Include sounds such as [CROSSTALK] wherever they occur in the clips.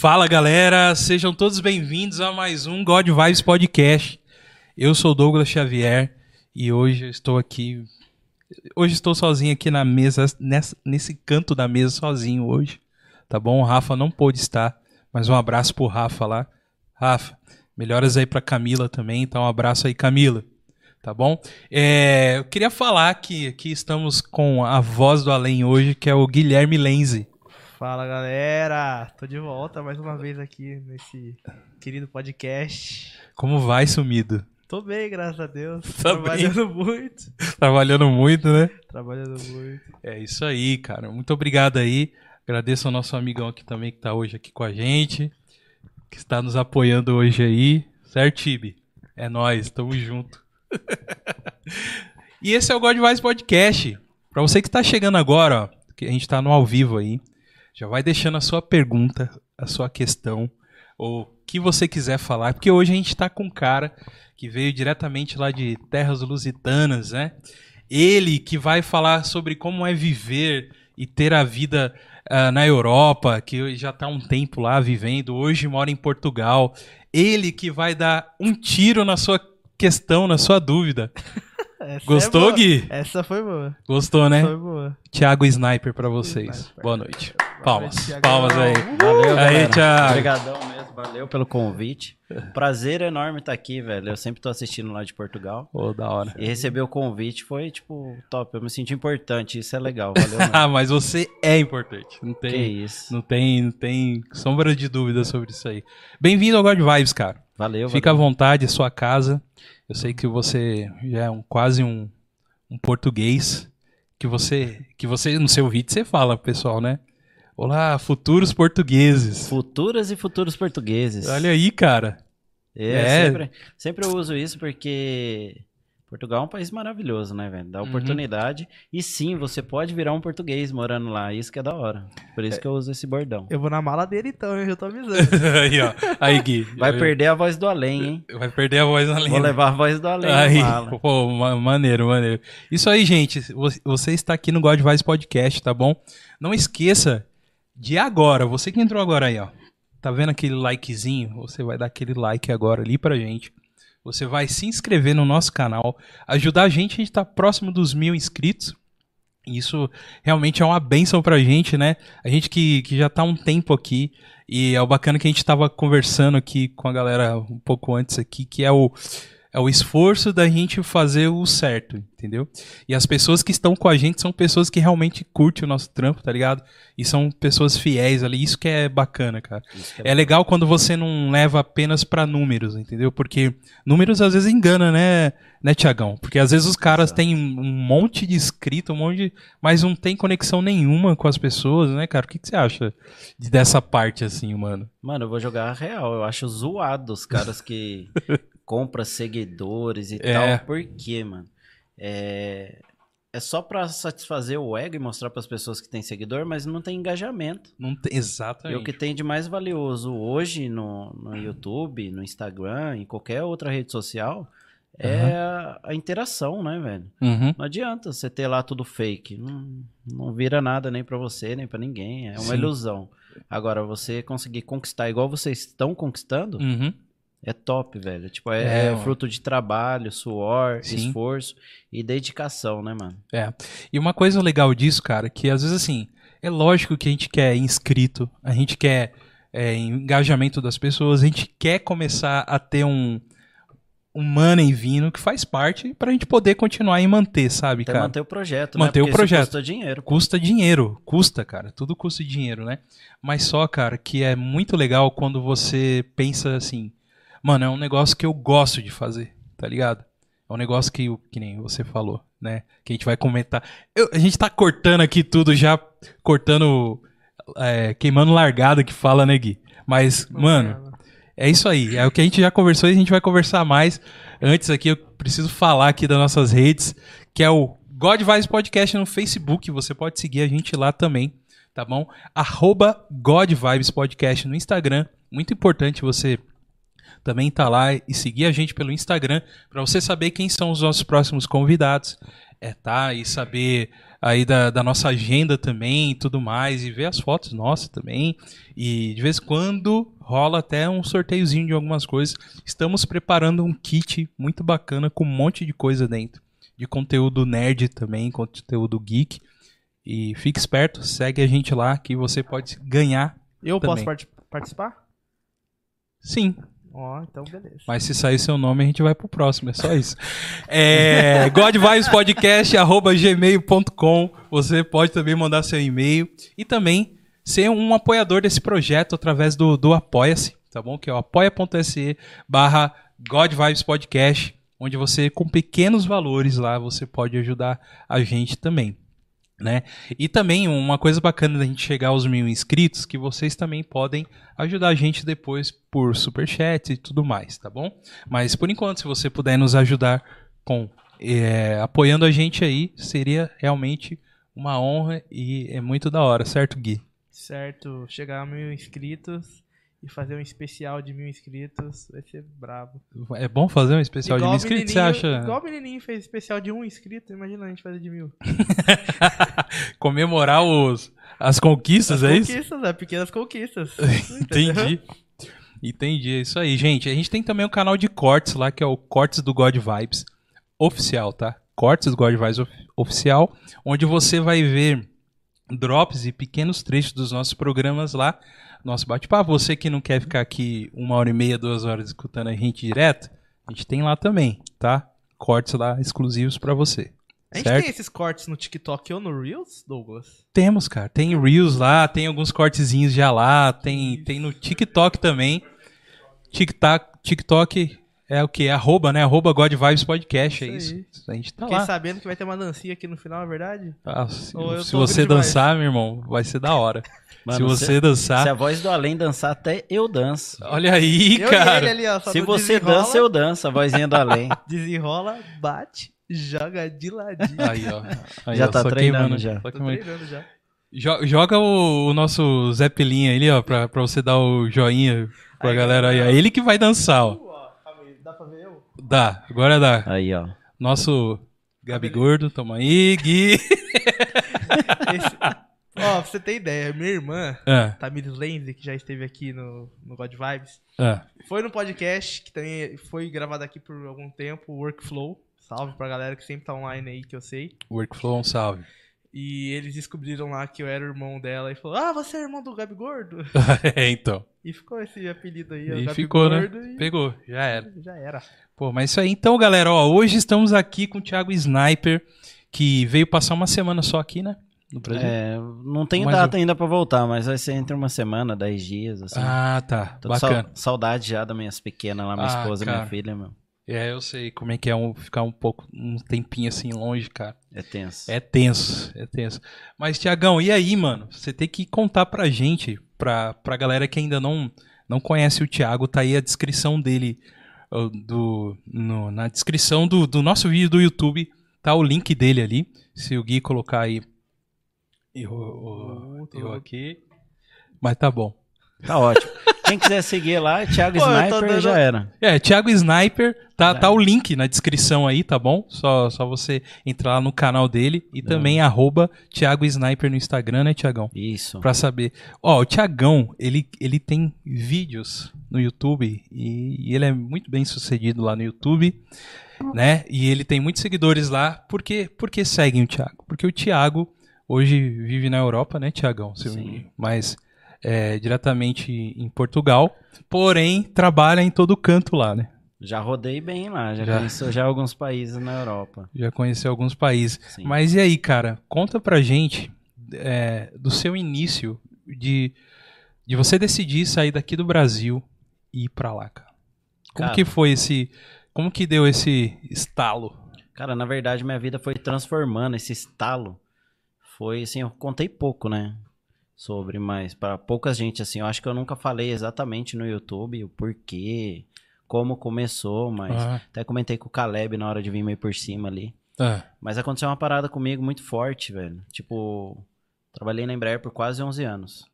Fala galera, sejam todos bem-vindos a mais um God Vibes Podcast. Eu sou Douglas Xavier e hoje eu estou aqui. Hoje estou sozinho aqui na mesa, nessa, nesse canto da mesa sozinho hoje. Tá bom? O Rafa não pôde estar, mas um abraço pro Rafa lá. Rafa, melhoras aí pra Camila também, então um abraço aí, Camila. Tá bom? É, eu queria falar que aqui estamos com a voz do além hoje, que é o Guilherme Lenze. Fala galera, tô de volta mais uma vez aqui nesse querido podcast. Como vai, sumido? Tô bem, graças a Deus. Tá Trabalhando muito. Trabalhando muito, né? Trabalhando muito. É isso aí, cara. Muito obrigado aí. Agradeço ao nosso amigão aqui também que tá hoje aqui com a gente, que está nos apoiando hoje aí. Certo, Tibi? É nós, tamo junto. [LAUGHS] e esse é o God Vibes Podcast. Pra você que tá chegando agora, ó, que a gente tá no ao vivo aí, já vai deixando a sua pergunta, a sua questão, ou o que você quiser falar, porque hoje a gente tá com um cara que veio diretamente lá de terras lusitanas, né? Ele que vai falar sobre como é viver e ter a vida uh, na Europa, que já está um tempo lá vivendo, hoje mora em Portugal. Ele que vai dar um tiro na sua questão, na sua dúvida. Essa Gostou, é. Gui? Essa foi boa. Gostou, né? Foi boa. Thiago Sniper pra vocês. Sniper. Boa noite. Palmas. Palmas aí. Valeu, Aí. Thiago. Obrigadão mesmo, valeu pelo convite. [LAUGHS] Prazer enorme estar aqui, velho. Eu sempre tô assistindo lá de Portugal. Ô, da hora. E receber o convite foi, tipo, top. Eu me senti importante, isso é legal. Valeu. [LAUGHS] Ah, mas você é importante. Não que tem, isso. não tem, não tem sombra de dúvida sobre isso aí. Bem-vindo ao God Vibes, cara. Valeu, Fica à valeu. vontade, é sua casa. Eu sei que você já é um, quase um, um português. Que você, que você, no seu vídeo, você fala, pessoal, né? Olá, futuros portugueses. Futuras e futuros portugueses. Olha aí, cara. É, É. Sempre, sempre eu uso isso porque Portugal é um país maravilhoso, né, velho? Dá Uhum. oportunidade. E sim, você pode virar um português morando lá. Isso que é da hora. Por isso que eu uso esse bordão. Eu vou na mala dele então, eu já tô avisando. [LAUGHS] aí, ó. Aí, Gui. Vai perder a voz do além, hein? Vai perder a voz na Vou língua. levar a voz do além Aí, na mala. [LAUGHS] pô, ma- maneiro, maneiro. Isso aí, gente. Você- Você está aqui no God Vibes Podcast, tá bom? Não esqueça de agora, você que entrou agora aí, ó. Tá vendo aquele likezinho? Você vai dar aquele like agora ali pra gente. Você vai se inscrever no nosso canal, ajudar a gente, a gente tá próximo dos mil inscritos. Isso realmente é uma benção pra gente, né? A gente que, que já tá há um tempo aqui. E é o bacana que a gente tava conversando aqui com a galera um pouco antes aqui, que é o, é o esforço da gente fazer o certo, entendeu? E as pessoas que estão com a gente são pessoas que realmente curtem o nosso trampo, tá ligado? E são pessoas fiéis ali. Isso que é bacana, cara. Que É legal quando você não leva apenas pra números, entendeu? Porque números às vezes engana, né, né, Tiagão? Porque às vezes os caras têm um monte de inscrito, um monte de... mas não tem conexão nenhuma com as pessoas, né, cara? O que, que você acha de- dessa parte, assim, mano? Mano, eu vou jogar a real. Eu acho zoado os caras que [LAUGHS] compram seguidores e É. tal. Por quê, mano? É... é só pra satisfazer o ego e mostrar pras pessoas que tem seguidor, mas não tem engajamento. Não tem... E Exatamente. o que tem de mais valioso hoje no, no YouTube, no Instagram, em qualquer outra rede social, é a, a interação, né, velho? Uhum. Não adianta você ter lá tudo fake. Não, não vira nada nem pra você, nem pra ninguém. É uma Sim. ilusão. Agora, você conseguir conquistar igual vocês estão conquistando, Uhum. É top, velho. Tipo, é, É, é fruto de trabalho, suor, Sim. esforço e dedicação, né, mano? É. E uma coisa legal disso, cara, que às vezes assim, é lógico que a gente quer inscrito, a gente quer é, engajamento das pessoas, a gente quer começar a ter um, um money vindo que faz parte pra gente poder continuar e manter, sabe, Até cara? manter o projeto, Manter né? o projeto. custa dinheiro. Custa dinheiro, custa, cara, tudo custa dinheiro, né? Mas só, cara, que é muito legal quando você pensa assim, mano, é um negócio que eu gosto de fazer, tá ligado? É um negócio que, que nem você falou, né? Que a gente vai comentar. Eu- a gente tá cortando aqui tudo já, cortando, é, queimando largada que fala, né, Gui? Mas, mano, é isso aí. É o que a gente já conversou e a gente vai conversar mais. Antes aqui, eu preciso falar aqui das nossas redes, que é o God Vibes Podcast no Facebook. Você pode seguir a gente lá também, tá bom? Arroba God Vibes Podcast no Instagram. Muito importante você também tá lá e seguir a gente pelo Instagram para você saber quem são os nossos próximos convidados, é tá e saber aí da, da nossa agenda também e tudo mais e ver as fotos nossas também e de vez em quando rola até um sorteiozinho de algumas coisas. Estamos preparando um kit muito bacana com um monte de coisa dentro, de conteúdo nerd também, conteúdo geek. E fique esperto, segue a gente lá que você pode ganhar. Eu Também. posso part- participar? Sim, Ó, então beleza. Mas se sair seu nome, a gente vai pro próximo, é só isso. [LAUGHS] É, godvibespodcast.gmail.com Você pode também mandar seu e-mail e também ser um apoiador desse projeto através do, do Apoia-se, tá bom? Que é o apoia.se barra godvibespodcast, onde você, com pequenos valores lá, você pode ajudar a gente também. Né? E também uma coisa bacana da gente chegar aos mil inscritos, que vocês também podem ajudar a gente depois por superchat e tudo mais, tá bom? Mas por enquanto, se você puder nos ajudar com é, apoiando a gente aí, seria realmente uma honra e é muito da hora, certo, Gui? Certo, chegar a mil inscritos e fazer um especial de mil inscritos vai ser brabo. É bom fazer um especial de mil o inscritos, você acha? Igual o menininho fez especial de um inscrito, imagina a gente fazer de mil. [LAUGHS] Comemorar os, as conquistas, é isso? conquistas, é, pequenas conquistas. [LAUGHS] Entendi. Entendi, é isso aí. Gente, a gente tem também um canal de cortes lá, que é o Cortes do God Vibes Oficial, tá? Cortes do God Vibes of- Oficial, onde você vai ver drops e pequenos trechos dos nossos programas lá. Nosso bate-papo. Você que não quer ficar aqui uma hora e meia, duas horas escutando a gente direto, a gente tem lá também, tá? Cortes lá exclusivos pra você. A gente certo? tem esses cortes no TikTok ou no Reels, Douglas? Temos, cara. Tem Reels lá, tem alguns cortezinhos já lá, tem, tem no TikTok também. TikTok, TikTok é o que? Arroba, né? Arroba God Vibes Podcast, é Isso isso. A gente tá Fiquei lá. sabendo que vai ter uma dancinha aqui no final, é verdade? Ah, se se você dançar, meu irmão, vai ser da hora. [LAUGHS] Mano, se você se- dançar. Se a voz do além dançar, até eu danço. Olha aí, eu cara. ele ali, ó. Se você desenrola, dança, eu danço, a vozinha do além. [LAUGHS] Desenrola, bate, joga de ladinho. Aí, ó. Aí, Já ó, tá treinando queimando, já. Tô queimando. treinando já. Jo- Joga o, o nosso Zé Pelinha ali, ó, pra, pra você dar o joinha pra Aí, galera aí. É ele que vai dançar, ó. Dá pra ver eu? Dá, agora dá. Aí, ó. Nosso Gabi Gordo, toma aí, Gui. [LAUGHS] Esse- Ó, pra você ter ideia, minha irmã, Ah, Tamires Lenze, que já esteve aqui no, no God Vibes, ah. foi no podcast, que também foi gravado aqui por algum tempo, Workflow. Salve pra galera que sempre tá online aí, que eu sei. Workflow, um salve. E eles descobriram lá que eu era o irmão dela e falou: Ah, você é irmão do Gabi Gordo? [LAUGHS] é, então. E ficou esse apelido aí, E ficou, né? Gordo. E Pegou, já era. já era. Pô, mas isso aí. Então, galera, ó, hoje estamos aqui com o Thiago Sniper, que veio passar uma semana só aqui, né? No Brasil. É, não tem Mas data ainda pra voltar, mas vai ser entre uma semana, dez dias, assim. Ah, tá. Tô Bacana. saudade já das minhas pequenas lá, minha Ah, esposa cara. minha filha, meu. É, eu sei como é que é um, ficar um pouco, um tempinho assim longe, cara. É tenso. É tenso, é tenso. Mas, Tiagão, e aí, mano? Você tem que contar pra gente, pra, pra galera que ainda não, não conhece o Thiago, tá aí a descrição dele, do, no- na descrição do, do nosso vídeo do YouTube, tá o link dele ali. Se o Gui colocar aí. Eu louco. aqui. Mas tá bom. Tá ótimo. Quem quiser seguir lá, Thiago Pô, eu tô Sniper dando- já era. É, Thiago Sniper, tá, tá o link na descrição aí, tá bom? Só, só você entrar lá no canal dele e também arroba Thiago Sniper no Instagram, né, Tiagão? Isso. Pra saber. Ó, o Tiagão, ele, ele tem vídeos no YouTube e, e ele é muito bem sucedido lá no YouTube, né? E ele tem muitos seguidores lá. Por que, por que seguem o Thiago? Porque o Thiago hoje vive na Europa, né, Tiagão? Mas é, diretamente em Portugal, porém trabalha em todo canto lá, né? Já rodei bem lá, já, Já. conheço já alguns países na Europa. Já conheceu alguns países. Sim. Mas e aí, cara? Conta pra gente é, do seu início de, de você decidir sair daqui do Brasil e ir pra lá, cara. Como Cara. que foi esse. Como que deu esse estalo? Cara, na verdade, minha vida foi transformando esse estalo. Foi assim, eu contei pouco, né? Sobre, mas para pouca gente, assim, eu acho que eu nunca falei exatamente no YouTube o porquê, como começou, mas Ah, até comentei com o Caleb na hora de vir meio por cima ali. ah, Mas aconteceu uma parada comigo muito forte, velho. Tipo, trabalhei na Embraer por quase 11 anos.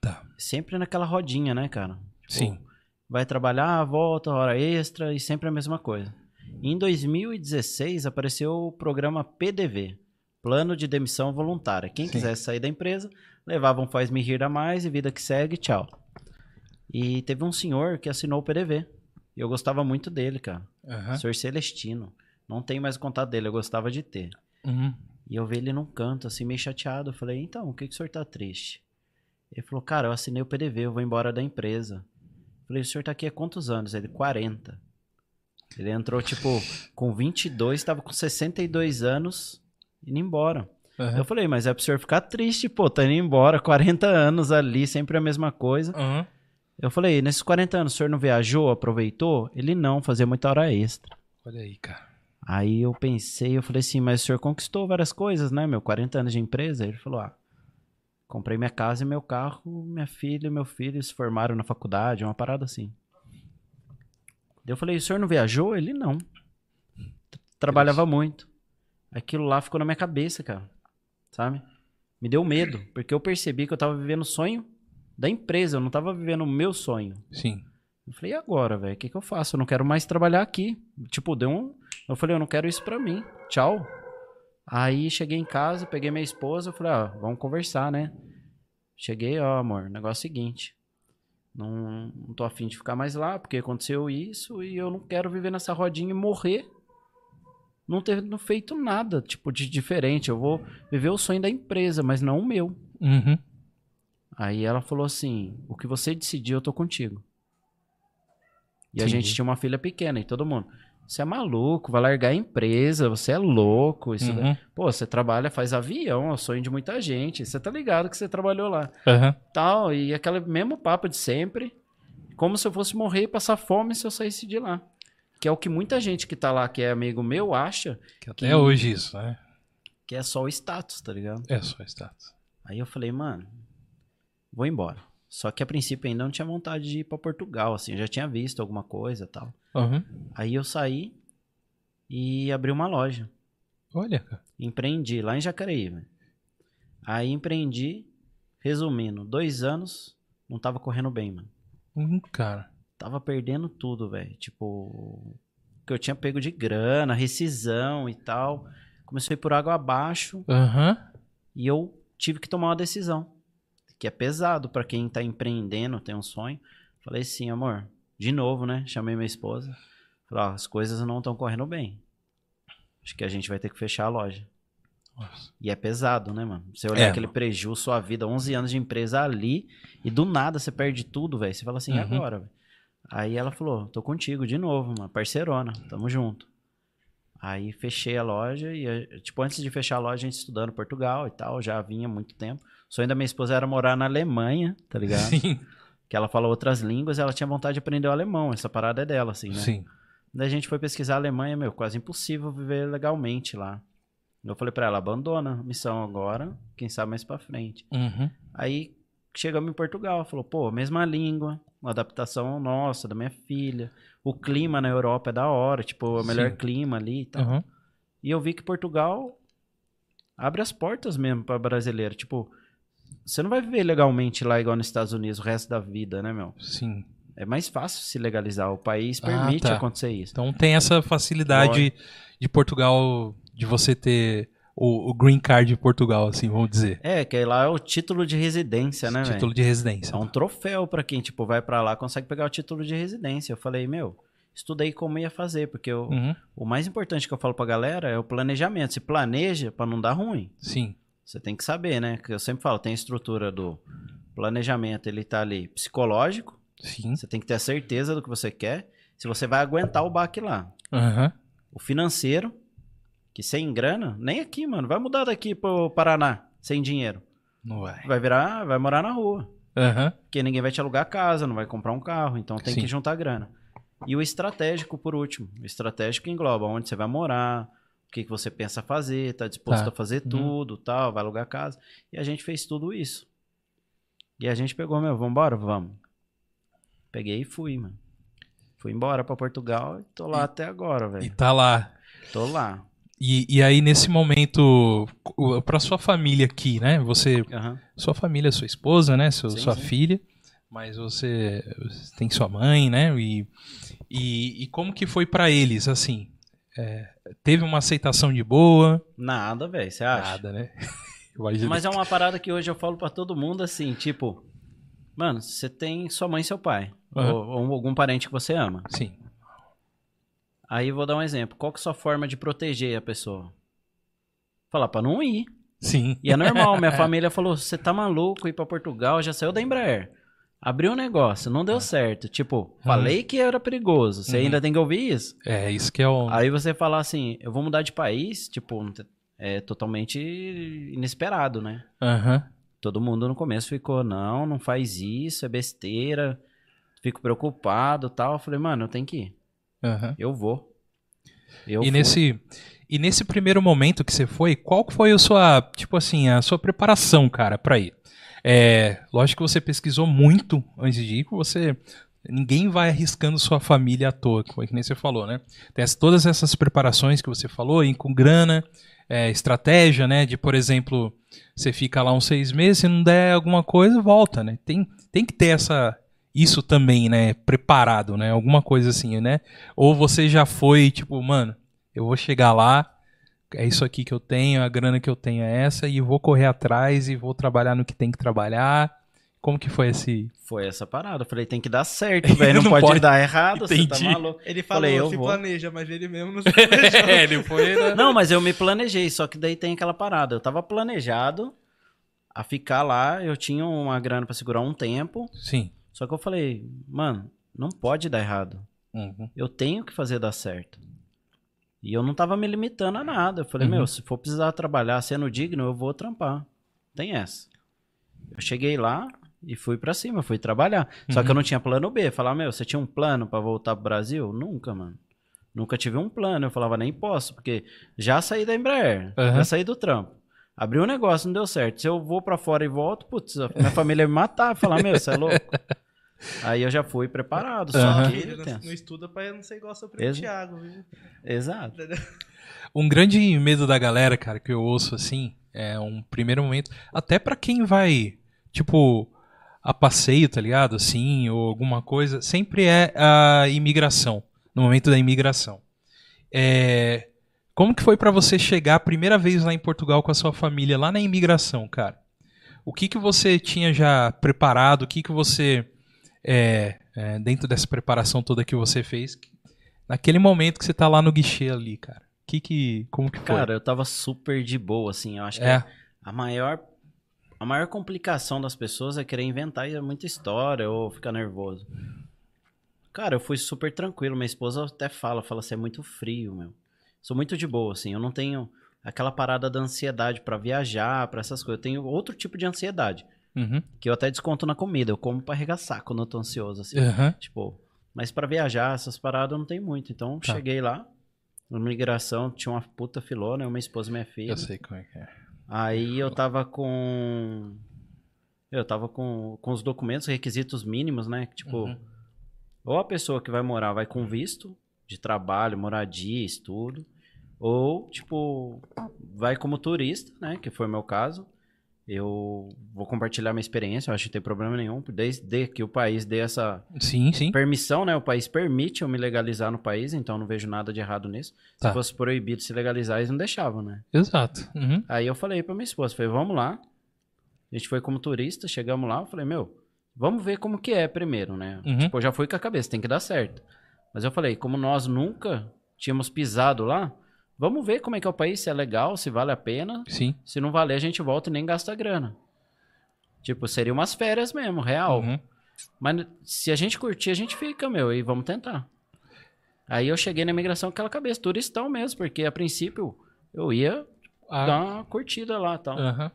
tá. Sempre naquela rodinha, né, cara? Tipo, Sim. vai trabalhar, volta, hora extra e sempre a mesma coisa. Em 2016 apareceu o programa PDV, Plano de Demissão Voluntária. Quem Sim. quisesse sair da empresa, levava um faz-me rir a mais e vida que segue, tchau. E teve um senhor que assinou o PDV. E eu gostava muito dele, cara. Aham. Senhor Celestino. Não tem mais contato dele, eu gostava de ter. Uhum. E eu vi ele num canto, assim, meio chateado. Eu falei, então, o que, que o senhor tá triste? Ele falou, cara, eu assinei o PDV, eu vou embora da empresa. Eu falei, o senhor tá aqui há quantos anos? Ele, 40. Ele entrou, tipo, com 22, tava com 62 anos, indo embora. Aham. Eu falei, mas é pro senhor ficar triste, pô, tá indo embora, [LAUGHS] 40 anos ali, sempre a mesma coisa. Aham. Eu falei, nesses 40 anos, o senhor não viajou, aproveitou? Ele não, fazia muita hora extra. Olha aí, cara. Aí eu pensei, eu falei assim, mas o senhor conquistou várias coisas, né, meu? 40 anos de empresa. Ele falou, ah, comprei minha casa e meu carro, minha filha e meu filho se formaram na faculdade, uma parada assim. Eu falei, o senhor não viajou? Ele não. Trabalhava muito. Aquilo lá ficou na minha cabeça, cara. Sabe? Me deu medo, porque eu percebi que eu tava vivendo o sonho da empresa, eu não tava vivendo o meu sonho. Sim. Eu falei, e agora, velho? O que, que eu faço? Eu não quero mais trabalhar aqui. Tipo, deu um. Eu falei, eu não quero isso pra mim. Tchau. Aí cheguei em casa, peguei minha esposa, eu falei, ah, vamos conversar, né? Cheguei, ó, amor, negócio é o seguinte. Não, não tô afim de ficar mais lá, porque aconteceu isso e eu não quero viver nessa rodinha e morrer. Não ter não feito nada, tipo, de diferente. Eu vou viver o sonho da empresa, mas não o meu. Uhum. Aí ela falou assim: o que você decidir, eu tô contigo. E a Entendi. gente tinha uma filha pequena e todo mundo. Você é maluco, vai largar a empresa, você é louco. Isso Uhum. Pô, você trabalha, faz avião, é o sonho de muita gente. Você tá ligado que você trabalhou lá. Aham. Tal, e aquele mesmo papo de sempre. Como se eu fosse morrer e passar fome se eu saísse de lá. Que é o que muita gente que tá lá, que é amigo meu, acha Que até hoje isso, né? que é só o status, tá ligado? É só status. Aí eu falei, mano, vou embora. Só que a princípio ainda não tinha vontade de ir pra Portugal, assim, eu já tinha visto alguma coisa e tal. Uhum. Aí eu saí e abri uma loja. Olha, cara. Empreendi lá em Jacareí, velho. Aí empreendi, resumindo, dois anos, não tava correndo bem, mano. Hum, cara. Tava perdendo tudo, velho. Tipo, que eu tinha pego de grana, rescisão e tal. Ir por água abaixo. Aham. E eu tive que tomar uma decisão. Que é pesado pra quem tá empreendendo, tem um sonho. Falei assim, amor, de novo, né? Chamei minha esposa. Falei, ó, as coisas não estão correndo bem. Acho que a gente vai ter que fechar a loja. Nossa. E é pesado, né, mano? Você olhar É, aquele prejuízo, sua vida, 11 anos de empresa ali, e do nada você perde tudo, velho. Você fala assim, e Uhum. agora, velho? Aí ela falou, tô contigo de novo, mano. Parceirona, tamo junto. Aí fechei a loja e, tipo, antes de fechar a loja, a gente estudando Portugal e tal, já vinha há muito tempo. O sonho da minha esposa era morar na Alemanha, tá ligado? Sim. Que ela fala outras línguas, ela tinha vontade de aprender o alemão. Essa parada é dela, assim, né? Sim. Daí a gente foi pesquisar a Alemanha, meu, quase impossível viver legalmente lá. Eu falei pra ela, abandona a missão agora, quem sabe mais pra frente. Uhum. Aí chegamos em Portugal, falou, pô, mesma língua, uma adaptação nossa, da minha filha. O clima na Europa é da hora, tipo, o melhor Sim. clima ali e tal. Uhum. E eu vi que Portugal abre as portas mesmo pra brasileiro. Tipo, você não vai viver legalmente lá igual nos Estados Unidos o resto da vida, né, meu? Sim. É mais fácil se legalizar. O país Ah, permite tá. acontecer isso. Então tem essa facilidade de Portugal, de você ter o, o green card de Portugal, assim, vamos dizer. É, que lá é o título de residência, né? Título de residência. É um troféu pra quem, tipo, vai pra lá consegue pegar o título de residência. Eu falei, meu, estudei como ia fazer, porque eu- Uhum. o mais importante que eu falo pra galera é o planejamento. Se planeja pra não dar ruim. Sim. Você tem que saber, né? Que eu sempre falo, tem a estrutura do planejamento, ele tá ali psicológico, Sim. você tem que ter a certeza do que você quer, se você vai aguentar o baque lá. Aham. O financeiro, que sem grana, nem aqui, mano, vai mudar daqui pro Paraná, sem dinheiro. Não vai. Vai virar, vai morar na rua. Aham. Porque ninguém vai te alugar casa, não vai comprar um carro, então tem Sim. que juntar grana. E o estratégico, por último. O estratégico engloba onde você vai morar, o que, que você pensa fazer, tá disposto Tá. a fazer Uhum. tudo, tal, vai alugar casa. E a gente fez tudo isso. E a gente pegou, meu, vambora? Vamos. Peguei e fui, mano. Fui embora pra Portugal e tô lá até agora, E velho. tá lá. Tô lá. E, e aí, nesse momento, pra sua família aqui, né? Você, Aham. sua família, sua esposa, né? Seu, Sim, sua sim. filha. mas você, você tem sua mãe, né? E, e, e como que foi pra eles, assim? É, teve uma aceitação de boa? Nada, velho, você acha? Nada, né? [LAUGHS] Mas é uma parada que hoje eu falo pra todo mundo assim, tipo, mano, você tem sua mãe e seu pai, Aham. ou, ou algum parente que você ama. Sim. Aí vou dar um exemplo. Qual que é a sua forma de proteger a pessoa? Falar pra não ir. Sim. E é normal, minha [LAUGHS] família falou: você tá maluco ir pra Portugal, já saiu da Embraer. Abriu um negócio, não deu certo. Tipo, falei que era perigoso. Você Uhum. ainda tem que ouvir isso. É, isso que é o. Aí você falar assim, eu vou mudar de país, tipo, é totalmente inesperado, né? Aham. Todo mundo no começo ficou, não, não faz isso, é besteira. Fico preocupado tal. Eu falei, mano, eu tenho que ir. Aham. Eu vou. Eu E fui. nesse, e nesse primeiro momento que você foi, qual foi a sua, tipo assim, a sua preparação, cara, pra ir? É, lógico que você pesquisou muito antes de ir, você ninguém vai arriscando sua família à toa, como é que nem você falou, né? Tem todas essas preparações que você falou, ir com grana, é, estratégia, né? De, por exemplo, você fica lá uns seis meses, se não der alguma coisa, volta, né? Tem, tem que ter essa isso também, né? Preparado, né? Alguma coisa assim, né? Ou você já foi, tipo, mano, eu vou chegar lá, é isso aqui que eu tenho, a grana que eu tenho é essa, e vou correr atrás e vou trabalhar no que tem que trabalhar. Como que foi esse. Foi essa parada. Eu falei, tem que dar [LAUGHS] certo, velho. Não, Não pode, pode. dar errado, você tá Entendi. maluco. Ele falou, Falei, eu se vou. planeja, mas ele mesmo não [LAUGHS] se planejou. É, ele foi. né? [LAUGHS] Não, mas eu me planejei, só que daí tem aquela parada. Eu tava planejado a ficar lá, eu tinha uma grana pra segurar um tempo, Sim. Só que eu falei, mano, não pode dar errado. Uhum. Eu tenho que fazer dar certo. E eu não tava me limitando a nada. Eu falei, Uhum. meu, se for precisar trabalhar sendo digno, eu vou trampar. Tem essa. Eu cheguei lá e fui pra cima, fui trabalhar. Só Uhum. que eu não tinha plano B. Falar, meu, você tinha um plano pra voltar pro Brasil? Nunca, mano. Nunca tive um plano. Eu falava, nem posso, porque já saí da Embraer, Uhum. já saí do trampo. Abri um negócio, não deu certo. Se eu vou pra fora e volto, putz, a minha família ia me matar. Falar, meu, você é louco. [LAUGHS] Aí eu já fui preparado, só Aham. que Ele não, não estuda pra não ser igual seu primo Exa- Thiago, viu? Exato. Um grande medo da galera, cara, que eu ouço assim, é um primeiro momento, até pra quem vai, tipo, a passeio, tá ligado? Assim, ou alguma coisa, sempre é a imigração, no momento da imigração. É, como que foi pra você chegar a primeira vez lá em Portugal com a sua família, lá na imigração, cara? O que que você tinha já preparado? O que que você, é, é, dentro dessa preparação toda que você fez, naquele momento que você tá lá no guichê ali, cara? Que que, como que foi? Cara, eu tava super de boa, assim. Eu acho que é, a maior, a maior complicação das pessoas é querer inventar muita história ou ficar nervoso. Cara, eu fui super tranquilo. Minha esposa até fala, fala assim, é muito frio, meu. Sou muito de boa, assim. Eu não tenho aquela parada da ansiedade pra viajar, pra essas coisas. Eu tenho outro tipo de ansiedade, uhum, que eu até desconto na comida. Eu como pra arregaçar quando eu tô ansioso, assim. aham, Tipo, mas pra viajar, essas paradas eu não tenho muito. Então, Tá. cheguei lá, na migração, tinha uma puta filona, eu, minha esposa e minha filha. eu sei como é que é. Aí eu tava com. Eu tava com, com os documentos, requisitos mínimos, né? Tipo, Uhum. ou a pessoa que vai morar vai com visto de trabalho, moradia, estudo, ou, tipo, vai como turista, né? Que foi o meu caso. Eu vou compartilhar minha experiência, eu acho que não tem problema nenhum, desde que o país dê essa Sim, sim. permissão, né? O país permite eu me legalizar no país, então não vejo nada de errado nisso. Tá. Se fosse proibido se legalizar, eles não deixavam, né? Exato. Uhum. Aí eu falei pra minha esposa, falei, vamos lá. A gente foi como turista, chegamos lá, eu falei, meu, vamos ver como que é primeiro, né? Uhum. Tipo, eu já fui com a cabeça, tem que dar certo. Mas eu falei, como nós nunca tínhamos pisado lá, vamos ver como é que é o país, se é legal, se vale a pena. Sim. Se não valer, a gente volta e nem gasta grana. Tipo, seria umas férias mesmo, real. Uhum. Mas se a gente curtir, a gente fica, meu, e vamos tentar. Aí eu cheguei na imigração com aquela cabeça, turistão mesmo, porque a princípio eu ia Ah, dar uma curtida lá tal. aham.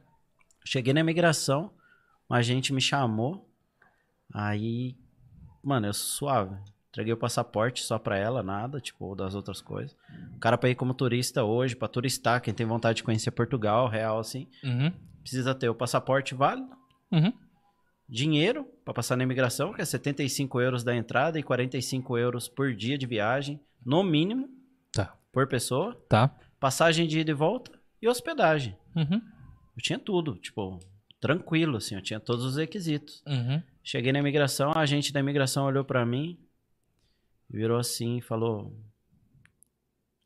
Cheguei na imigração, um agente me chamou. Aí, mano, eu suave. Entreguei o passaporte só pra ela, nada, tipo, das outras coisas. O cara pra ir como turista hoje, pra turistar, quem tem vontade de conhecer Portugal, real, assim, Uhum. precisa ter o passaporte válido, Uhum. dinheiro pra passar na imigração, que é 75 euros da entrada e 45 euros por dia de viagem, no mínimo, Tá. por pessoa. Tá. Passagem de ida e volta e hospedagem. Uhum. Eu tinha tudo, tipo, tranquilo, assim, eu tinha todos os requisitos. Uhum. Cheguei na imigração, a agente da imigração olhou pra mim, virou assim e falou: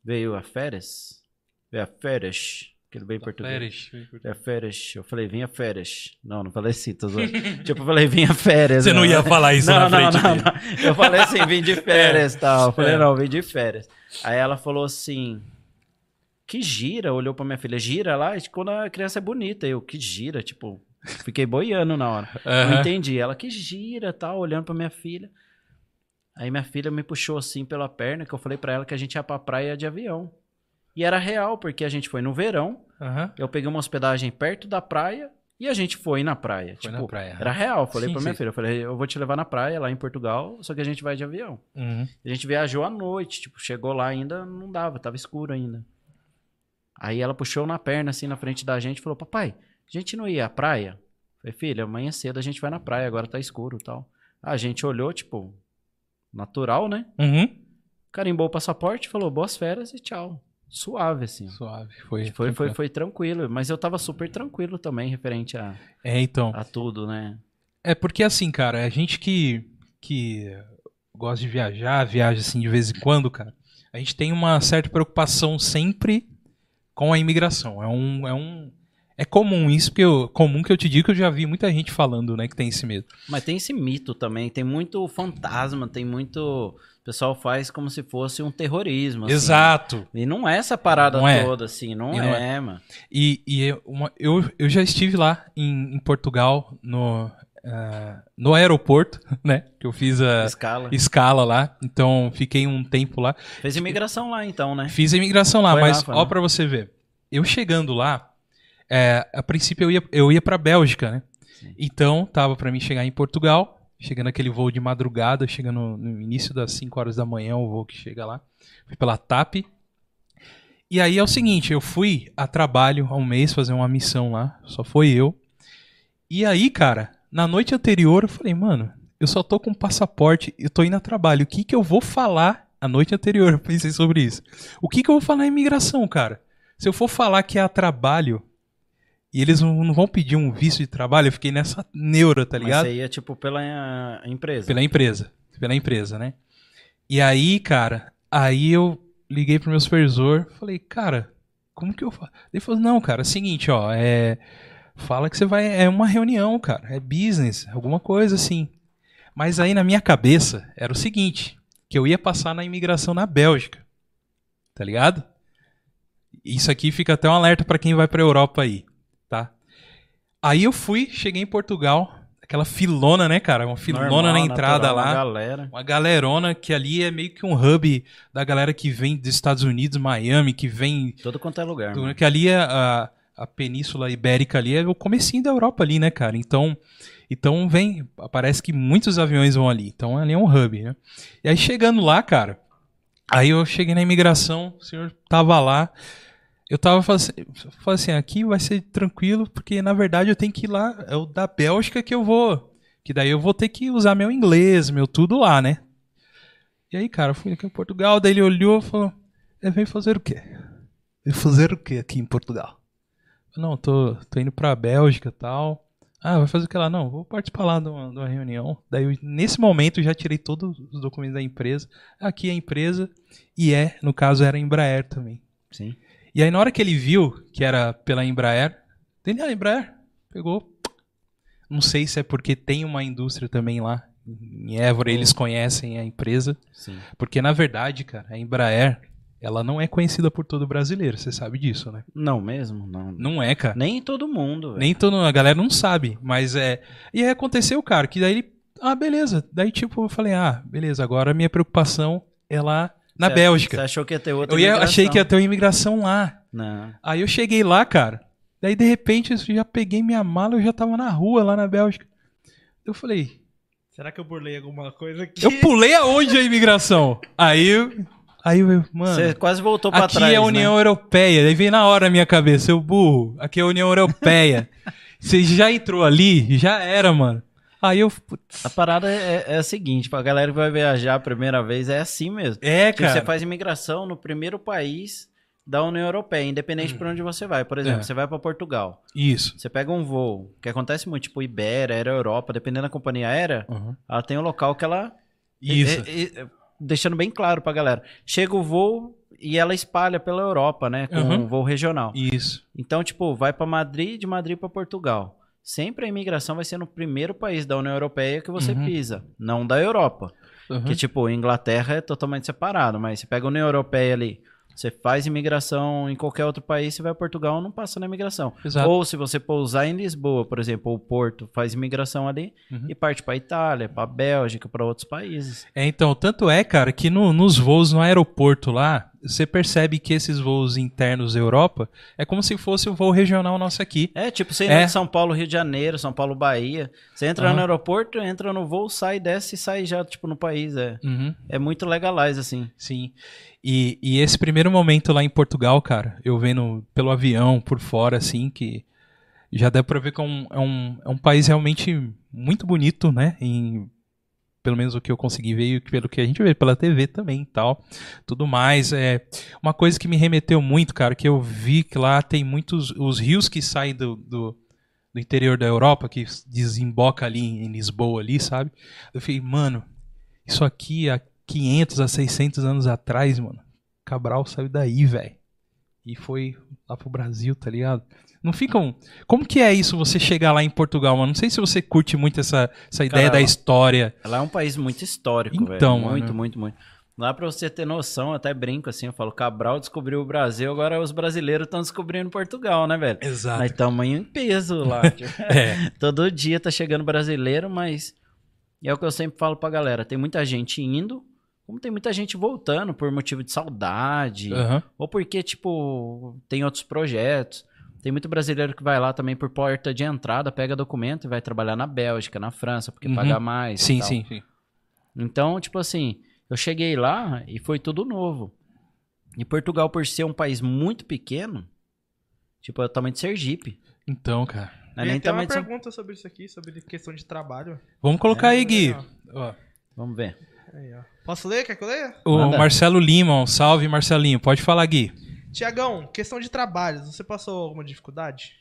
Veio a férias? Veio a férias? Que ele veio em português. Férias. Veio a férias. Eu falei, vinha férias. Não, não falei assim, tô zoando. [LAUGHS] tipo, eu falei, vinha férias. Você não ia falar isso [LAUGHS] não, na não, frente não, dele. não. Eu falei assim, vim de [LAUGHS] férias e tal. Eu falei, É. não, vim de férias. Aí ela falou assim, que gira? Olhou pra minha filha, gira lá? E Quando a criança é bonita. Eu, que gira? Tipo, fiquei boiando na hora. Não Aham. entendi. Ela, que gira tal, olhando pra minha filha. Aí minha filha me puxou assim pela perna, que eu falei pra ela que a gente ia pra praia de avião. E era real, porque a gente foi no verão, Aham. eu peguei uma hospedagem perto da praia e a gente foi na praia. Foi tipo, na praia. Era real. Falei Sim, pra minha sim. filha, eu falei, eu vou te levar na praia lá em Portugal, só que a gente vai de avião. Uhum. A gente viajou à noite, tipo, chegou lá ainda, não dava, tava escuro ainda. Aí ela puxou na perna, assim, na frente da gente e falou, papai, a gente não ia à praia? Falei, filha, amanhã cedo a gente vai na praia, agora tá escuro e tal. A gente olhou, tipo, natural, né? Uhum. Carimbou o passaporte, falou boas férias e tchau. Suave, assim. Suave. Foi. Foi, foi, tranquilo. foi tranquilo, mas eu tava super tranquilo também, referente a, É, então. a tudo, né? É porque assim, cara, a gente que, que gosta de viajar, viaja assim de vez em quando, cara, a gente tem uma certa preocupação sempre com a imigração. É um. É, um, é comum isso, porque eu, comum que eu te digo que eu já vi muita gente falando, né, que tem esse medo. Mas tem esse mito também, tem muito fantasma, tem muito. O pessoal faz como se fosse um terrorismo. assim. Exato. E não é essa parada Não é. toda, assim, não, E é, não é. mano. E, e eu, uma- eu, eu já estive lá em, em Portugal, no, ah, no aeroporto, [LAUGHS] né? Que eu fiz a Escala. escala lá, então fiquei um tempo lá. Fez imigração lá, então, né? Fiz imigração lá, Foi lá, mas foi ó lá. pra você ver. Eu chegando lá, é, a princípio eu ia, eu ia pra Bélgica, né? Sim. Então, tava pra mim chegar em Portugal, chegando aquele voo de madrugada, chegando no início das 5 horas da manhã, o voo que chega lá. Fui pela TAP. E aí é o seguinte, eu fui a trabalho há um mês fazer uma missão lá, só foi eu. E aí, cara, na noite anterior eu falei, mano, eu só tô com passaporte, eu tô indo a trabalho, o que que eu vou falar a noite anterior? [LAUGHS] Eu pensei sobre isso. O que que eu vou falar na imigração, cara? Se eu for falar que é a trabalho e eles não, não vão pedir um visto de trabalho, eu fiquei nessa neura, tá Mas ligado? você ia, tipo, pela eh, empresa. Pela empresa. Pela empresa, né? E aí, cara, aí eu liguei pro meu supervisor, falei, cara, como que eu faço? Ele falou, não, cara, é o seguinte, ó, é. Fala que você vai. É uma reunião, cara. É business, alguma coisa assim. Mas aí na minha cabeça era o seguinte: que eu ia passar na imigração na Bélgica. Tá ligado? Isso aqui fica até um alerta pra quem vai pra Europa aí? Aí eu fui, cheguei em Portugal, aquela filona, né, cara? Uma filona Normal, na entrada natural, uma lá. galera. Uma galerona que ali é meio que um hub da galera que vem dos Estados Unidos, Miami, que vem. Todo quanto é lugar. mano. Que ali é a, a Península Ibérica ali é o comecinho da Europa ali, né, cara? Então, então vem. Parece que muitos aviões vão ali. Então ali é um hub, né? E aí chegando lá, cara. Aí eu cheguei na imigração, o senhor tava lá. Eu tava falando assim, assim, aqui vai ser tranquilo, porque na verdade eu tenho que ir lá, é o da Bélgica que eu vou. Que daí eu vou ter que usar meu inglês, meu tudo lá, né? E aí, cara, eu fui aqui em Portugal, daí ele olhou e falou: "É, vem fazer o quê? Vem fazer o quê aqui em Portugal? Eu, Não, tô, tô indo pra Bélgica e tal. Ah, vai fazer o que lá? Não, vou participar lá de uma, de uma reunião. Daí, eu, nesse momento, eu já tirei todos os documentos da empresa. Aqui é a empresa, e é, no caso, era a Embraer também. Sim. E aí, na hora que ele viu que era pela Embraer, ele, ah, Embraer, pegou. Não sei se é porque tem uma indústria também lá em Évora, eles conhecem a empresa. Sim. Porque, na verdade, cara, a Embraer, ela não é conhecida por todo brasileiro, você sabe disso, né? Não mesmo? Não. Não é, cara. Nem todo mundo, velho. Nem todo, a galera não sabe, mas é. E aí aconteceu, cara, que daí ele. Ah, beleza. Daí, tipo, eu falei, ah, beleza, agora a minha preocupação é lá na Cê- Bélgica. Você achou que ia ter outra Eu ia, achei que ia ter uma imigração lá. Não. Aí eu cheguei lá, cara. Daí, de repente, eu já peguei minha mala eu já tava na rua lá na Bélgica. Eu falei, Será que eu burlei alguma coisa aqui? eu pulei aonde a imigração? Aí, eu- aí eu, mano. Você quase voltou pra Aqui trás, é a União né? Europeia. Daí vem na hora na minha cabeça, seu burro. Aqui é a União Europeia. [LAUGHS] Você já entrou ali? Já era, mano. Aí eu. putz, A parada é, é a seguinte, pra galera que vai viajar a primeira vez, é assim mesmo. É, Tipo, cara. você faz imigração no primeiro país, da União Europeia, independente por onde você vai. Por exemplo, É. você vai para Portugal. Isso. Você pega um voo, que acontece muito, tipo Iberia, Aero Europa, dependendo da companhia aérea, Uhum. ela tem um local que ela. Isso. e- e- deixando bem claro pra galera. Chega o voo e ela espalha pela Europa, né? Com Uhum. um voo regional. Isso. Então, tipo, vai pra Madrid, de Madrid pra Portugal. Sempre a imigração vai ser no primeiro país da União Europeia que você Uhum. pisa, não da Europa. Uhum. Que, tipo, Inglaterra é totalmente separado, mas você pega a União Europeia ali, você faz imigração em qualquer outro país, você vai a Portugal, não passa na imigração. Exato. Ou se você pousar em Lisboa, por exemplo, ou Porto, faz imigração ali Uhum. e parte pra Itália, pra Bélgica, pra outros países. É, então, tanto é, cara, que no- nos voos no aeroporto lá, você percebe que esses voos internos Europa é como se fosse o voo regional nosso aqui. É, tipo, você É. entra em São Paulo, Rio de Janeiro, São Paulo, Bahia. Você entra Aham. no aeroporto, entra no voo, sai, desce e sai já, tipo, no país. É, Uhum. é muito legalize, assim. Sim. E, e esse primeiro momento lá em Portugal, cara, eu vendo pelo avião, por fora, assim, que já dá pra ver que é um, é um, é um país realmente muito bonito, né? Em, pelo menos o que eu consegui ver e pelo que a gente vê pela TV também e tal. Tudo mais. É uma coisa que me remeteu muito, cara, que eu vi que lá tem muitos. Os rios que saem do, do, do interior da Europa, que desemboca ali em Lisboa, ali, sabe? Eu falei, mano, isso aqui há 500 a 600 anos atrás, mano, Cabral saiu daí, velho. E foi lá pro Brasil, tá ligado? Não ficam. Como que é isso você chegar lá em Portugal, mano? Não sei se você curte muito essa, essa ideia Cara, da história. Lá é um país muito histórico, Então, velho. Muito, mano. muito, muito. Lá pra você ter noção, eu até brinco assim, eu falo, Cabral descobriu o Brasil, agora os brasileiros estão descobrindo Portugal, né, velho? Exato. Nós estamos em peso lá. [LAUGHS] É. [LAUGHS] Todo dia tá chegando brasileiro, mas é o que eu sempre falo pra galera. Tem muita gente indo, como tem muita gente voltando por motivo de saudade, Aham. ou porque, tipo, tem outros projetos. Tem muito brasileiro que vai lá também por porta de entrada, pega documento e vai trabalhar na Bélgica, na França, porque Uhum. paga mais. e Sim, tal. sim, sim. Então, tipo assim, eu cheguei lá e foi tudo novo. E Portugal, por ser um país muito pequeno, tipo, é o tamanho de Sergipe. Então, cara. Não é Tem nem até uma de pergunta sobre isso aqui, sobre questão de trabalho. Vamos colocar aí, Gui. Ó, Vamos ver. Aí, ó. Posso ler? Quer que eu leia? O Manda. Marcelo Lima, um salve, Marcelinho. Pode falar, Gui. Tiagão, questão de trabalhos. Você passou alguma dificuldade?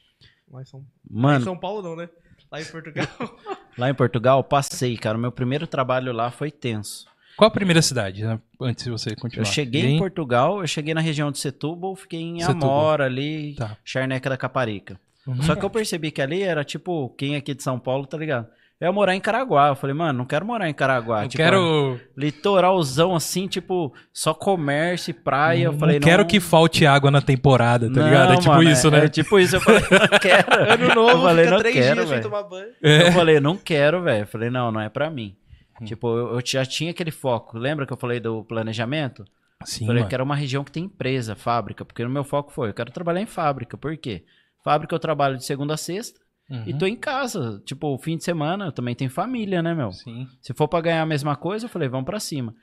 Lá em São, lá em Mano, São Paulo não, né? Lá em Portugal. [LAUGHS] lá em Portugal, passei, cara. O meu primeiro trabalho lá foi tenso. Qual a primeira cidade, né? antes de você continuar? Eu cheguei Bem- em Portugal, eu cheguei na região de Setúbal, fiquei em Setúbal. Amora ali, Tá. Charneca da Caparica. Uhum. Só que eu percebi que ali era tipo, quem aqui de São Paulo, tá ligado? Eu ia morar em Caraguá. Eu falei, mano, não quero morar em Caraguá. Eu tipo, quero, litoralzão assim, tipo, só comércio e praia. eu não falei, quero que falte água na temporada, tá Não, ligado? É tipo mano, isso, é- né? É tipo isso, eu falei, não [LAUGHS] quero. Ano novo, eu falei, fica não três quero, dias sem velho. tomar banho. É. Eu falei, não quero, velho. Eu falei, não, não é pra mim. Hum. Tipo, eu, eu já tinha aquele foco. Lembra que eu falei do planejamento? Sim, falei, eu mano. quero uma região que tem empresa, fábrica. Porque o meu foco foi, eu quero trabalhar em fábrica. Por quê? Fábrica eu trabalho de segunda a sexta Uhum. e tô em casa. Tipo, fim de semana eu também tenho família, né, meu? Sim. Se for pra ganhar a mesma coisa, eu falei, vamos pra cima.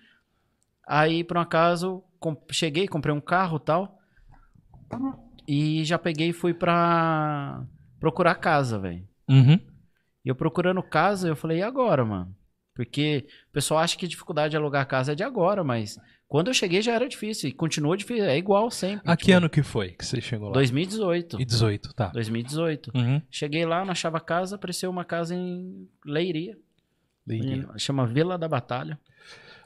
Aí, por um acaso, com- cheguei, comprei um carro e tal. E já peguei e fui pra procurar casa, velho. Uhum. E eu procurando casa, eu falei, e agora, mano? Porque o pessoal acha que dificuldade de alugar casa é de agora, mas quando eu cheguei já era difícil. E continua difícil, é igual sempre. A que tipo, ano que foi que você chegou lá? 2018. E 18, tá. 2018. Uhum. Cheguei lá, não achava casa, apareceu uma casa em Leiria. Leiria. Chama Vila da Batalha.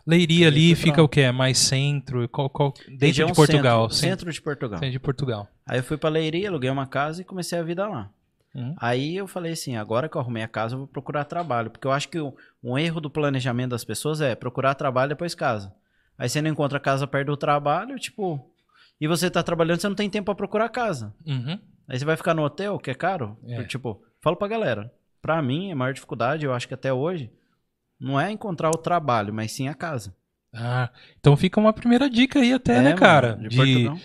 Leiria ali pra fica lá. o quê? É mais centro? Qual, qual... Dentro Região de Portugal. Centro, centro de Portugal. Centro de Portugal. Aí eu fui pra Leiria, aluguei uma casa e comecei a vida lá. Uhum. Aí eu falei assim, agora que eu arrumei a casa, eu vou procurar trabalho. Porque eu acho que o- um erro do planejamento das pessoas é procurar trabalho depois casa. Aí você não encontra casa perto do trabalho, tipo... E você tá trabalhando, você não tem tempo pra procurar casa. Uhum. Aí você vai ficar no hotel, que é caro. É. Tipo, falo pra galera. Pra mim, a maior dificuldade, eu acho que até hoje, não é encontrar o trabalho, mas sim a casa. Ah, então fica uma primeira dica aí até, É, né, mano, cara? de De, Portugal.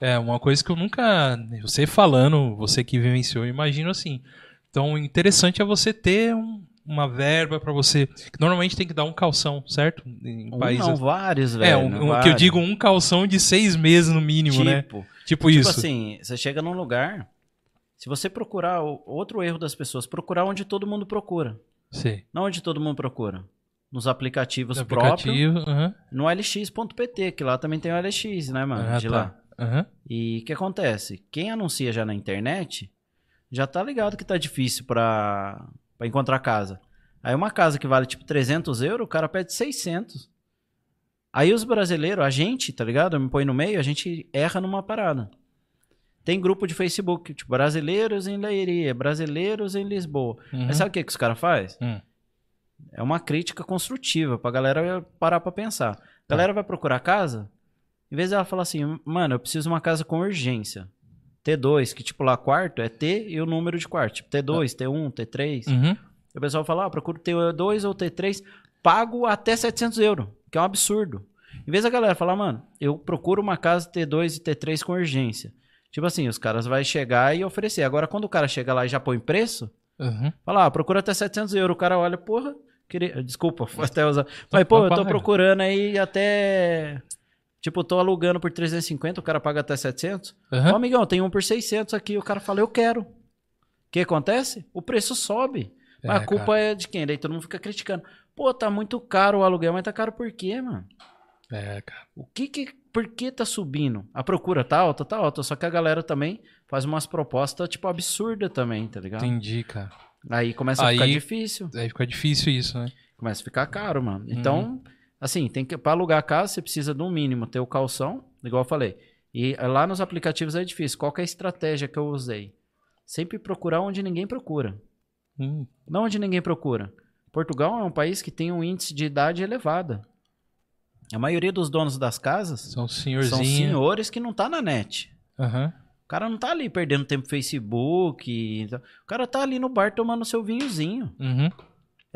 é, uma coisa que eu nunca... Você falando, você que vivenciou, eu imagino assim. Então, o interessante é você ter um- uma verba pra você... Normalmente tem que dar um calção, certo? Em Um, países... não, vários, velho. É, um, que eu digo um calção de seis meses no mínimo, né? tipo, Tipo, Tipo isso. assim, você chega num lugar, se você procurar, outro erro das pessoas, procurar onde todo mundo procura. Sei. Não onde todo mundo procura. Nos aplicativos próprios, Aplicativo, aham. no lx.pt, que lá também tem o LX, né, mano? Ah, de tá. lá. Aham. E o que acontece? Quem anuncia já na internet já tá ligado que tá difícil pra, pra encontrar casa. Aí uma casa que vale tipo 300 euros, o cara pede 600. Aí os brasileiros, a gente, tá ligado? Eu me põe no meio, a gente erra numa parada. Tem grupo de Facebook, tipo, brasileiros em Leiria, brasileiros em Lisboa. Uhum. Mas sabe o que, que os caras fazem? Hum. É uma crítica construtiva pra galera parar pra pensar. A galera vai procurar casa, em vez dela falar assim, mano, eu preciso de uma casa com urgência. T2, que tipo lá quarto é T e o número de quarto. Tipo T2, T1, T3. Uhum. E o pessoal fala, ah, procuro T2 ou T3, pago até 700 euros, que é um absurdo. Em vez da galera falar, mano, eu procuro uma casa T2 e T3 com urgência. Tipo assim, os caras vão chegar e oferecer. Agora, quando o cara chega lá e já põe preço, Uhum. Fala, ah, procura até 700 euros. O cara olha, porra, queria... desculpa, até usar. Mas, pô, eu tô procurando aí até. Tipo, tô alugando por 350, o cara paga até 700. Aham. Ó, amigão, tem um por 600 aqui. O cara fala, eu quero. O que acontece? O preço sobe. Mas É, a culpa é de quem? Daí todo mundo fica criticando. Pô, tá muito caro o aluguel, mas tá caro por quê, mano? É, cara. O que que. Por que tá subindo? A procura tá alta, tá alta. Só que a galera também faz umas propostas, tipo, absurdas também, tá ligado? Entendi, cara. Aí começa a Aí- ficar difícil. Aí fica difícil isso, né? Começa a ficar caro, mano. Então, assim, tem que para alugar a casa, você precisa do mínimo ter o calção, igual eu falei. E eh, lá nos aplicativos é difícil. Qual é a estratégia que eu usei? Sempre procurar onde ninguém procura. Hum. Não onde ninguém procura. Portugal é um país que tem um índice de idade elevada. A maioria dos donos das casas São são senhores que não tá na net. Aham. O cara não tá ali perdendo tempo no Facebook. e tal. O cara tá ali no bar tomando seu vinhozinho. Uhum.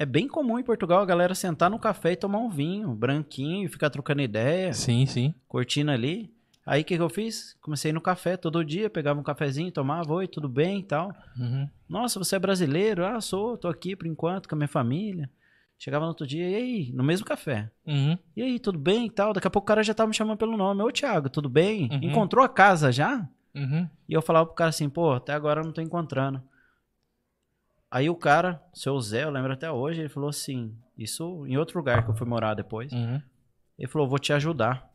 É bem comum em Portugal a galera sentar no café e tomar um vinho branquinho e ficar trocando ideia, Sim, sim. curtindo ali. Aí o que, que eu fiz? Comecei no café todo dia, pegava um cafezinho, tomava, oi, tudo bem e tal. Uhum. Nossa, você é brasileiro? Ah, sou, tô aqui por enquanto com a minha família. Chegava no outro dia, e aí, no mesmo café. Uhum. E aí, tudo bem e tal? Daqui a pouco o cara já tava me chamando pelo nome. Ô, Thiago, tudo bem? Uhum. Encontrou a casa já? Uhum. E eu falava pro cara assim, pô, até agora eu não tô encontrando. Aí o cara, seu Zé, eu lembro até hoje, ele falou assim, isso em outro lugar que eu fui morar depois. Uhum. Ele falou, vou te ajudar.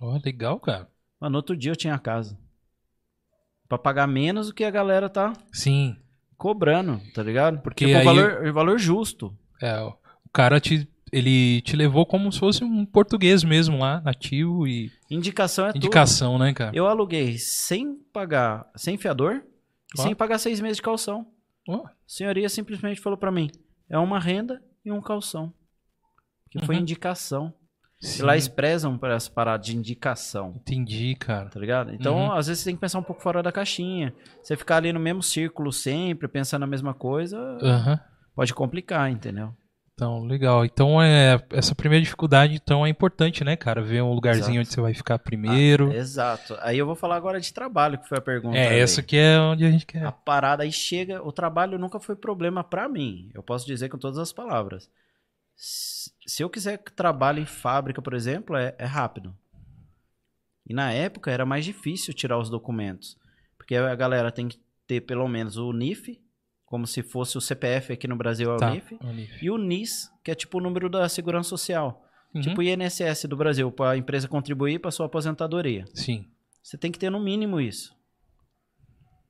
Ó, legal, cara. Mano, no outro dia eu tinha a casa. Pra pagar menos do que a galera tá Sim. cobrando, tá ligado? Porque tipo, aí- o valor, valor justo. É, o cara te, ele te levou como se fosse um português mesmo lá, nativo e Indicação é tudo. indicação, né, cara? Eu aluguei sem pagar, sem fiador e Ó. sem pagar seis meses de calção. Ó, A senhoria simplesmente falou pra mim, é uma renda e um calção. Que foi Uhum. indicação. E sim. lá eles prezam por essa parada de indicação, Entendi, cara. tá ligado? Então, Uhum. às vezes você tem que pensar um pouco fora da caixinha. Você ficar ali no mesmo círculo sempre, pensando na mesma coisa, Aham. pode complicar, entendeu? Então, legal. Então, é, essa primeira dificuldade, então, é importante, né, cara? Ver um lugarzinho Exato. onde você vai ficar primeiro. Ah, exato. Aí eu vou falar agora de trabalho, que foi a pergunta. é, aí. essa que é onde a gente quer. A parada aí chega, o trabalho nunca foi problema pra mim. Eu posso dizer com todas as palavras. Se se eu quiser que trabalhe em fábrica, por exemplo, é, é rápido. E na época era mais difícil tirar os documentos. Porque a galera tem que ter pelo menos o NIF, como se fosse o CPF aqui no Brasil é o Tá. NIF, Olivia. e o NIS, que é tipo o número da segurança social. Uhum. Tipo o INSS do Brasil, para a empresa contribuir para sua aposentadoria. Sim. Você tem que ter no mínimo isso.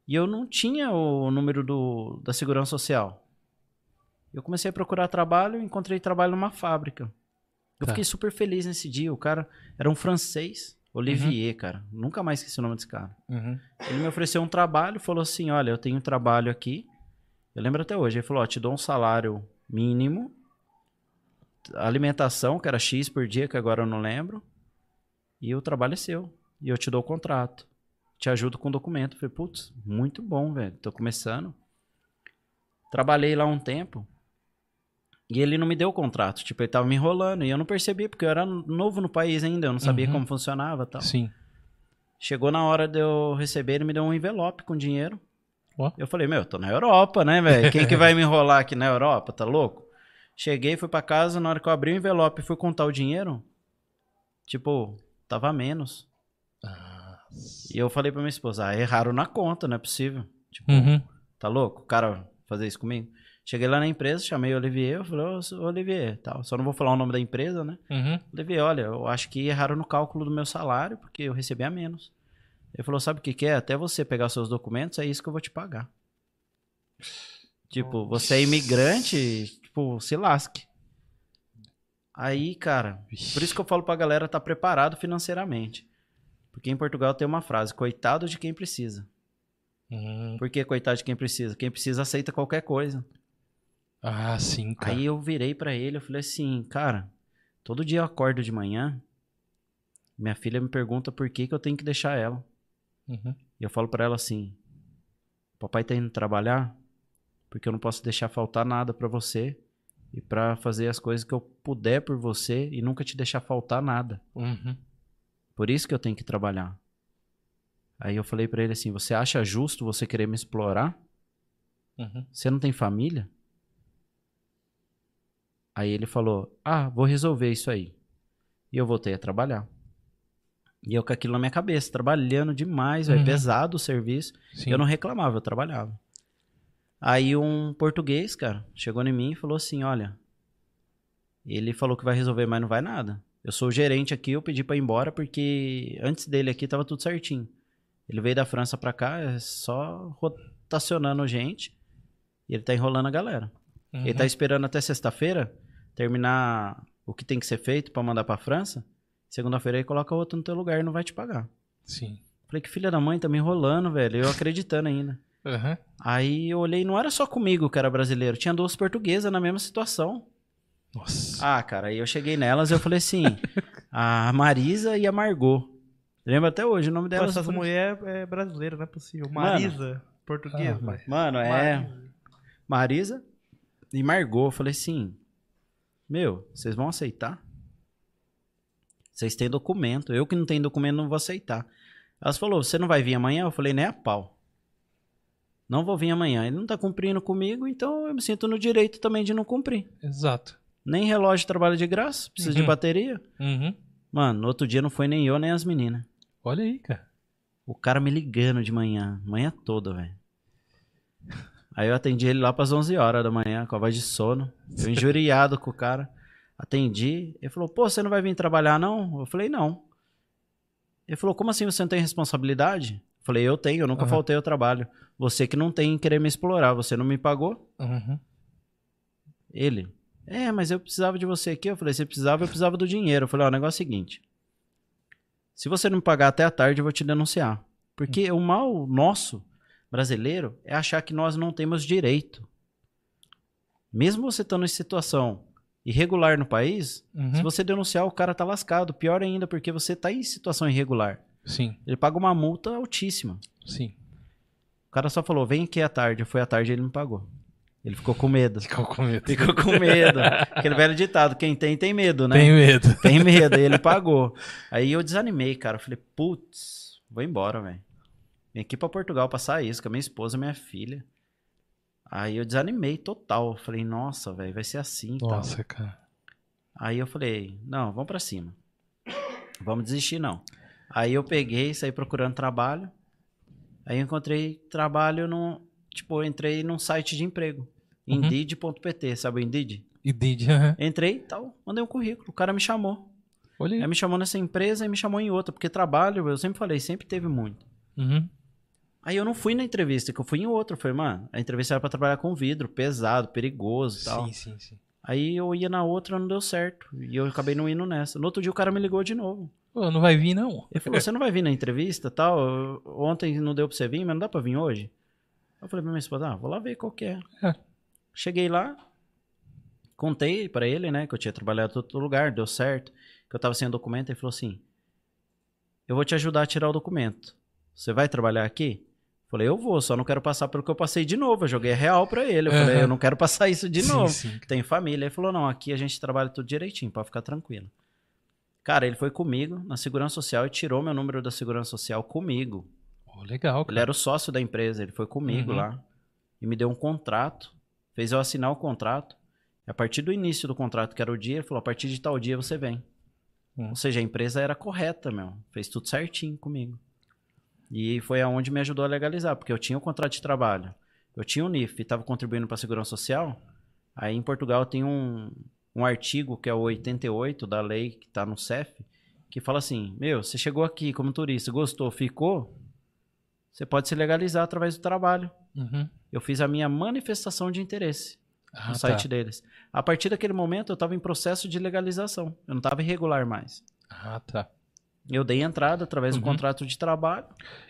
E eu não tinha o número do, da segurança social. Eu comecei a procurar trabalho e encontrei trabalho numa fábrica. Eu Tá. fiquei super feliz nesse dia. O cara era um francês, Olivier, cara. Nunca mais esqueci o nome desse cara. Uhum. Ele me ofereceu um trabalho, falou assim: Olha, eu tenho um trabalho aqui. Eu lembro até hoje. Ele falou: Ó, te dou um salário mínimo, alimentação, que era X por dia, que agora eu não lembro, e o trabalho é seu. E eu te dou o contrato. Te ajudo com o documento. Eu falei: Putz, muito bom, velho. Tô começando. Trabalhei lá um tempo. E ele não me deu o contrato. Tipo, ele tava me enrolando. E eu não percebi, porque eu era novo no país ainda. Eu não sabia Uhum. como funcionava e tal. Sim. Chegou na hora de eu receber, ele me deu um envelope com dinheiro. Eu falei, meu, eu tô na Europa, né, velho? Quem que vai me enrolar aqui na Europa? Tá louco? Cheguei, fui pra casa, na hora que eu abri o envelope e fui contar o dinheiro, tipo, tava menos. Ah, E eu falei pra minha esposa, ah, erraram na conta, não é possível. Tipo, Uhum. tá louco? O cara fazer isso comigo? Cheguei lá na empresa, chamei o Olivier, eu falei, ô, Olivier, tal. Só não vou falar o nome da empresa, né? Uhum. Olivier, olha, eu acho que erraram no cálculo do meu salário, porque eu recebi a menos. Ele falou, sabe o que, que é? Até você pegar seus documentos, é isso que eu vou te pagar. Tipo, você é imigrante, tipo, se lasque. Aí, cara, por isso que eu falo pra galera estar tá preparado financeiramente. Porque em Portugal tem uma frase, coitado de quem precisa. Uhum. Por que coitado de quem precisa? Quem precisa aceita qualquer coisa. Ah, sim, cara. Aí eu virei pra ele, eu falei assim, cara, todo dia eu acordo de manhã, minha filha me pergunta por que, que eu tenho que deixar ela. Uhum. E eu falo pra ela assim, papai tá indo trabalhar porque eu não posso deixar faltar nada pra você e pra fazer as coisas que eu puder por você e nunca te deixar faltar nada. Uhum. Por isso que eu tenho que trabalhar. Aí eu falei pra ele assim, você acha justo você querer me explorar? Uhum. Você não tem família? Aí ele falou: Ah, vou resolver isso aí. E eu voltei a trabalhar. E eu com aquilo na minha cabeça, trabalhando demais, Uhum. pesado o serviço. Sim. Eu não reclamava, eu trabalhava. Aí um português, cara, chegou em mim e falou assim: Olha, ele falou que vai resolver, mas não vai nada. Eu sou o gerente aqui, eu pedi pra ir embora porque antes dele aqui tava tudo certinho. Ele veio da França pra cá, é só rotacionando gente. E ele tá enrolando a galera. Uhum. Ele tá esperando até sexta-feira terminar o que tem que ser feito pra mandar pra França. Segunda-feira ele coloca outro no teu lugar e não vai te pagar. Sim. Falei que filha da mãe tá me enrolando, velho. Eu acreditando ainda. Uhum. Aí eu olhei, não era só comigo que era brasileiro, tinha duas portuguesas na mesma situação. Nossa. Ah, cara, aí eu cheguei nelas e eu falei assim: a Marisa e a Margot. Lembro até hoje o nome delas. Essas eu falei, mulheres é brasileira, não é possível. Mano. Marisa, portuguesa. Ah, mas- Mano, é. Marisa. Marisa e Margot. Eu falei assim: Meu, vocês vão aceitar? Vocês têm documento. Eu que não tenho documento não vou aceitar. Elas falou: Você não vai vir amanhã? Eu falei: Nem a pau. Não vou vir amanhã. Ele não tá cumprindo comigo, então eu me sinto no direito também de não cumprir. Exato. Nem relógio trabalha de graça, precisa de Uhum. bateria. Uhum. Mano, no outro dia não foi nem eu, nem as meninas. Olha aí, cara. O cara me ligando de manhã, manhã toda, velho. Aí eu atendi ele lá pras 11 horas da manhã, com a voz de sono. Eu injuriado com o cara. Atendi. Ele falou, pô, você não vai vir trabalhar, não? Eu falei, não. Ele falou, como assim você não tem responsabilidade? Eu falei, eu tenho, eu nunca Aham. faltei ao trabalho. Você que não tem em querer me explorar, você não me pagou? Uhum. Ele, é, mas eu precisava de você aqui. Eu falei, você precisava, eu precisava do dinheiro. Eu falei, ó, o negócio é o seguinte. Se você não me pagar até a tarde, eu vou te denunciar. Porque o mal nosso, brasileiro, é achar que nós não temos direito. Mesmo você estando em situação irregular no país, Uhum. se você denunciar, o cara tá lascado. Pior ainda, porque você tá em situação irregular. Sim, Ele paga uma multa altíssima. sim. O cara só falou, vem aqui à tarde. Foi à tarde e ele me pagou. Ele ficou com medo. Ficou com medo. Ficou com medo. Aquele velho ditado, quem tem, tem medo, né? Tenho medo. Tem medo, aí ele pagou. Aí eu desanimei, cara. Eu falei, putz, vou embora, velho. Vim aqui pra Portugal passar isso com a minha esposa e minha filha. Aí eu desanimei total. Eu falei, nossa, velho, vai ser assim e tal. Nossa, cara. Aí eu falei, não, vamos pra cima. Vamos desistir, não. Aí eu peguei, saí procurando trabalho. Aí eu encontrei trabalho no. Tipo, eu entrei num site de emprego. Uhum. Indeed.pt, sabe o Indeed? Didi, aham. Entrei e tal, mandei um currículo. O cara me chamou. Olha aí. Aí me chamou nessa empresa e me chamou em outra, porque trabalho, eu sempre falei, sempre teve muito. Uhum. Aí eu não fui na entrevista, que eu fui em outra. Eu falei, mano, a entrevista era pra trabalhar com vidro, pesado, perigoso e tal. Sim, sim, sim. Aí eu ia na outra, não deu certo. E eu acabei não indo nessa. No outro dia o cara me ligou de novo. Pô, não vai vir, não. Ele falou, você não vai vir na entrevista tal? Ontem não deu pra você vir, mas não dá pra vir hoje? Eu falei pra minha esposa, ah, vou lá ver qual que é. É. Cheguei lá, contei pra ele, né, que eu tinha trabalhado em outro lugar, deu certo, que eu tava sem documento. Ele falou assim, eu vou te ajudar a tirar o documento. Você vai trabalhar aqui? Falei, eu vou, só não quero passar pelo que eu passei de novo. Eu joguei real pra ele. Eu falei, Aham. eu não quero passar isso de sim, novo. Sim. Tem família. Ele falou, não, aqui a gente trabalha tudo direitinho, pode ficar tranquilo. Cara, ele foi comigo na Segurança Social e tirou meu número da Segurança Social comigo. Pô, legal, cara. Ele era o sócio da empresa, ele foi comigo Uhum. lá e me deu um contrato, fez eu assinar o contrato. E a partir do início do contrato, que era o dia, ele falou: a partir de tal dia você vem. Hum. Ou seja, a empresa era correta, meu. Fez tudo certinho comigo. E foi aonde me ajudou a legalizar, porque eu tinha o contrato de trabalho, eu tinha o NIF e estava contribuindo para a Segurança Social. Aí em Portugal tem um, um artigo que é o 88 da lei que está no CEF, que fala assim: Meu, você chegou aqui como turista, gostou, ficou, você pode se legalizar através do trabalho. Uhum. Eu fiz a minha manifestação de interesse Ah, no tá. site deles. A partir daquele momento, eu estava em processo de legalização. Eu não estava irregular mais. Ah, tá. Eu dei entrada através do Uhum. contrato de trabalho.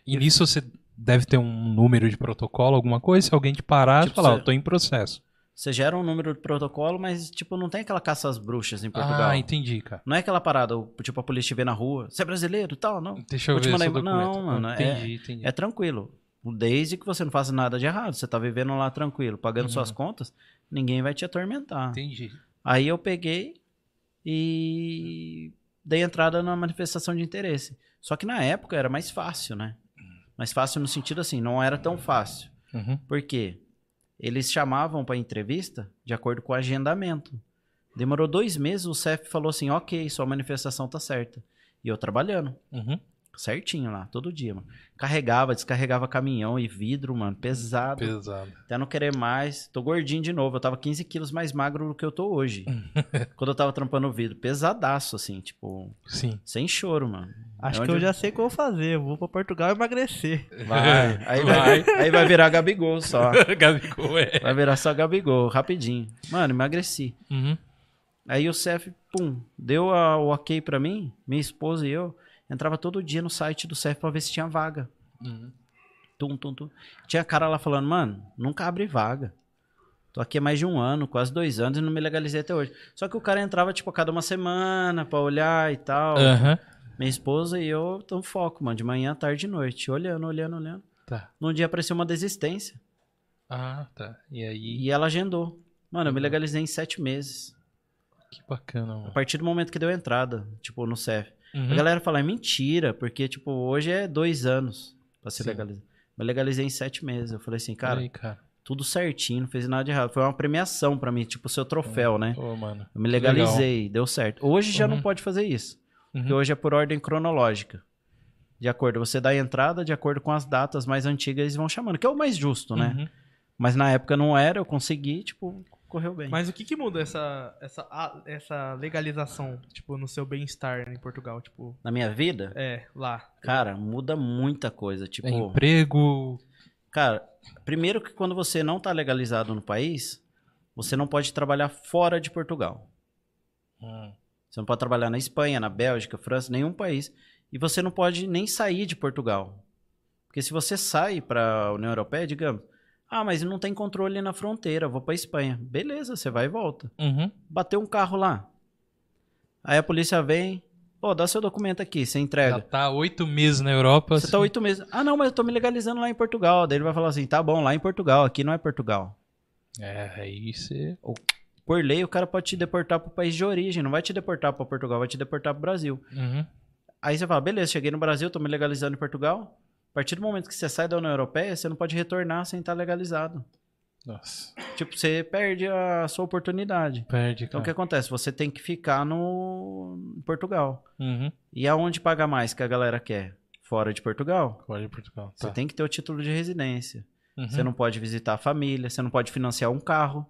E nisso você deve ter um número de protocolo, alguma coisa? Se alguém te parar, Tipo, você fala, ó, você- eu tô em processo. Você gera um número de protocolo, mas, tipo, não tem aquela caça às bruxas em Portugal. Ah, entendi, cara. Não é aquela parada, o- tipo, a polícia te vê na rua, você é brasileiro e tal, não. Deixa eu te ver documento. Não, mano, é- Entendi, entendi. É tranquilo. Desde que você não faça nada de errado, você tá vivendo lá tranquilo, pagando Uhum. suas contas, ninguém vai te atormentar. Entendi. Aí eu peguei e dei entrada na manifestação de interesse. Só que na época era mais fácil, né? Mais fácil no sentido assim, não era tão fácil. Uhum. Por quê? Eles chamavam para entrevista de acordo com o agendamento. Demorou dois meses, o CEF falou assim: ok, sua manifestação tá certa. E eu trabalhando, Uhum. Certinho lá, todo dia, mano. Carregava, descarregava caminhão e vidro, mano, pesado. Pesado. Até não querer mais. Tô gordinho de novo. Eu tava 15 quilos mais magro do que eu tô hoje. [LAUGHS] Quando eu tava trampando o vidro. Pesadaço, assim, tipo, Sim. sem choro, mano. Acho É que onde eu já sei o que eu vou fazer. Eu vou pra Portugal emagrecer. Vai. [LAUGHS] Aí vai, aí vai virar Gabigol só. [LAUGHS] Gabigol, é. Vai virar só Gabigol, rapidinho. Mano, emagreci. Uhum. Aí o CEF, pum, deu a- o ok pra mim, minha esposa e eu, entrava todo dia no site do CEF pra ver se tinha vaga. Uhum. Tum, tum, tum. Tinha cara lá falando, mano, nunca abre vaga. Tô aqui há mais de um ano, quase dois anos e não me legalizei até hoje. Só que o cara entrava, tipo, a cada uma semana pra olhar e tal. Aham. Minha esposa e eu tão foco, mano, de manhã, tarde e noite, olhando, olhando, olhando. Tá. Num dia apareceu uma desistência Ah, tá. E aí, e ela agendou. Mano, eu me Uhum. legalizei em sete meses. que bacana, A mano. partir do momento que deu entrada, tipo, no CEF. Uhum. A galera fala, é mentira, porque, tipo, hoje é dois anos pra se Sim. legalizar. Eu legalizei em sete meses. Eu falei assim, cara, Aí, cara. tudo certinho, não fez nada de errado. Foi uma premiação pra mim, tipo, seu troféu, né? Ô, mano. Eu me legal. legalizei, deu certo. Hoje já Uhum. não pode fazer isso, porque Uhum. hoje é por ordem cronológica. De acordo, você dá a entrada de acordo com as datas mais antigas, eles vão chamando, que é o mais justo, né? Uhum. Mas na época não era, eu consegui, tipo, correu bem. Mas o que que muda essa, essa, a- essa legalização, tipo, no seu bem-estar em Portugal? Tipo, Na minha vida, é, lá. cara, muda muita coisa. Tipo, É emprego. Cara, primeiro que quando você não tá legalizado no país, você não pode trabalhar fora de Portugal. Hum. Você não pode trabalhar na Espanha, na Bélgica, França, nenhum país. E você não pode nem sair de Portugal. Porque se você sai para a União Europeia, digamos, ah, mas não tem controle na fronteira, vou para Espanha. Beleza, você vai e volta. Uhum. Bateu um carro lá. Aí a polícia vem, pô, dá seu documento aqui, você Já entrega. tá oito meses na Europa. Você tá oito meses. Ah, não, mas eu tô me legalizando lá em Portugal. Daí ele vai falar assim: tá bom, lá em Portugal, aqui não é Portugal. É, aí você. Por lei, o cara pode te deportar pro país de origem, não vai te deportar pra Portugal, vai te deportar pro Brasil. Uhum. Aí você fala: beleza, cheguei no Brasil, tô me legalizando em Portugal. A partir do momento que você sai da União Europeia, você não pode retornar sem estar legalizado. Nossa. Tipo, você perde a sua oportunidade. Perde, Então o que cara. acontece? Você tem que ficar no em Portugal. Uhum. E aonde paga mais que a galera quer? Fora de Portugal. Pode ir Portugal. Você Tá. tem que ter o título de residência. Uhum. Você não pode visitar a família, você não pode financiar um carro.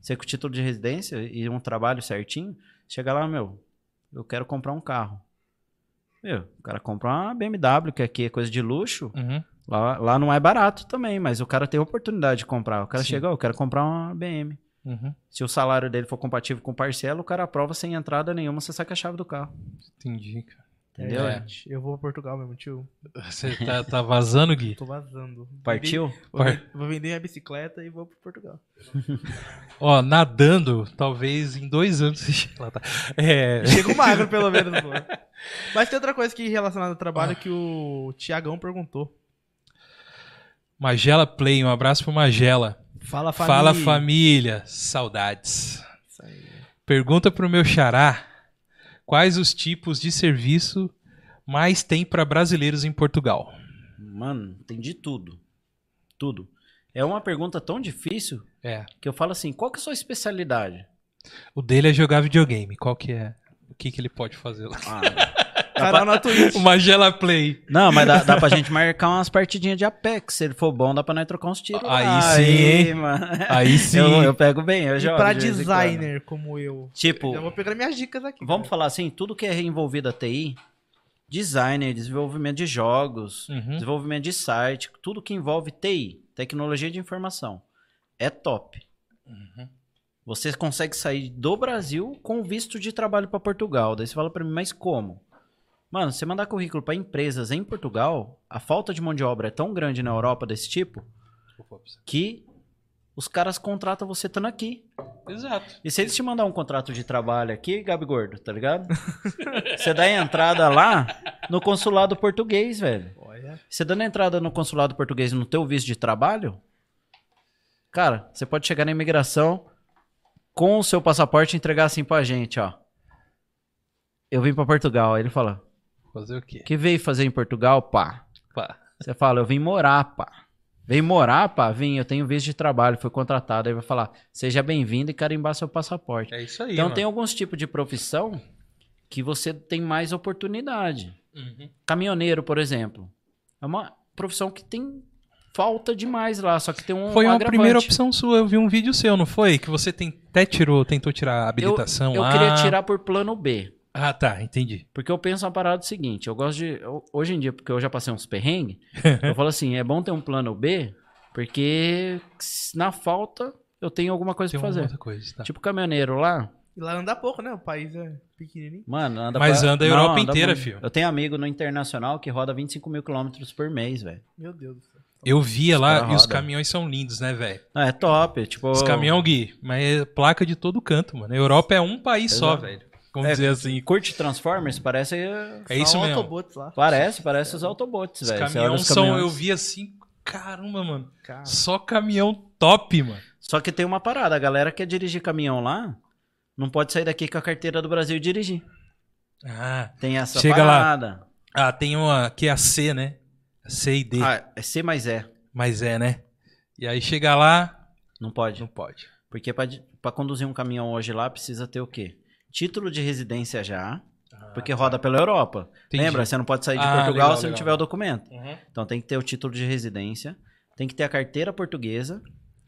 Você com o título de residência e um trabalho certinho, chega lá, meu, eu quero comprar um carro. Meu, o cara compra uma BMW, que aqui é coisa de luxo. Uhum. Lá, lá não é barato também, mas o cara tem a oportunidade de comprar. O cara Sim. chega, "Ó, eu quero comprar uma BM. Uhum. Se o salário dele for compatível com parcela, o cara aprova sem entrada nenhuma, você saca a chave do carro. Entendi, cara. Entendeu? É. gente, eu vou pra Portugal mesmo, tio. Você tá, tá vazando, Gui? [LAUGHS] Tô vazando. Partiu? Vou, vou vender minha bicicleta e vou pra Portugal. [LAUGHS] Ó, nadando, talvez em dois anos você chegue lá, tá? É. Chego magro, pelo menos. [LAUGHS] pô. Mas tem outra coisa que relacionada ao trabalho que o Tiagão perguntou. Magela Play, um abraço pro Magela. Fala, família. Fala família, saudades. Isso aí. Pergunta pro meu xará quais os tipos de serviço mais tem para brasileiros em Portugal. Mano, tem de tudo. Tudo. É uma pergunta tão difícil É. que eu falo assim, qual que é a sua especialidade? O dele é jogar videogame. Qual que é? O que, que ele pode fazer lá? Ah, Canal na Twitch. O Magela Play. Não, mas dá, dá pra gente marcar umas partidinhas de Apex. Se ele for bom, dá pra nós trocar uns tiros. Aí lá. sim, hein? mano. Aí sim. Eu, eu pego bem, eu E jogo. pra de designer como eu. Tipo, Já vou pegar minhas dicas aqui. vamos né? falar assim, tudo que é envolvido a TI, designer, desenvolvimento de jogos, Uhum. desenvolvimento de site, tudo que envolve TI, tecnologia de informação, é top. Uhum. Você consegue sair do Brasil com visto de trabalho para Portugal. Daí você fala para mim, mas como? Mano, você mandar currículo para empresas em Portugal, a falta de mão de obra é tão grande na Europa desse tipo que os caras contratam você estando aqui. Exato. E se eles te mandar um contrato de trabalho aqui, Gabi Gordo, tá ligado? [LAUGHS] você dá entrada lá no consulado português, velho. Olha. Você dando entrada no consulado português no teu visto de trabalho, cara, você pode chegar na imigração com o seu passaporte e entregar assim pra gente, ó. Eu vim pra Portugal. Aí ele fala, Fazer o quê? que veio fazer em Portugal, pá? Pá. Você fala, eu vim morar, pá. Vem morar, pá? Vim, eu tenho visto de trabalho, fui contratado. Aí vai falar, seja bem-vindo e carimbar seu passaporte. É isso aí. Então mano. tem alguns tipos de profissão que você tem mais oportunidade. Uhum. Caminhoneiro, por exemplo. É uma profissão que tem falta demais lá, só que tem um Foi uma agravante. primeira opção sua. Eu vi um vídeo seu, não foi? Que você tem, até tirou, tentou tirar a Eu, habilitação eu lá. queria tirar por plano B. Ah, tá, entendi. Porque eu penso uma parada seguinte, eu gosto de. eu- hoje em dia, porque eu já passei uns perrengues, [LAUGHS] eu falo assim, é bom ter um plano B, porque na falta eu tenho alguma coisa Tem pra fazer. coisa, tá? Tipo caminhoneiro lá, E lá anda pouco, né? O país é pequenininho. mano, anda Mas pra- anda a Não, Europa anda inteira, muito. filho. Eu tenho amigo no internacional que roda 25 mil quilômetros por mês, velho. Meu Deus do céu. Eu via Os lá e os caminhões são lindos, né, velho? Não, é top, tipo... Os caminhão, Gui, mas é placa de todo canto, mano. A Europa é um país só, Exato. velho. Vamos É, dizer assim. Curte Transformers? Parece... É isso mesmo. Autobots lá. Parece, parece os Autobots, Os velho. Olha caminhões os são, eu vi assim, caramba, mano. Cara. Só caminhão top, mano. Só que tem uma parada, a galera que quer dirigir caminhão lá, não pode sair daqui com a carteira do Brasil e dirigir. Ah, Tem essa Chega lá. parada. ah tem uma que é a C, né? A C e D, Ah, é C mais E. mas é, né? E aí chega lá, Não pode. não pode. Porque pra, di- pra conduzir um caminhão hoje lá, precisa ter o quê? Título de residência já, porque roda pela Europa. Ah, Entendi. Lembra? Você não pode sair de Ah, Portugal legal, se não legal. tiver o documento. Uhum. Então tem que ter o título de residência, tem que ter a carteira portuguesa.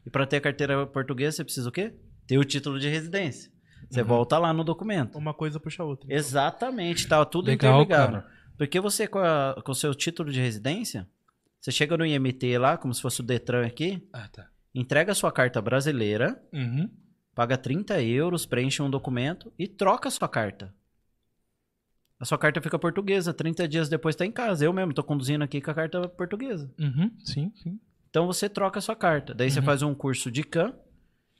E para ter a carteira portuguesa, você precisa o quê? Ter o título de residência. Você Uhum. volta lá no documento. Uma coisa puxa a outra. Exatamente, tá tudo Legal, interligado. cara. Porque você, com, a- com o seu título de residência, você chega no IMT lá, como se fosse o Detran aqui, Ah, tá. entrega a sua carta brasileira, Uhum. Paga 30 euros, preenche um documento e troca a sua carta. A sua carta fica portuguesa, 30 dias depois tá em casa. Eu mesmo tô conduzindo aqui com a carta portuguesa. Uhum. Sim, sim. Então você troca a sua carta. Daí você Uhum. faz um curso de CAN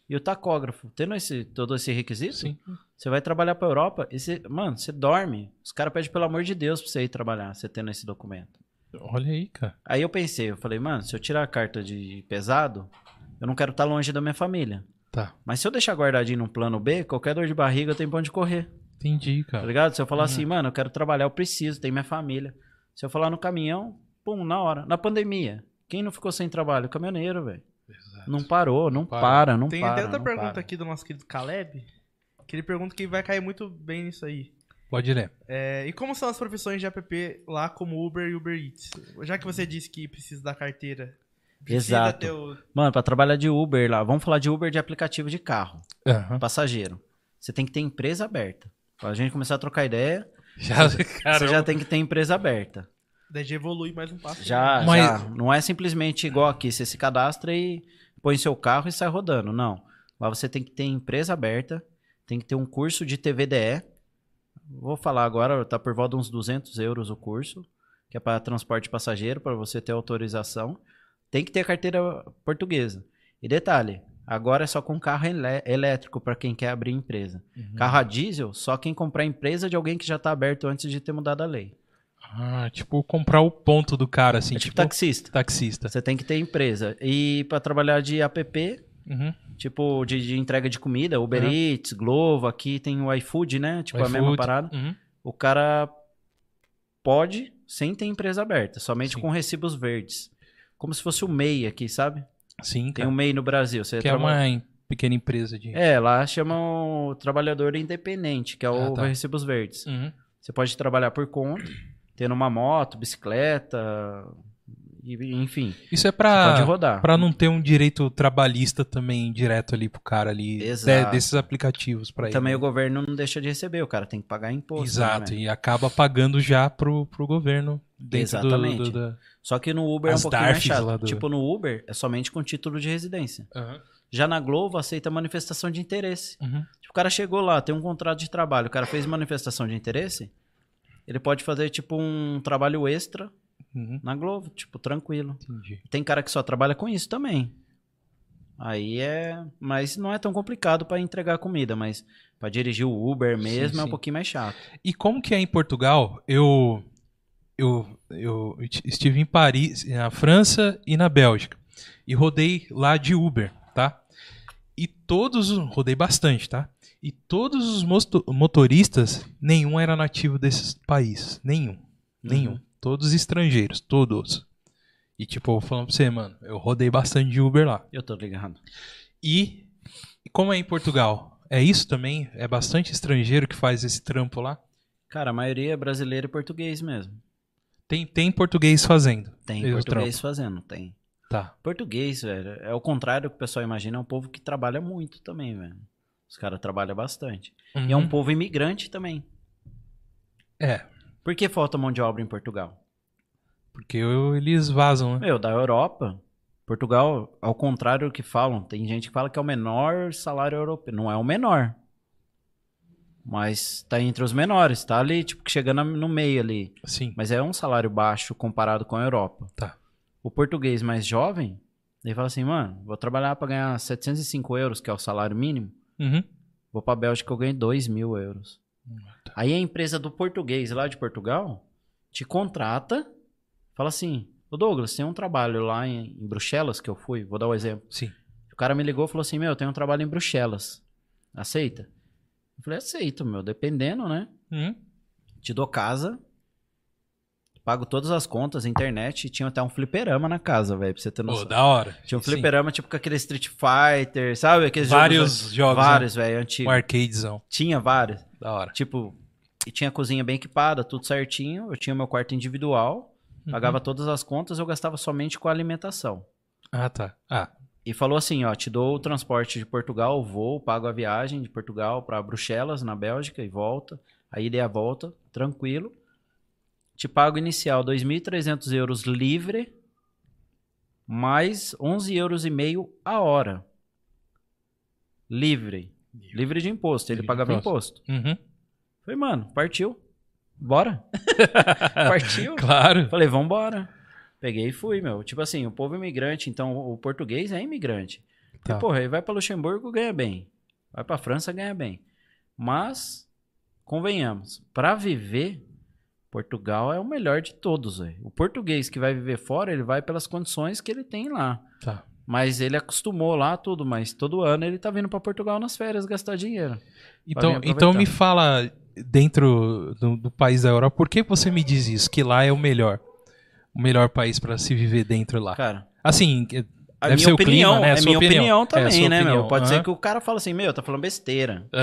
e o tacógrafo. Tendo esse, todo esse requisito, Sim. você vai trabalhar pra Europa e você, mano, você dorme. Os caras pedem pelo amor de Deus pra você ir trabalhar, você tendo esse documento. Olha aí, cara. Aí eu pensei, eu falei, mano, se eu tirar a carta de pesado, eu não quero estar longe da minha família. Tá. Mas se eu deixar guardadinho num plano B, qualquer dor de barriga eu tenho pra onde correr. Entendi, Tá cara. ligado? Se eu falar Uhum. assim, mano, eu quero trabalhar, eu preciso, tem minha família. Se eu falar no caminhão, pum, na hora. Na pandemia, quem não ficou sem trabalho? Caminhoneiro, velho. Exato. Não parou, não para. para, não Tem para. até outra não pergunta para. aqui do nosso querido Caleb, que ele pergunta que vai cair muito bem nisso aí. Pode ler. É, e como são as profissões de app lá como Uber e Uber Eats? Já que você disse que precisa da carteira, Exato. ter o... Mano, pra trabalhar de Uber lá, vamos falar de Uber de aplicativo de carro, Aham. passageiro. Você tem que ter empresa aberta. Pra gente começar a trocar ideia, Já, você [LAUGHS] já tem que ter empresa aberta. Daí já evolui mais um passo. Já, Mas- já. Não é simplesmente igual aqui, você se cadastra e põe seu carro e sai rodando. Não. Lá você tem que ter empresa aberta, tem que ter um curso de TVDE. Vou falar agora, tá por volta de uns 200 euros o curso, que é para transporte passageiro, para você ter autorização. Tem que ter carteira portuguesa. E detalhe, agora é só com carro elé- elétrico para quem quer abrir empresa. Uhum. Carro a diesel, só quem comprar empresa de alguém que já tá aberto antes de ter mudado a lei. Ah, tipo, comprar o ponto do cara, assim, é tipo, tipo taxista. taxista. Você tem que ter empresa. E para trabalhar de app, Uhum. tipo de, de entrega de comida, Uber Uhum. Eats, Glovo, aqui tem o iFood, né? Tipo a mesma parada. Uhum. O cara pode sem ter empresa aberta, somente Sim. com recibos verdes. Como se fosse o MEI aqui, sabe? Sim, Tem cara. o MEI no Brasil. Você Que é trabalha- uma em- pequena empresa de... É, lá chamam o trabalhador independente, que é o Ah, tá. recibos verdes. Uhum. Você pode trabalhar por conta, tendo uma moto, bicicleta enfim, Isso é rodar. pra não ter um direito trabalhista também direto ali pro cara ali. de- desses aplicativos pra ele. Também né? o governo não deixa de receber, o cara tem que pagar imposto. né, Exato, velho? e acaba pagando já pro, pro governo do- Exatamente. do, da- Só que no Uber é um As pouquinho mais chato. do- Tipo, no Uber é somente com título de residência. Já na Globo aceita manifestação de interesse. Uhum. Tipo, o cara chegou lá, tem um contrato de trabalho, o cara fez manifestação de interesse, ele pode fazer tipo um trabalho extra Uhum. na Globo, tipo, tranquilo. Entendi. Tem cara que só trabalha com isso também. Aí é, mas não é tão complicado pra entregar comida, mas pra dirigir o Uber mesmo é um sim. pouquinho mais chato. E como que é em Portugal? Eu, eu, eu estive em Paris, na França e na Bélgica. E rodei lá de Uber, tá? E todos, os- rodei bastante, tá? E todos os motoristas, nenhum era nativo desses países. Nenhum. Nenhum. Uhum. Todos estrangeiros, todos. E tipo, falando pra você, mano, eu rodei bastante de Uber lá. Eu tô ligado. E como é em Portugal? É isso também? É bastante estrangeiro que faz esse trampo lá? Cara, a maioria é brasileiro e português mesmo. Tem, tem português fazendo. Tem português fazendo, tem. Tá. Português, velho, é o contrário do que o pessoal imagina, é um povo que trabalha muito também, velho. Os caras trabalham bastante. E é um Uhum. povo imigrante também. É, Por que falta mão de obra em Portugal? porque eu- eles vazam, né? Meu, da Europa, Portugal, ao contrário do que falam, tem gente que fala que é o menor salário europeu. Não é o menor. Mas tá entre os menores, tá ali, tipo, chegando no meio ali. Sim. Mas é um salário baixo comparado com a Europa. Tá. O português mais jovem, ele fala assim, mano, vou trabalhar pra ganhar 705 euros, que é o salário mínimo. Uhum. Vou pra Bélgica, eu ganho 2 mil euros. tá. Aí a empresa do português lá de Portugal te contrata, fala assim, ô Douglas, tem um trabalho lá em, em Bruxelas que eu fui, vou dar um exemplo. Sim. O cara me ligou e falou assim, meu, tem um trabalho em Bruxelas. Aceita? Eu falei, aceito, meu, dependendo, né? Uhum. Te dou casa, pago todas as contas, internet, e tinha até um fliperama na casa, velho, pra você ter Pô, noção. da hora. Tinha um Sim. fliperama, tipo, com aquele Street Fighter, sabe? Aqueles Vários jogos, jogos. Vários, velho, né? antigos. Um arcadezão. Tinha vários. Da hora. Tipo, e tinha a cozinha bem equipada, tudo certinho. Eu tinha meu quarto individual, pagava Uhum. todas as contas, eu gastava somente com a alimentação. Ah, tá. Ah, E falou assim, ó, te dou o transporte de Portugal, o voo, pago a viagem de Portugal para Bruxelas, na Bélgica, e volta. Aí dei a volta, tranquilo. Te pago inicial 2.300 euros livre, mais 11 euros e meio a hora. Livre. Livre de imposto. Ele Livre pagava imposto. imposto. uhum. Falei, mano, partiu. Bora. [LAUGHS] partiu. Claro. Falei, vambora. Peguei e fui, meu. Tipo assim, o povo é imigrante, então o português é imigrante. Tá. E, porra, ele vai pra Luxemburgo, ganha bem. Vai pra França, ganha bem. Mas, convenhamos, pra viver, Portugal é o melhor de todos, velho. O português que vai viver fora, ele vai pelas condições que ele tem lá. Tá. Mas ele acostumou lá tudo, mas todo ano ele tá vindo pra Portugal nas férias gastar dinheiro. Então, então me fala, dentro do, do país da Europa, por que você me diz isso? Que lá é o melhor. O melhor país pra se viver dentro lá. Cara, Assim, que- a deve minha ser o opinião, clima, né? A é minha opinião, opinião. É, a também, sua né, opinião. meu? Pode ser que o cara fala assim, meu, tá falando besteira. Tipo,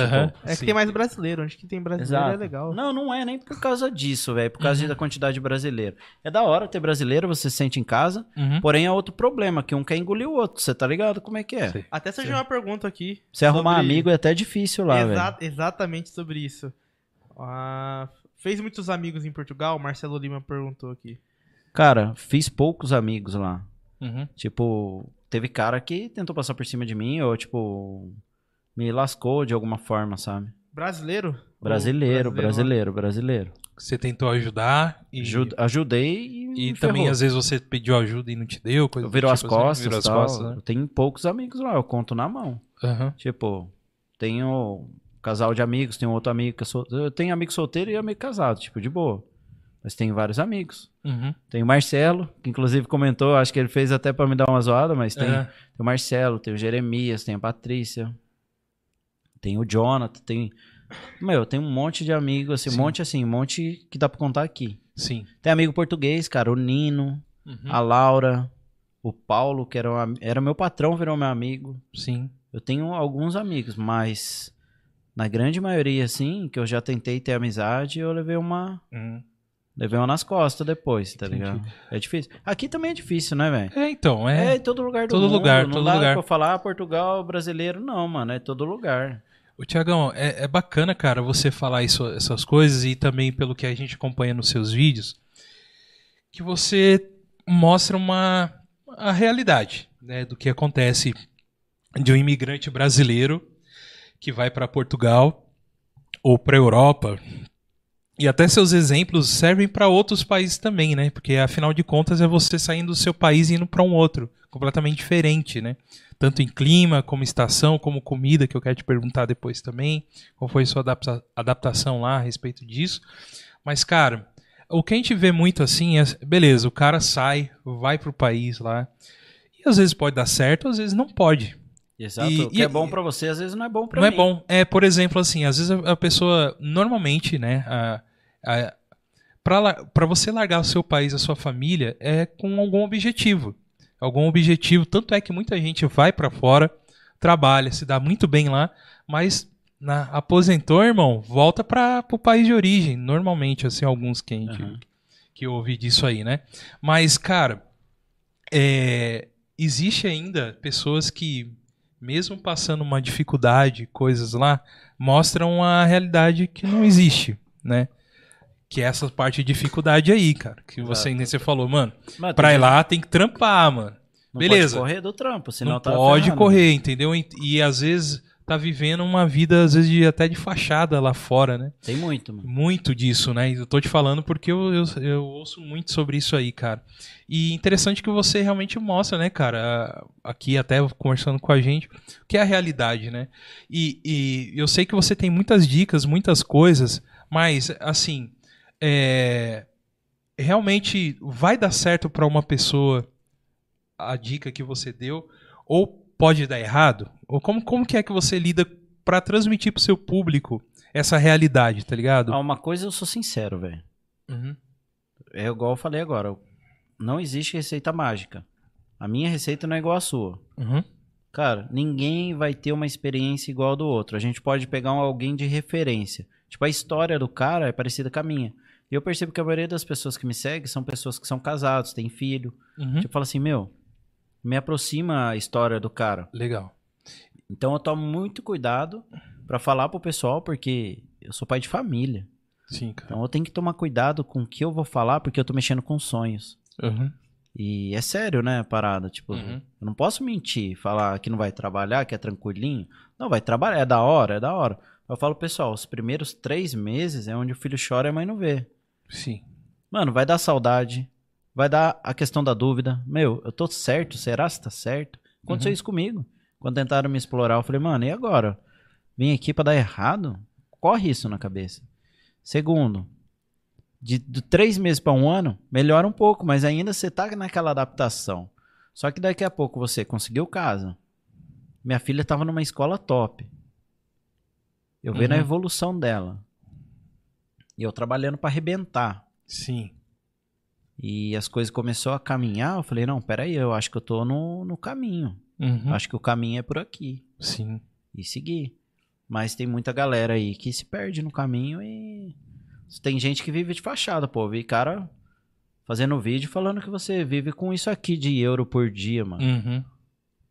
É que sim. tem mais brasileiro. Onde que tem brasileiro é legal. Não, não é nem por causa disso, velho. Por causa Uhum. da quantidade de brasileiro. É da hora ter brasileiro, você se sente em casa. Uhum. Porém, é outro problema, que um quer engolir o outro. Você tá ligado como é que é? Sei. Até surgiu uma pergunta aqui. Arrumar sobre- amigo é até difícil lá, Exa- velho. Exatamente sobre isso. Ah, fez muitos amigos em Portugal? Marcelo Lima perguntou aqui. Cara, fiz poucos amigos lá. Uhum. Tipo, teve cara que tentou passar por cima de mim ou, tipo, me lascou de alguma forma, sabe? Brasileiro? Brasileiro, Ou brasileiro, brasileiro. Você tentou ajudar e, Aju- Ajudei e, e também ferrou. às vezes você pediu ajuda e não te deu. Coisa Virou as tipo assim, costas, virou as tal. costas, né? Eu tenho poucos amigos lá, eu conto na mão. Aham. Tipo, tenho um casal de amigos, tenho outro amigo que eu sou. Eu tenho amigo solteiro e amigo casado, tipo, de boa. Mas tenho vários amigos. Uhum. Tem o Marcelo, que inclusive comentou, acho que ele fez até pra me dar uma zoada, mas tem, É. tem o Marcelo, tem o Jeremias, tem a Patrícia, tem o Jonathan, tem. Meu, tem um monte de amigos, assim, um monte assim, um monte que dá pra contar aqui. Sim. Tem amigo português, cara, o Nino, Uhum. a Laura, o Paulo, que era, um era meu patrão, virou meu amigo. Sim. Eu tenho alguns amigos, mas na grande maioria, assim, que eu já tentei ter amizade, eu levei uma, Uhum. Levei uma nas costas depois, tá Entendi. ligado? É difícil. Aqui também é difícil, né, velho? É, então, É. é. em todo lugar do todo mundo. lugar, não todo dá lugar. pra falar ah, Portugal brasileiro, não, mano. É todo lugar. Ô, Tiagão, é, é bacana, cara, você falar isso, essas coisas e também pelo que a gente acompanha nos seus vídeos, que você mostra uma a realidade né, do que acontece de um imigrante brasileiro que vai para Portugal ou para Europa. E até seus exemplos servem para outros países também, né? Porque afinal de contas é você saindo do seu país e indo para um outro, completamente diferente, né? Tanto em clima, como estação, como comida, que eu quero te perguntar depois também. Qual foi a sua adapta- adaptação lá a respeito disso? Mas, cara, o que a gente vê muito assim é, beleza, o cara sai, vai pro país lá, e às vezes pode dar certo, às vezes não pode. Exato. E- o que e- é bom pra você, às vezes não é bom não mim. é bom. É, por exemplo, assim, às vezes a, a pessoa, normalmente, né, a, a, pra, la- pra você largar o seu país, a sua família, é com algum objetivo. Algum objetivo. Tanto é que muita gente vai pra fora, trabalha, se dá muito bem lá, mas na, aposentou, irmão, volta para o país de origem. Normalmente, assim, alguns que, a gente, Aham. que eu ouvi disso aí, né? Mas, cara, é, existe ainda pessoas que, mesmo passando uma dificuldade, coisas lá, mostram a realidade que não existe, né? Que é essa parte de dificuldade aí, cara. Que você, nem você falou, mano, Mano, pra ir lá tem que trampar, mano. não beleza. Pode correr do trampo, senão não tá pode correr, entendeu? E, e às vezes tá vivendo uma vida, às vezes, de, até de fachada lá fora, né? Tem muito, mano. Muito disso, né? Eu tô te falando porque eu, eu, eu ouço muito sobre isso aí, cara. E interessante que você realmente mostra, né, cara? Aqui até conversando com a gente, o que é a realidade, né? E, e eu sei que você tem muitas dicas, muitas coisas, mas, assim, é, realmente vai dar certo para uma pessoa a dica que você deu? Ou pode dar errado? Ou como, como que é que você lida para transmitir pro seu público essa realidade, tá ligado? Ah, uma coisa eu sou sincero, velho. Uhum. É igual eu falei agora. Não existe receita mágica. A minha receita não é igual à sua. Uhum. Cara, ninguém vai ter uma experiência igual a do outro. A gente pode pegar um- alguém de referência. Tipo, a história do cara é parecida com a minha. E eu percebo que a maioria das pessoas que me seguem são pessoas que são casados, têm filho. Uhum. Tipo, fala assim, meu, me aproxima a história do cara. Legal. Então eu tomo muito cuidado pra falar pro pessoal, porque eu sou pai de família. Sim, cara. Então eu tenho que tomar cuidado com o que eu vou falar, porque eu tô mexendo com sonhos. Uhum. E é sério, né, a parada? Tipo, Uhum. eu não posso mentir, falar que não vai trabalhar, que é tranquilinho. Não, vai trabalhar, é da hora, é da hora. Eu falo, pessoal, os primeiros três meses é onde o filho chora e a mãe não vê. Sim. Mano, vai dar saudade, vai dar a questão da dúvida. Meu, eu tô certo? Será se tá certo? Aconteceu Uhum. isso comigo. Quando tentaram me explorar, eu falei, mano, e agora? Vim aqui pra dar errado? Corre isso na cabeça. Segundo, de, de três meses pra um ano, melhora um pouco, mas ainda você tá naquela adaptação. Só que daqui a pouco você conseguiu casa. Minha filha tava numa escola top. Eu vendo a Uhum. evolução dela. E eu trabalhando pra arrebentar. Sim. E as coisas começaram a caminhar, eu falei, não, peraí, eu acho que eu tô no, no caminho. Uhum. Acho que o caminho é por aqui. Sim. E seguir. Mas tem muita galera aí que se perde no caminho e. Tem gente que vive de fachada, pô. Vi cara fazendo vídeo falando que você vive com isso aqui de euro por dia, mano. Uhum.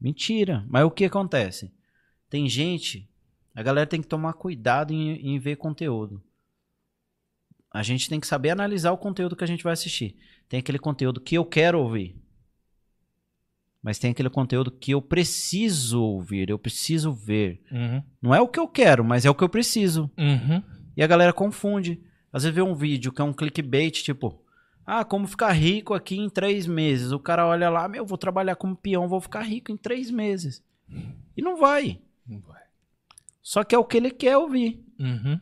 Mentira. Mas o que acontece? Tem gente. A galera tem que tomar cuidado em, em ver conteúdo. A gente tem que saber analisar o conteúdo que a gente vai assistir. Tem aquele conteúdo que eu quero ouvir. Mas tem aquele conteúdo que eu preciso ouvir, eu preciso ver. Uhum. Não é o que eu quero, mas é o que eu preciso. Uhum. E a galera confunde. Às vezes vê um vídeo que é um clickbait, tipo, ah, como ficar rico aqui em três meses. O cara olha lá, meu, vou trabalhar como peão, vou ficar rico em três meses. E não vai. Não vai. Só que é o que ele quer ouvir. Uhum.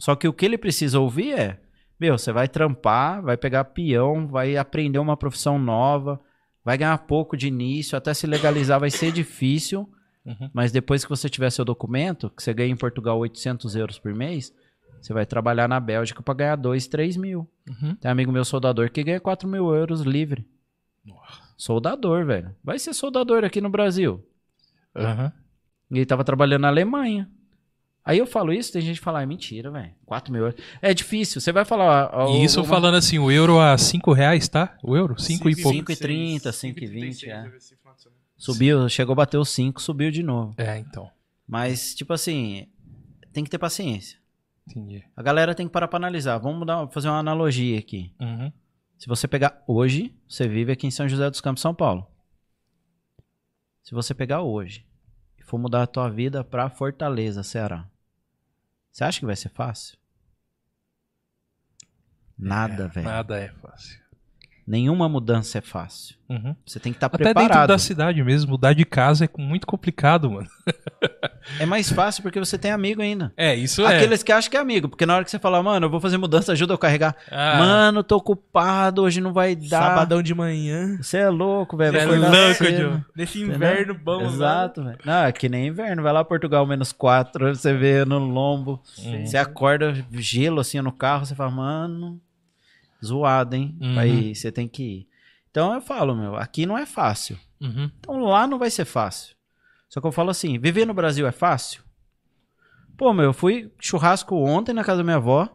Só que o que ele precisa ouvir é, meu, você vai trampar, vai pegar peão, vai aprender uma profissão nova, vai ganhar pouco de início, até se legalizar vai ser difícil. Uhum. Mas depois que você tiver seu documento, que você ganha em Portugal 800 euros por mês, você vai trabalhar na Bélgica para ganhar 2, 3 mil. Uhum. Tem um amigo meu soldador que ganha 4 mil euros livre. Soldador, velho. Vai ser soldador aqui no Brasil. Uhum. E ele tava trabalhando na Alemanha. Aí eu falo isso, tem gente que fala, é mentira, velho. 4 mil euros. É difícil. Você vai falar. ó, E isso uma- falando assim, o euro a 5 reais, tá? O euro? 5 e pouco. 5,30, 5,20, é. semana. Subiu, chegou a bater os 5, subiu de novo. É, então. Mas, tipo assim, tem que ter paciência. Entendi. A galera tem que parar pra analisar. Vamos dar, fazer uma analogia aqui. Uhum. Se você pegar hoje, você vive aqui em São José dos Campos, São Paulo. Se você pegar hoje e for mudar a tua vida pra Fortaleza, Ceará, você acha que vai ser fácil? Nada, velho. Nada é fácil. Nenhuma mudança é fácil. Uhum. Você tem que estar Até dentro preparado. da cidade mesmo, mudar de casa é muito complicado, mano. É mais fácil porque você tem amigo ainda. É, isso é. Aqueles que acham que é amigo, porque na hora que você fala, mano, eu vou fazer mudança, ajuda eu carregar. Ah, Mano, tô ocupado, hoje não vai dar. Sabadão de manhã. Você é louco, velho. É louco. Diogo. Nesse Entendeu? inverno bom. Exato, velho. Não, é que nem inverno. Vai lá Portugal, menos 4, você vê no lombo. Uhum. Você acorda gelo assim no carro, você fala, mano, zoado, hein? Uhum. Aí você tem que ir. Então eu falo, meu, aqui não é fácil. Uhum. Então lá não vai ser fácil. Só que eu falo assim, viver no Brasil é fácil? Pô, meu, eu fui churrasco ontem na casa da minha avó.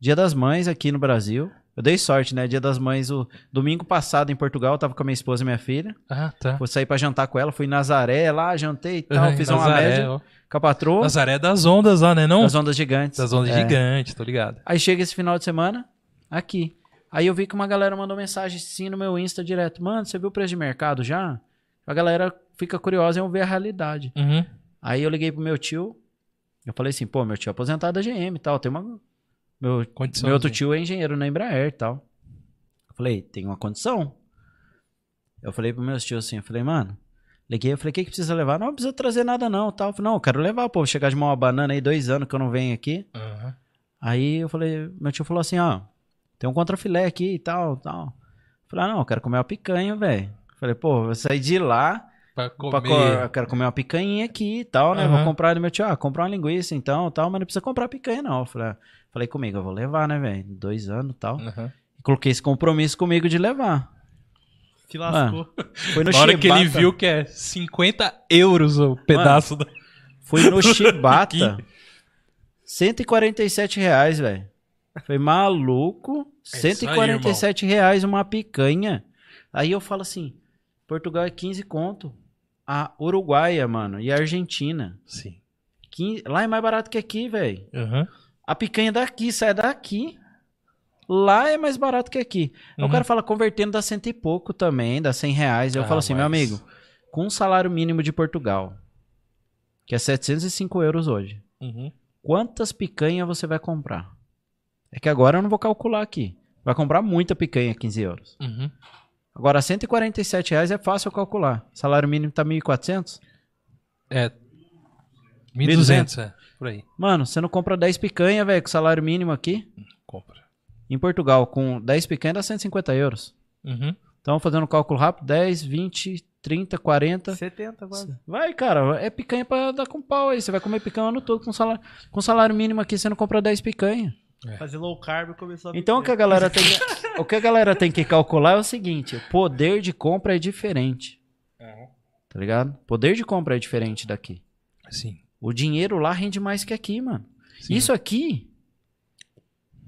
Dia das Mães aqui no Brasil. Eu dei sorte, né? Dia das Mães, o domingo passado em Portugal, eu tava com a minha esposa e minha filha. Ah, tá. Fui sair pra jantar com ela, fui em Nazaré lá, jantei e tal, Uhum, [LAUGHS] fiz uma Nazaré, média ó. com a patroa Nazaré é das ondas lá, né? Não? das ondas gigantes. Das ondas É. gigantes, tô ligado. Aí chega esse final de semana, aqui. Aí eu vi que uma galera mandou mensagem sim no meu Insta direto. Mano, você viu o preço de mercado já? A galera fica curiosa em ver a realidade. Uhum. Aí eu liguei pro meu tio. Eu falei assim, pô, meu tio é aposentado da GM e tal. Tem uma. Meu, meu outro tio é engenheiro na Embraer e tal. Eu falei, tem uma condição. Eu falei pro meus tios assim, eu falei, mano, liguei, eu falei, o que, que precisa levar? Não, não precisa trazer nada não, tal. Eu falei, não, eu quero levar, pô, chegar de uma banana aí, dois anos que eu não venho aqui. Uhum. Aí eu falei, meu tio falou assim, ó, tem um contrafilé aqui e tal, tal. Falei, ah, não, eu quero comer uma picanha, velho. Falei, pô, vou sair de lá, Pra pra comer. co- eu quero comer uma picanha aqui e tal, né? Aham. Vou comprar ali, meu tio, ah, comprar uma linguiça então, tal, mas não precisa comprar picanha não. Falei, ah, falei comigo, eu vou levar, né, velho? Dois anos e tal. Uhum. E coloquei esse compromisso comigo de levar. Que lascou. Foi no Na hora que ele viu que é 50 euros o pedaço da. Fui no [LAUGHS] Chibata. Aqui. 147 reais, velho. Foi maluco. É isso aí, 147 reais uma picanha. Aí eu falo assim: Portugal é 15 conto. A Uruguaia, mano, e a Argentina. Sim. 15 Lá é mais barato que aqui, velho. Uhum. A picanha daqui sai daqui. Lá é mais barato que aqui. Aí O Uhum. cara fala convertendo dá cento e pouco também, dá 100 reais. Eu Ah, falo assim, meu mas- amigo, com um salário mínimo de Portugal, que é 705 euros hoje, Uhum. quantas picanhas você vai comprar? É que agora eu não vou calcular aqui. Vai comprar muita picanha, 15 euros. Uhum. Agora, 147 reais é fácil calcular. Salário mínimo tá 1.400? É. 1.200, é. Por aí. Mano, você não compra 10 picanha, velho, com salário mínimo aqui. Compra. Em Portugal, com 10 picanha dá 150 euros. Uhum. Então, fazendo um cálculo rápido, 10, 20, 30, 40. 70 quase. Vai, cara, é picanha pra dar com pau aí. Você vai comer picanha o ano todo com salário, com salário mínimo aqui, você não compra 10 picanha. Fazer low carb começou a Então, o que a galera tem que, [LAUGHS] o que a galera tem que calcular é o seguinte: o poder de compra é diferente. Tá ligado? Poder de compra é diferente daqui. Sim. O dinheiro lá rende mais que aqui, mano. Sim. Isso aqui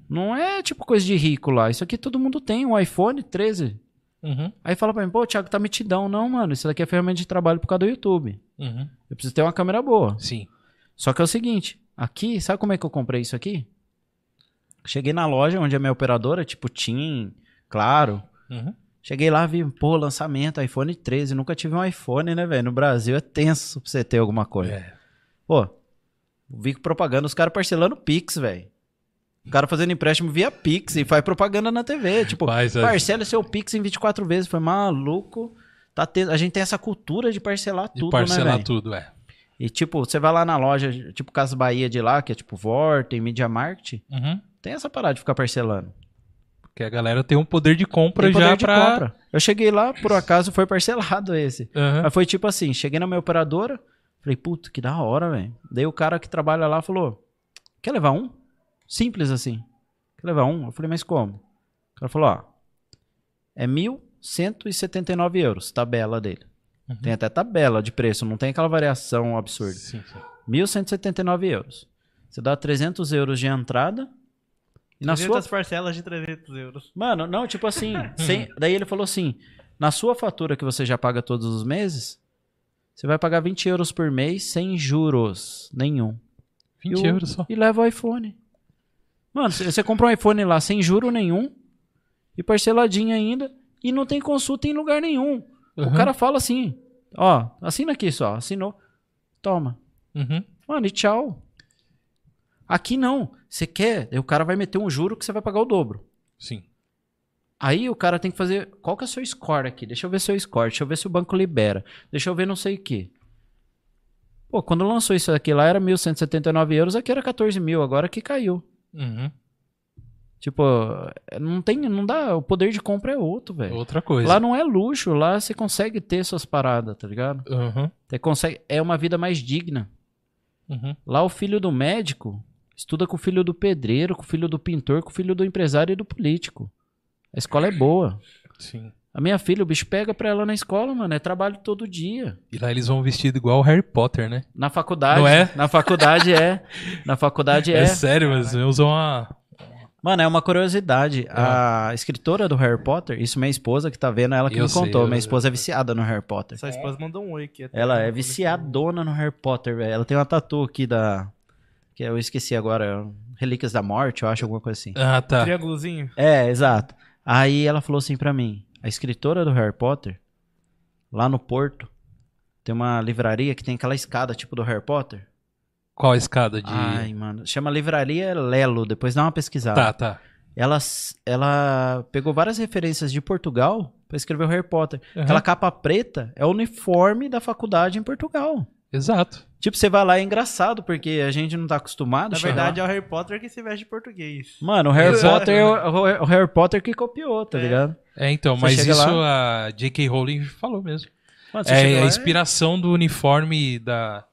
não é tipo coisa de rico lá. Isso aqui todo mundo tem, um iPhone 13. Uhum. Aí fala pra mim, pô, Thiago, tá metidão. Não, mano, isso daqui é ferramenta de trabalho por causa do YouTube. Uhum. Eu preciso ter uma câmera boa. Sim. Só que é o seguinte, aqui, sabe como é que eu comprei isso aqui? Cheguei na loja onde é minha operadora, tipo TIM, claro. Uhum. Cheguei lá, vi, pô, lançamento, iPhone 13. Nunca tive um iPhone, né, velho? No Brasil é tenso pra você ter alguma coisa. É. Pô, vi propaganda, os caras parcelando Pix, velho. O cara fazendo empréstimo via Pix e faz propaganda na TV. Tipo, Faz, é. parcela seu Pix em 24 vezes. Foi maluco. Tá te- A gente tem essa cultura de parcelar De tudo, né, parcelar tudo, é. E tipo, você vai lá na loja, tipo Casa Bahia de lá, que é tipo Vorten, Media Market, Uhum. Tem essa parada de ficar parcelando. Porque a galera tem um poder de compra Tem poder já de pra. compra. Eu cheguei lá, por acaso foi parcelado esse. Uhum. Mas foi tipo assim, cheguei na minha operadora, falei, puta, que da hora, velho. Daí o cara que trabalha lá falou, quer levar um? Simples assim. Quer levar um? Eu falei, mas como? O cara falou, ó, é 1.179 euros, tabela dele. Uhum. Tem até tabela de preço, não tem aquela variação absurda. Sim, sim. 1.179 euros. Você dá 300 euros de entrada. Na 300 sua. parcelas de 300 euros. Mano, não, tipo assim. sem- Daí ele falou assim: na sua fatura que você já paga todos os meses, você vai pagar 20 euros por mês sem juros nenhum. 20 E o- euros só. E leva o iPhone. Mano, você você compra um iPhone lá sem juro nenhum e parceladinho ainda e não tem consulta em lugar nenhum. O Uhum. cara fala assim: ó, assina aqui só, assinou, toma. Uhum. Mano, e tchau. Aqui não. Você quer, o cara vai meter um juro que você vai pagar o dobro. Sim. Aí o cara tem que fazer. Qual que é o seu score aqui? Deixa eu ver seu score. Deixa eu ver se o banco libera. Deixa eu ver não sei o que. Pô, quando lançou isso aqui lá era 1.179 euros, aqui era 14 mil, agora que caiu. Uhum. Tipo, não tem, não dá, o poder de compra é outro, velho. Outra coisa. Lá não é luxo, lá você consegue ter suas paradas, tá ligado? Uhum. Você consegue, é uma vida mais digna. Uhum. Lá o filho do médico estuda com o filho do pedreiro, com o filho do pintor, com o filho do empresário e do político. A escola é boa. Sim. A minha filha, o bicho pega pra ela na escola, mano, é trabalho todo dia. E lá eles vão vestido igual o Harry Potter, né? Na faculdade, Não é? [LAUGHS] na faculdade é. Na faculdade É, é. sério, mas usam uma. Mano, é uma curiosidade. A escritora do Harry Potter, isso minha esposa que tá vendo, ela que Eu me sei, contou. eu- minha esposa é viciada no Harry Potter. Sua esposa mandou um oi aqui. Ela é viciadona no Harry Potter, velho. Ela tem uma tatu aqui da. Que eu esqueci agora. Relíquias da Morte, eu acho, alguma coisa assim. Ah, tá. Triângulozinho. É, exato. Aí ela falou assim pra mim: a escritora do Harry Potter, lá no Porto, tem uma livraria que tem aquela escada tipo do Harry Potter. Qual a escada de. Ai, mano. Chama Livraria Lelo, depois dá uma pesquisada. tá, tá. Ela, ela pegou várias referências de Portugal pra escrever o Harry Potter. Uhum. Aquela capa preta é o uniforme da faculdade em Portugal. Exato. Tipo, você vai lá é engraçado, porque a gente não tá acostumado. Na verdade, é o Harry Potter que se veste de português. Mano, o Harry. Potter é o, o Harry Potter que copiou, tá É. ligado? É, então, Você mas isso lá- a J.K. Rowling falou mesmo. Mano, É a inspiração do uniforme da,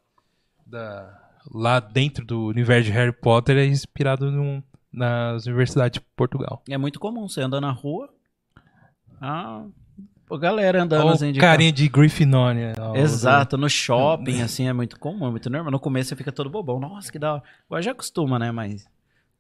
da. Lá dentro do universo de Harry Potter é inspirado num- nas universidades de Portugal. é muito comum, você anda na rua, ah, a galera andando Ou assim de carinha de Grifinória. carro. Exato, no shopping, [LAUGHS] assim, é muito comum, é muito normal. No começo você fica todo bobão, nossa, que da hora. Agora já acostuma, né, mas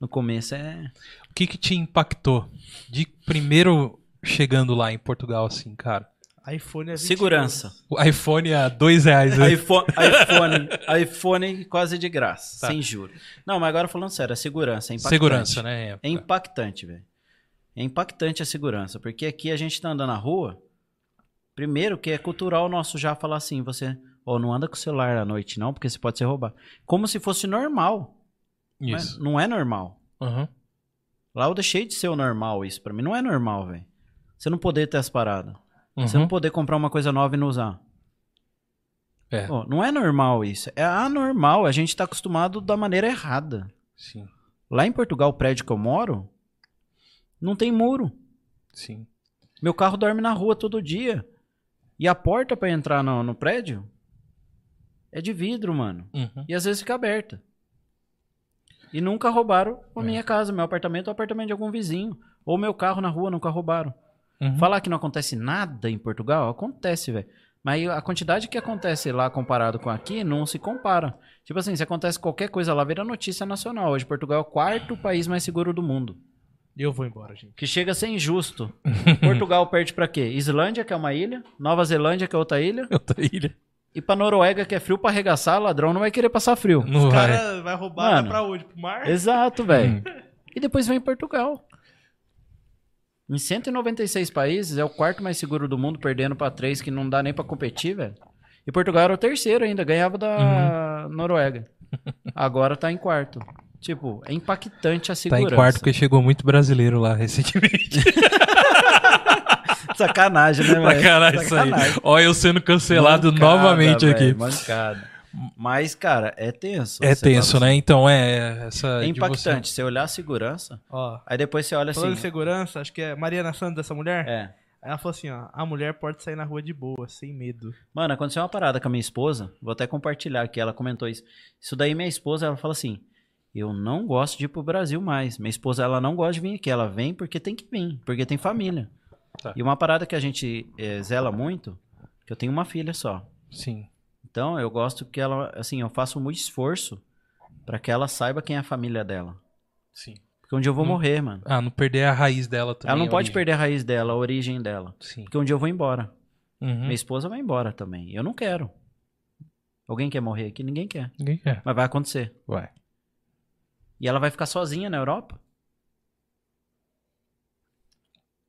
no começo é... O que que te impactou de primeiro chegando lá em Portugal, assim, cara? iPhone é 20 Segurança. euros. O iPhone a dois reais. né? iPhone, [LAUGHS] iPhone, iPhone quase de graça, Tá. sem juros. Não, mas agora falando sério, a segurança é impactante. Segurança, né? É impactante, velho. É impactante a segurança, porque aqui a gente tá andando na rua, primeiro que é cultural nosso já falar assim, você, ó, não anda com o celular à noite não, porque você pode ser roubado. Como se fosse normal, mas Isso. não é normal. Aham. Lá eu deixei de ser o normal isso pra mim, não é normal, velho. Você não poder ter as paradas. Você Uhum. não poder comprar uma coisa nova e não usar. É, Pô, não é normal isso. É anormal. A gente tá acostumado da maneira errada. sim, Lá em Portugal, o prédio que eu moro, não tem muro. sim. Meu carro dorme na rua todo dia. E a porta pra entrar no, no prédio é de vidro, mano. Uhum. E às vezes fica aberta. E nunca roubaram a É. minha casa, meu apartamento ou o apartamento de algum vizinho. Ou meu carro na rua, nunca roubaram. Uhum. Falar que não acontece nada em Portugal, acontece, velho. Mas a quantidade que acontece lá comparado com aqui não se compara. Tipo assim, se acontece qualquer coisa lá, vira notícia nacional. Hoje Portugal é o quarto país mais seguro do mundo. Eu vou embora, gente. Que chega a ser injusto. [LAUGHS] Portugal perde pra quê? Islândia, que é uma ilha, Nova Zelândia, que é outra ilha, [LAUGHS] Outra ilha. e pra Noruega, que é frio pra arregaçar, ladrão não vai querer passar frio. Não Os vai. caras vai roubar Mano. pra onde? Pro mar? Exato, velho. E depois vem Portugal. Em 196 países, é o quarto mais seguro do mundo, perdendo pra três que não dá nem pra competir, velho. E Portugal era o terceiro ainda, ganhava da Noruega. Agora tá em quarto. Tipo, é impactante a Tá segurança. em quarto porque chegou muito brasileiro lá recentemente. [LAUGHS] Sacanagem, né, velho? Sacanagem isso aí. Olha eu sendo cancelado Mancada, novamente velho, aqui. Mancada. Mas, cara, é tenso. É tenso, fala né? Então é essa. assim, É de você- impactante. Você olhar a segurança, Ó, aí depois você olha falando assim. de segurança, acho que é Mariana Santos, essa mulher. É. Ela falou assim, ó, a mulher pode sair na rua de boa, sem medo. Mano, aconteceu uma parada com a minha esposa. Vou até compartilhar aqui. Ela comentou isso. Isso daí, minha esposa, ela fala assim: Eu não gosto de ir pro Brasil mais. Minha esposa, ela não gosta de vir aqui. Ela vem porque tem que vir, porque tem família. Tá. E uma parada que a gente eh, zela muito, que eu tenho uma filha só. Sim. Então, eu gosto que ela, assim, eu faço muito esforço pra que ela saiba quem é a família dela. Sim. Porque um dia eu vou Hum. morrer, mano. Ah, não perder a raiz dela também. ela não pode origem. perder a raiz dela, a origem dela. Sim. Porque um dia eu vou embora. Uhum. Minha esposa vai embora também. Eu não quero. Alguém quer morrer aqui? Ninguém quer. Ninguém quer. Mas vai acontecer. Vai. E ela vai ficar sozinha na Europa.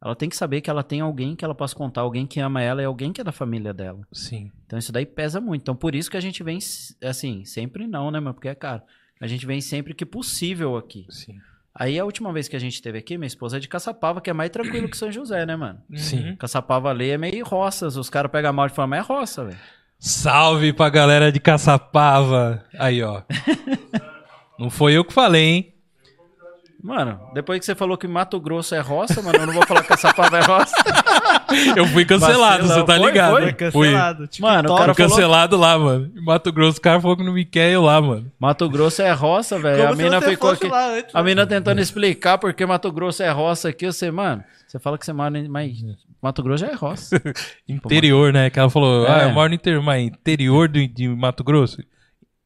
Ela tem que saber que ela tem alguém que ela possa contar, alguém que ama ela e alguém que é da família dela. Sim. Então isso daí pesa muito. Então por isso que a gente vem, assim, sempre não, né, mano? Porque é caro. A gente vem sempre que possível aqui. Sim. Aí a última vez que a gente esteve aqui, minha esposa é de Caçapava, que é mais tranquilo que São José, né, mano? Sim. Caçapava ali é meio roças. Os caras pegam mal e falam, mas é roça, velho. Salve pra galera de Caçapava. Aí, ó. [LAUGHS] não foi eu que falei, hein? Mano, depois que você falou que Mato Grosso é roça, mano, eu não vou falar que Caçapava é roça. [LAUGHS] Eu fui cancelado, Vacilão. você tá ligado? foi? Foi Fui. cancelado. TikTok. Mano, o Fui cara falou- cancelado lá, mano. Em Mato Grosso, o cara falou que não me quer eu lá, mano. Mato Grosso é roça, velho. A mina ficou aqui. lá antes, A mina tentando explicar porque Mato Grosso é roça aqui. Você, mano, você fala que você mora em. Mas Mato Grosso já é roça. [LAUGHS] Interior, né? Que ela falou, É. ah, eu moro no interior, mas interior de, de Mato Grosso?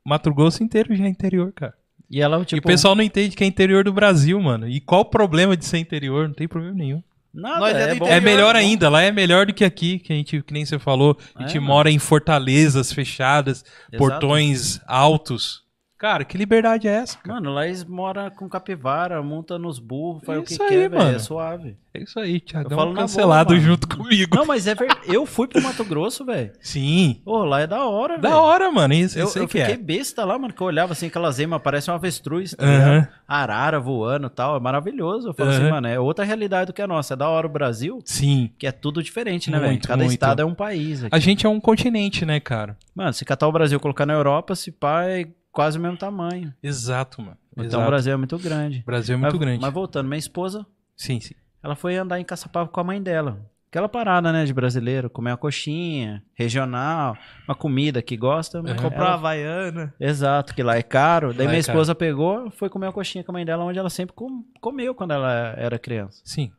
Mato Grosso inteiro já é interior, cara. E ela, e tipo. o pessoal não entende que é interior do Brasil, mano. E qual o problema de ser interior? Não tem problema nenhum. Nada, Nós é é, bom. É Interior, melhor né? ainda, lá é melhor do que aqui, que a gente, que nem você falou, a gente É, mano. mora em fortalezas fechadas, Exato. portões altos. Cara, que liberdade é essa? cara? Mano, lá eles moram com capivara, monta nos burros, faz o que aí, quer, velho. mano. É suave. É isso aí, Eu Thiagão falo cancelado boa, junto comigo. Não, mas é verdade. Eu fui pro Mato Grosso, velho. Sim. Ô, lá é da hora, velho. Da hora, mano. Isso, Eu, isso eu que fiquei é. besta lá, mano, que eu olhava assim, aquelas emas, parece um avestruz, tá? Arara voando e tal, é maravilhoso. Eu falo assim, mano, é outra realidade do que a nossa. É da hora o Brasil, Sim. que é tudo diferente, né, velho? Cada muito. estado é um país. Aqui. A gente é um continente, né, cara? Mano, se catar o Brasil e colocar na Europa, se pá, é quase o mesmo tamanho. Exato, mano. Então Exato. o Brasil é muito grande. O Brasil é muito mas, grande. Mas voltando, minha esposa, Sim, sim. ela foi andar em Caçapava com a mãe dela. Aquela parada, né, de brasileiro, comer uma coxinha, regional, uma comida que gosta. mas Comprar ela- uma Havaiana. Exato, que lá é caro. Daí Lá minha é esposa pegou, foi comer uma coxinha com a mãe dela, onde ela sempre com- comeu quando ela era criança. Sim.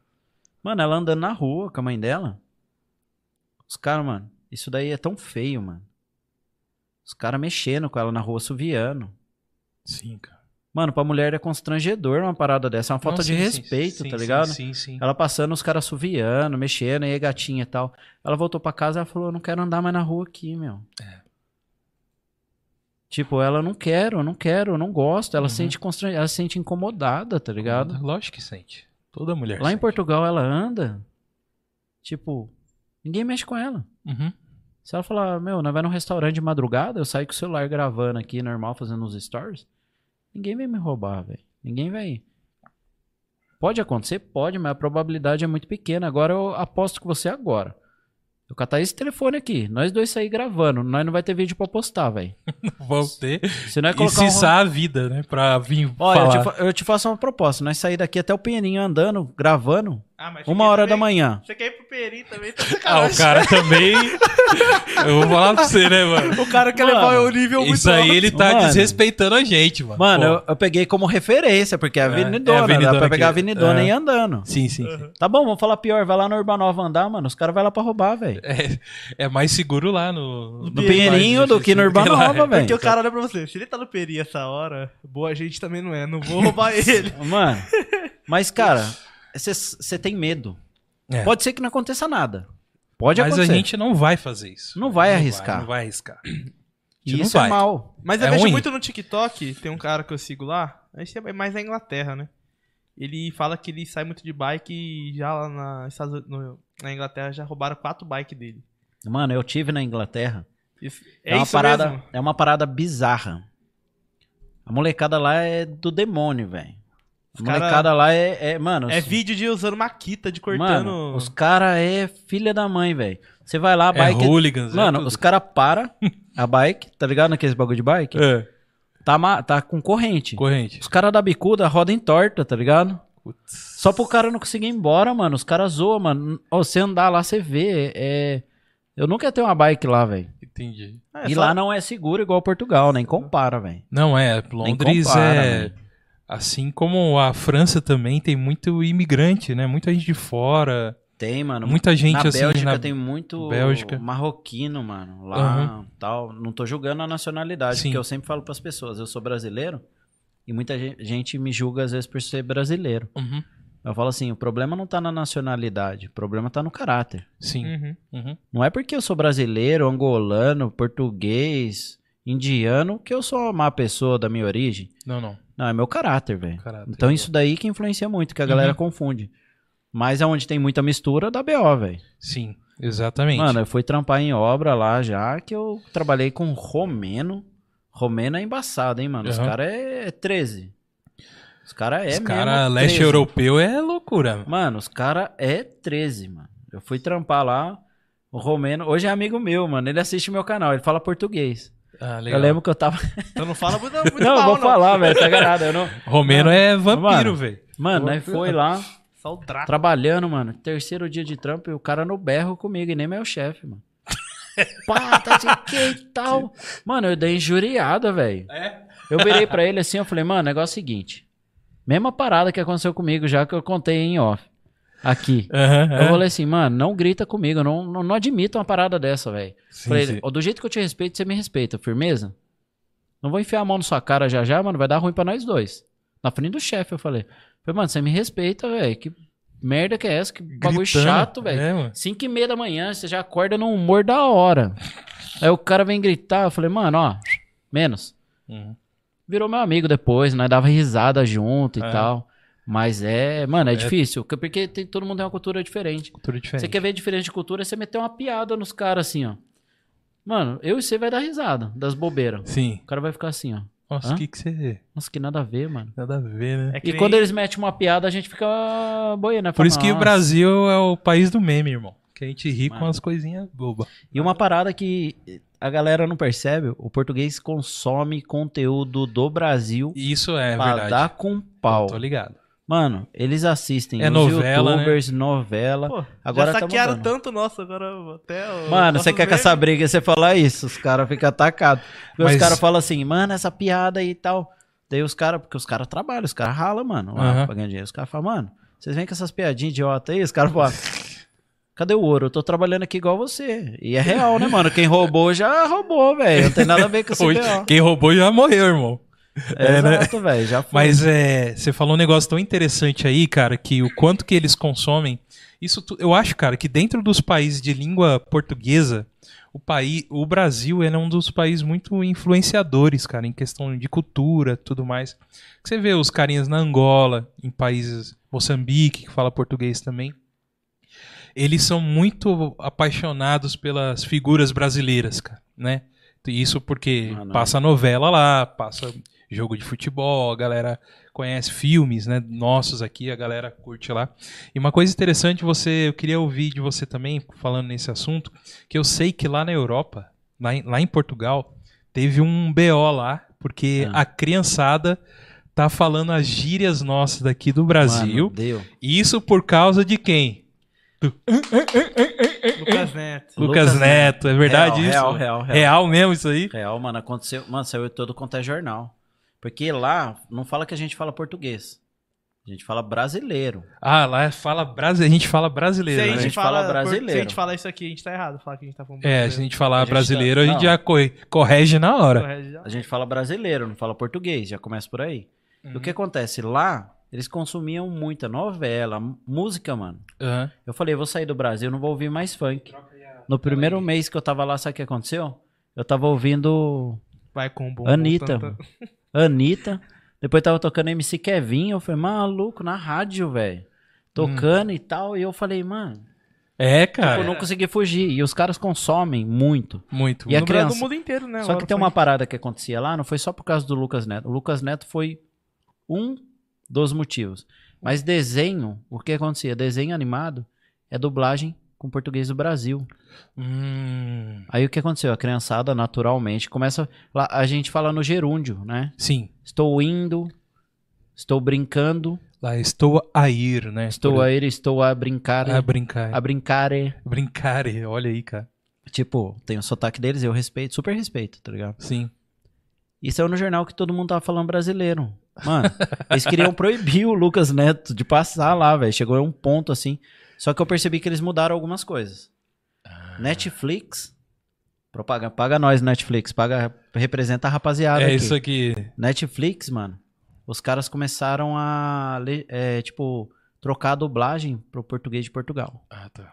Mano, ela andando na rua com a mãe dela. Os caras, mano, isso daí é tão feio, mano. Os caras mexendo com ela na rua, suviando. Sim, cara. Mano, pra mulher é constrangedor uma parada dessa. É uma falta Não, de sim, sim, respeito, sim, tá ligado? Sim, sim. Ela passando, os caras suviando, mexendo, e aí gatinha e tal. Ela voltou pra casa e falou: Eu não quero andar mais na rua aqui, meu. É. Tipo, ela não quero, eu não quero, eu não gosto. Ela Uhum. sente constrangida, ela se sente incomodada, tá ligado? Lógico que sente. Toda mulher Lá em sente. Portugal ela anda, tipo, ninguém mexe com ela. Uhum. Se ela falar, meu, nós vai num restaurante de madrugada, eu saio com o celular gravando aqui, normal, fazendo uns stories, ninguém vai me roubar, velho. Ninguém vai. Pode acontecer? Pode, mas a probabilidade é muito pequena. Agora eu aposto com você agora. Eu catar esse telefone aqui, nós dois sair gravando, nós não vai ter vídeo pra postar, velho. [LAUGHS] Vamos ter. Se não é E colocar um... cessar a vida, né? Pra vir Olha, eu falar. te, fa- eu te faço uma proposta, nós sair daqui até o Pinheirinho andando, gravando, Ah, mas uma hora da manhã. Você quer ir pro Peri também, [LAUGHS] tá Ah, o cara também. Eu vou falar pra você, né, mano? O cara quer Mano, levar o nível muito Isso aí alto. ele tá Mano. desrespeitando a gente, mano. Mano, eu, eu peguei como referência, porque é a É, Avenidona, é a Avenidona dá pra pegar a. Avenidona É. e ir andando. Sim, sim, sim. Tá bom, vamos falar pior, vai lá no Urbanova andar, mano, os caras vão lá pra roubar, velho. É, é mais seguro lá no. No Pinheirinho do que no Urbanova, [LAUGHS] velho. Porque o cara olha pra você, se ele tá no Peri essa hora, boa gente também não é, não vou roubar [LAUGHS] ele. Mano, mas cara, você tem medo. É. Pode ser que não aconteça nada. Pode Mas acontecer. a gente não vai fazer isso. Não vai arriscar. não vai arriscar. [CLEARS THROAT] E não isso é vai. mal. Mas eu É vejo ruim. muito no TikTok, tem um cara que eu sigo lá, esse é mais na Inglaterra, né? Ele fala que ele sai muito de bike e já lá na, Estados Unidos- no- na Inglaterra já roubaram quatro bikes dele. Mano, eu tive na Inglaterra. Isso- É, é uma isso parada, mesmo? é uma parada bizarra. A molecada lá é do demônio, velho. A Os cara- molecada lá é, é- mano, É os- vídeo de usando maquita, de cortando... Mano, os cara é filha da mãe, velho. Você vai lá, a É bike. hooligans. é Mano, tudo. os cara para a bike, tá ligado naqueles bagulho de bike? É, Tá, ma- tá com corrente. corrente. Os caras da bicuda rodam em torta, tá ligado? Putz. Só pro cara não conseguir ir embora, mano. Os caras zoam, mano. Ó, você andar lá, você vê. É... Eu nunca ia ter uma bike lá, velho. Entendi. É, e só- lá não é seguro igual Portugal, nem compara, velho. Não, é. Londres compara, é. mano. Assim como a França também tem muito imigrante, né? Muita gente de fora. Tem, mano. Muita gente na assim. Bélgica na- tem muito Bélgica. marroquino, mano. Lá, tal. Não tô julgando a nacionalidade, Sim. porque eu sempre falo pras pessoas, eu sou brasileiro e muita gen- gente me julga às vezes por ser brasileiro. Uhum. Eu falo assim, o problema não tá na nacionalidade, o problema tá no caráter. Sim. Uhum. Uhum. Não é porque eu sou brasileiro, angolano, português, indiano que eu sou uma má pessoa da minha origem. Não, não. Não, é meu caráter, velho. Então isso daí que influencia muito, que a galera Uhum. confunde. Mas aonde tem muita mistura, dá BO, velho. Sim, exatamente. Mano, eu fui trampar em obra lá já, que eu trabalhei com romeno. Romeno é embaçado, hein, mano? Os Uhum. caras é 13. Os caras é Os mesmo cara leste 13. europeu é loucura. mano. Mano, os caras é 13, mano. Eu fui trampar lá, o romeno... Hoje é amigo meu, mano. Ele assiste meu canal, ele fala português. Ah. Eu lembro que eu tava... Então não fala muito, muito [LAUGHS] não, eu mal, vou não. falar, velho, tá ganhado. Eu não... Romeno é vampiro, velho. Mano, nós foi lá, [LAUGHS] Só o Draco. trabalhando, mano. Terceiro dia de trampo e o cara no berro comigo, e nem meu chefe, mano. [LAUGHS] Pá, tá assim, que e tal. Mano, eu dei injuriada, velho. É? Eu virei pra ele assim, eu falei, mano, negócio é o seguinte. Mesma parada que aconteceu comigo já que eu contei em off. Aqui. Aham, Eu falei assim, mano, não grita comigo, não, não, não admito uma parada dessa, velho. Falei, sim. do jeito que eu te respeito, você me respeita, firmeza? Não vou enfiar a mão na sua cara já já, mano, vai dar ruim pra nós dois. Na frente do chefe, eu falei. Falei, mano, você me respeita, velho. Que merda que é essa? Que bagulho Gritando. chato, velho. É, mano. 5 e meia da manhã, você já acorda num humor da hora. Aí o cara vem gritar, eu falei, mano, ó, menos. Uhum. Virou meu amigo depois, nós dava risada junto e É. tal. Mas é, mano, é, É. difícil, porque tem, todo mundo tem uma cultura diferente. Cultura diferente. Você quer ver diferente de cultura, você meter uma piada nos caras assim, ó. Mano, eu e você vai dar risada das bobeiras. Sim. O cara vai ficar assim, ó. Nossa, o que que você... Nossa, que nada a ver, mano. Nada a ver, né? É que E nem- quando eles metem uma piada, a gente fica boiando. né? Por Fala, isso que o "Nossa." Brasil é o país do meme, irmão. Que a gente ri com Mano. as coisinhas bobas. E uma parada que a galera não percebe, o português consome conteúdo do Brasil Isso é pra verdade. dar com pau. Tô ligado. Mano, eles assistem É os novela, youtubers, novela. Pô, Agora já tá saquearam mudando. tanto, nossa, agora até... o- Mano, você quer com memes- essa briga você falar isso? Os caras ficam atacados. Mas- Os caras falam assim, mano, essa piada aí e tal. Daí os caras, porque os caras trabalham, os caras ralam, mano, lá Aham. pra ganhar dinheiro. Os caras falam, mano, vocês vêm com essas piadinhas idiota aí? Os caras falam, cadê o ouro? Eu tô trabalhando aqui igual você. E é real, né, mano? Quem roubou já roubou, velho. Não tem nada a ver com esse B.O. quem roubou já morreu, irmão. É, né? Exato, velho, já foi. Mas é, você falou um negócio tão interessante aí, cara, que o quanto que eles consomem. Isso tu- eu acho, cara, que dentro dos países de língua portuguesa, o país, o Brasil ele é um dos países muito influenciadores, cara, em questão de cultura, tudo mais. Você vê os carinhas na Angola, em países Moçambique, que fala português também. Eles são muito apaixonados pelas figuras brasileiras, cara, né? Isso porque Ah, passa novela lá, passa jogo de futebol, a galera conhece filmes, né, nossos aqui, a galera curte lá. E uma coisa interessante, você, eu queria ouvir de você também, falando nesse assunto, que eu sei que lá na Europa, lá em, lá em Portugal, teve um BO lá, porque Ah. a criançada tá falando as gírias nossas daqui do Brasil. Mano, deu. E isso por causa de quem? Lucas Neto. Lucas, Lucas Neto, é verdade Real, isso? real, real, real. Real mesmo isso aí? Real, mano, aconteceu. Mano, saiu todo quanto é jornal. Porque lá não fala que a gente fala português. A gente fala brasileiro. Ah, lá fala brasileiro, a gente fala Se brasileiro, a né? gente, A gente fala, fala brasileiro. Se a gente falar isso aqui, a gente tá errado. Falar que a gente tá falando É, se a brasileiro. gente falar A gente brasileiro, tá- a gente já co- corrige na hora. Já. A gente fala brasileiro, não fala português. Já começa por aí. E Uhum. o que acontece? Lá, eles consumiam muita novela, música, mano. Aham. Eu falei, vou sair do Brasil, não vou ouvir mais funk. No primeiro mês que eu tava lá, sabe o que aconteceu? Eu tava ouvindo Vai com o bumbum. Anitta. tanta- [LAUGHS] Anitta. Depois tava tocando MC Kevin. Eu falei, maluco, na rádio, velho. Tocando e tal. E eu falei, mano, É, tipo, cara. eu não consegui fugir. E os caras consomem muito. Muito. E a No criança- Brasil, do mundo inteiro, né? Só que tem uma parada que acontecia lá, não foi só por causa do Lucas Neto. O Lucas Neto foi um dos motivos. Mas desenho, o que acontecia? Desenho animado é dublagem com português do Brasil. Hum, Aí o que aconteceu? A criançada naturalmente começa. A gente fala no gerúndio, né? sim. Estou indo, estou brincando, Lá estou a ir, né? estou Por- a ir, estou a brincar. a brincar. A brincar é. Brincar, olha aí, cara. Tipo, tem o sotaque deles, eu respeito, super respeito, tá ligado? Sim. E saiu no jornal que todo mundo tava falando brasileiro. Mano, eles queriam proibir o Lucas Neto de passar lá, velho. Chegou a um ponto assim. Só que eu percebi que eles mudaram algumas coisas. Netflix. Propaga, paga nós, Netflix. Paga, representa a rapaziada. É aqui. isso aqui. Netflix, mano. Os caras começaram a, é, tipo, trocar a dublagem pro português de Portugal. Ah, tá.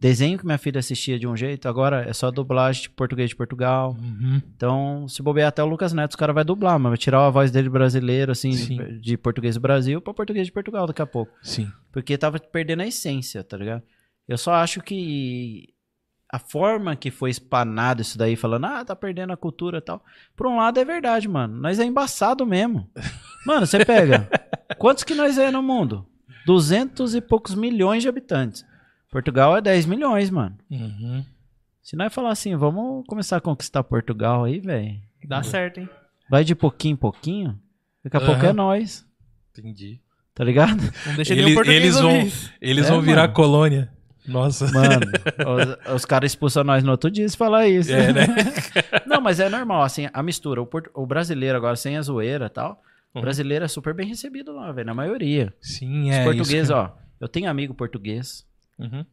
Desenho que minha filha assistia de um jeito, agora é só dublagem de português de Portugal. Uhum. Então, se bobear até o Lucas Neto, os cara vai dublar, mas vai tirar a voz dele brasileiro, assim, Sim. de português do Brasil pra português de Portugal daqui a pouco. Sim. Porque tava perdendo a essência, tá ligado? Eu só acho que a forma que foi espanado isso daí, falando, ah, tá perdendo a cultura e tal. Por um lado é verdade, mano. Nós é embaçado mesmo. [LAUGHS] Mano, você pega. quantos que nós é no mundo? Duzentos e poucos milhões de habitantes. Portugal é 10 milhões, mano. Uhum. Se nós falar assim, vamos começar a conquistar Portugal aí, velho. Dá certo, hein? Vai de pouquinho em pouquinho. Daqui a pouco Aham. é nós, Entendi. tá ligado? [LAUGHS] Não deixa Eles- nenhum português eles vão-. Eles É, vão virar mano. colônia. Nossa. Mano, [LAUGHS] os, os caras expulsam nós no outro dia se falar isso. É, né? [LAUGHS] Não, mas é normal, assim, a mistura. O, o brasileiro agora, sem a zoeira e tal, o Uhum. brasileiro é super bem recebido lá, velho, na maioria. Sim, Os é. portugueses, isso ó, eu tenho amigo português Uhum.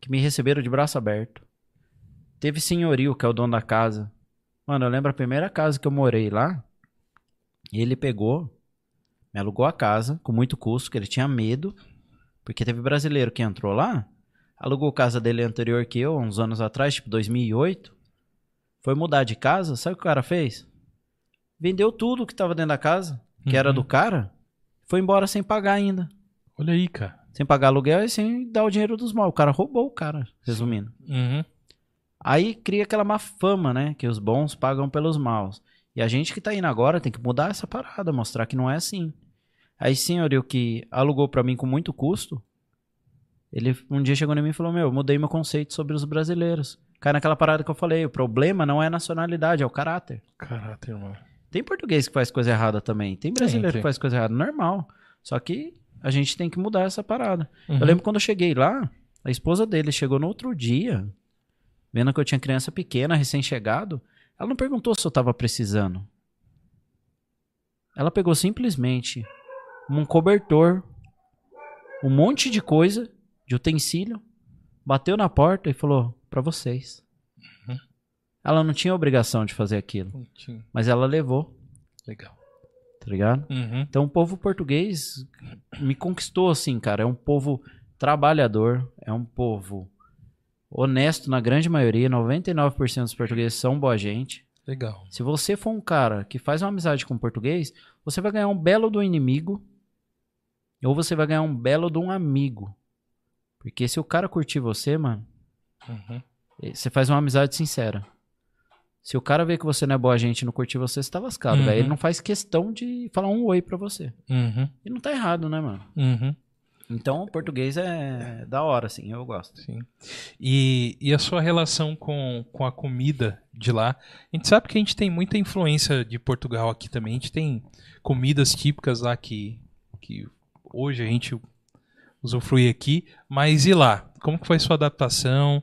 que me receberam de braço aberto. Teve senhorio, que é o dono da casa. Mano, eu lembro a primeira casa que eu morei lá, ele pegou, me alugou a casa, com muito custo, que ele tinha medo, porque teve brasileiro que entrou lá, alugou a casa dele anterior que eu, uns anos atrás, tipo 2008, foi mudar de casa, sabe o que o cara fez? Vendeu tudo que tava dentro da casa, que era Uhum. do cara, foi embora sem pagar ainda. Olha aí, cara. Sem pagar aluguel e sem dar o dinheiro dos mal. O cara roubou o cara, resumindo. Uhum. Aí cria aquela má fama, né? Que os bons pagam pelos maus. E a gente que tá indo agora tem que mudar essa parada, mostrar que não é assim. Aí senhorio que alugou pra mim com muito custo, ele um dia chegou em mim e falou: Meu, mudei meu conceito sobre os brasileiros. Cai naquela parada que eu falei: o problema não é a nacionalidade, é o caráter. Caráter, mano. Tem português que faz coisa errada também. Tem brasileiro tem. que faz coisa errada, normal. Só que a gente tem que mudar essa parada. Uhum. Eu lembro quando eu cheguei lá, a esposa dele chegou no outro dia, vendo que eu tinha criança pequena, recém-chegado. Ela não perguntou se eu tava precisando. Ela pegou simplesmente um cobertor, um monte de coisa, de utensílio, bateu na porta e falou: pra vocês. Uhum. Ela não tinha obrigação de fazer aquilo, Pontinho. mas ela levou, Legal. Tá ligado? Uhum. Então o povo português me conquistou assim, cara. É um povo trabalhador, é um povo honesto na grande maioria. 99% dos portugueses são boa gente. Legal. Se você for um cara que faz uma amizade com um português, você vai ganhar um belo do inimigo ou você vai ganhar um belo de um amigo. Porque se o cara curtir você, mano, Uhum. você faz uma amizade sincera. Se o cara vê que você não é boa gente e não curtir você, você tá lascado, Uhum. velho. Ele não faz questão de falar um oi pra você. Uhum. E não tá errado, né, mano? Uhum. Então, o português é da hora, assim, eu gosto. Sim. E, e a sua relação com, com a comida de lá? A gente sabe que a gente tem muita influência de Portugal aqui também. A gente tem comidas típicas lá que, que hoje a gente usufrui aqui. Mas e lá? Como que foi a sua adaptação?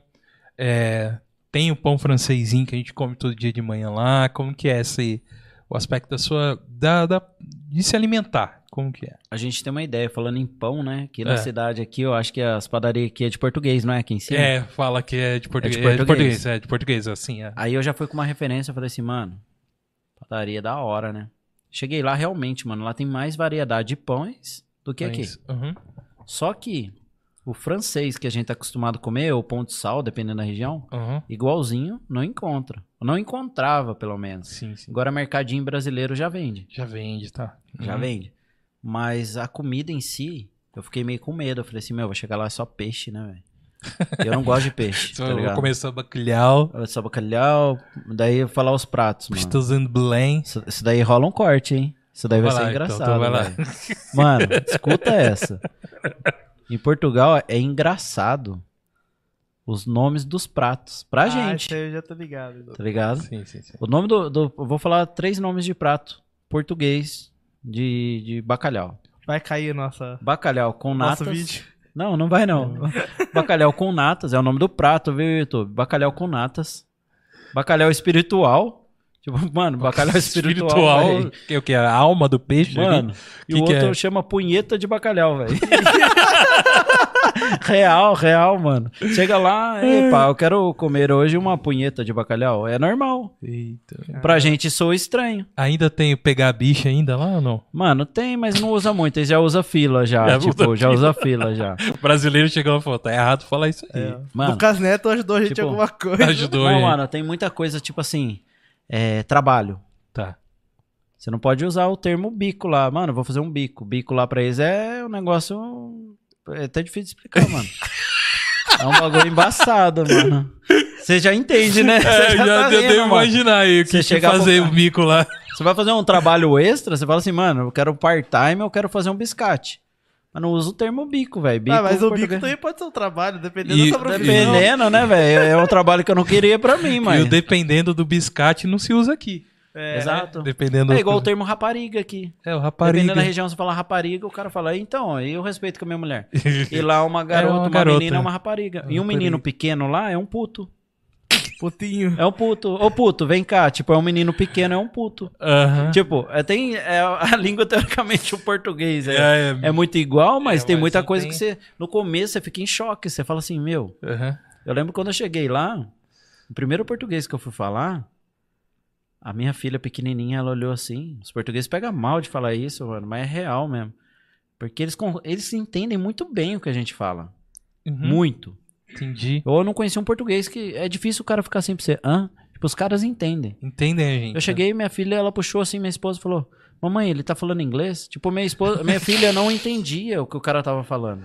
É, tem o pão francesinho que a gente come todo dia de manhã lá? Como que é esse, o aspecto da sua... Da, da- de se alimentar? Como que é? A gente tem uma ideia, falando em pão, né? Aqui na É. cidade, aqui, eu acho que as padarias aqui é de português, não é? Aqui em cima. É, fala que é de português. É de português. português, é de português, assim, é. Aí eu já fui com uma referência, falei assim, mano, padaria da hora, né? Cheguei lá realmente, mano, lá tem mais variedade de pães do que aqui. Mas, uhum. Só que o francês que a gente tá acostumado a comer, ou pão de sal, dependendo da região, Uhum. igualzinho, não encontra. Não encontrava, pelo menos. Sim, sim. Agora, mercadinho brasileiro já vende. Já vende, tá? Já Uhum. vende. Mas a comida em si, eu fiquei meio com medo. Eu falei assim, meu, vou chegar lá é só peixe, né, velho? Eu não gosto de peixe, [LAUGHS] Então, tá eu começar bacalhau, Só bacalhau, daí eu falar os pratos, mano. pistolzinho de Belém. Isso, isso daí rola um corte, hein? Isso daí vai, Vai ser lá, então, engraçado, então vai lá. Mano, escuta essa. [LAUGHS] Em Portugal é engraçado os nomes dos pratos. Pra Ah, gente, isso aí eu já tô ligado. tá ligado? Sim, sim, sim. O nome do, do- Eu vou falar três nomes de prato português de, de bacalhau. Vai cair a nossa, Bacalhau com nosso natas. vídeo. Não, não vai não. [LAUGHS] Bacalhau com natas é o nome do prato, viu, YouTube? Bacalhau com natas. Bacalhau espiritual. Tipo, [LAUGHS] mano, bacalhau [LAUGHS] espiritual. velho. que é o que? A alma do peixe? ali? Mano, e Que o que outro é? chama punheta de bacalhau, velho. [LAUGHS] Real, real, mano. Chega lá, ei, pá, eu quero comer hoje uma punheta de bacalhau. É normal. Eita. Pra gente soa estranho. Ainda tem o pegar a bicha ainda lá ou não? Mano, tem, mas não usa muito. Eles já usa fila já. Já tipo, usa já usa fila já. O brasileiro chegou e falou, tá errado falar isso aí. É. Mano, Lucas Neto ajudou a gente em tipo, alguma coisa. Ajudou não, aí. mano, tem muita coisa, tipo assim, é, trabalho. Tá. Você não pode usar o termo bico lá. Mano, vou fazer um bico. Bico lá pra eles é um negócio. É até difícil de explicar, mano. [LAUGHS] É um bagulho embaçado, mano. Você já entende, né? É, já, tá já devo mano. imaginar aí o que chegar fazer o mico lá. Você vai fazer um trabalho extra, você fala assim, mano, eu quero part-time, eu quero fazer um biscate. Mas não usa o termo bico, velho. Bico Ah, mas o bico português- também pode ser um trabalho, dependendo E- da sua profissão. Dependendo, né, velho? É um trabalho que eu não queria pra mim, E mas. o dependendo do biscate não se usa aqui. É, Exato. Dependendo É igual o do... [LAUGHS] termo rapariga aqui. É, o Dependendo rapariga. da região, você fala rapariga, o cara fala, então, e eu respeito com a minha mulher. [LAUGHS] E lá uma garota, uma uma, garota. menina é uma rapariga. Uma e um menino rapariga. pequeno lá é um puto. Putinho. É um puto. Ô puto, vem cá. Tipo, é um menino pequeno, é um puto. Tipo, é, tem é, a [LAUGHS] língua, teoricamente, o português. É, É, é. é muito igual, mas É, tem mas muita coisa tem- que você. No começo você fica em choque. Você fala assim, meu. Eu lembro quando eu cheguei lá, o primeiro português que eu fui falar, a minha filha pequenininha, ela olhou assim. Os portugueses pegam mal de falar isso, mano, mas é real mesmo. Porque eles, eles entendem muito bem o que a gente fala. Uhum. Muito. Entendi. Eu não conheci um português que é difícil o cara ficar assim pra você. Hã? Tipo, os caras entendem. Entendem gente. Eu cheguei, minha filha, ela puxou assim, minha esposa falou: Mamãe, ele tá falando inglês? Tipo, minha esposa, minha [LAUGHS] filha não entendia o que o cara tava falando.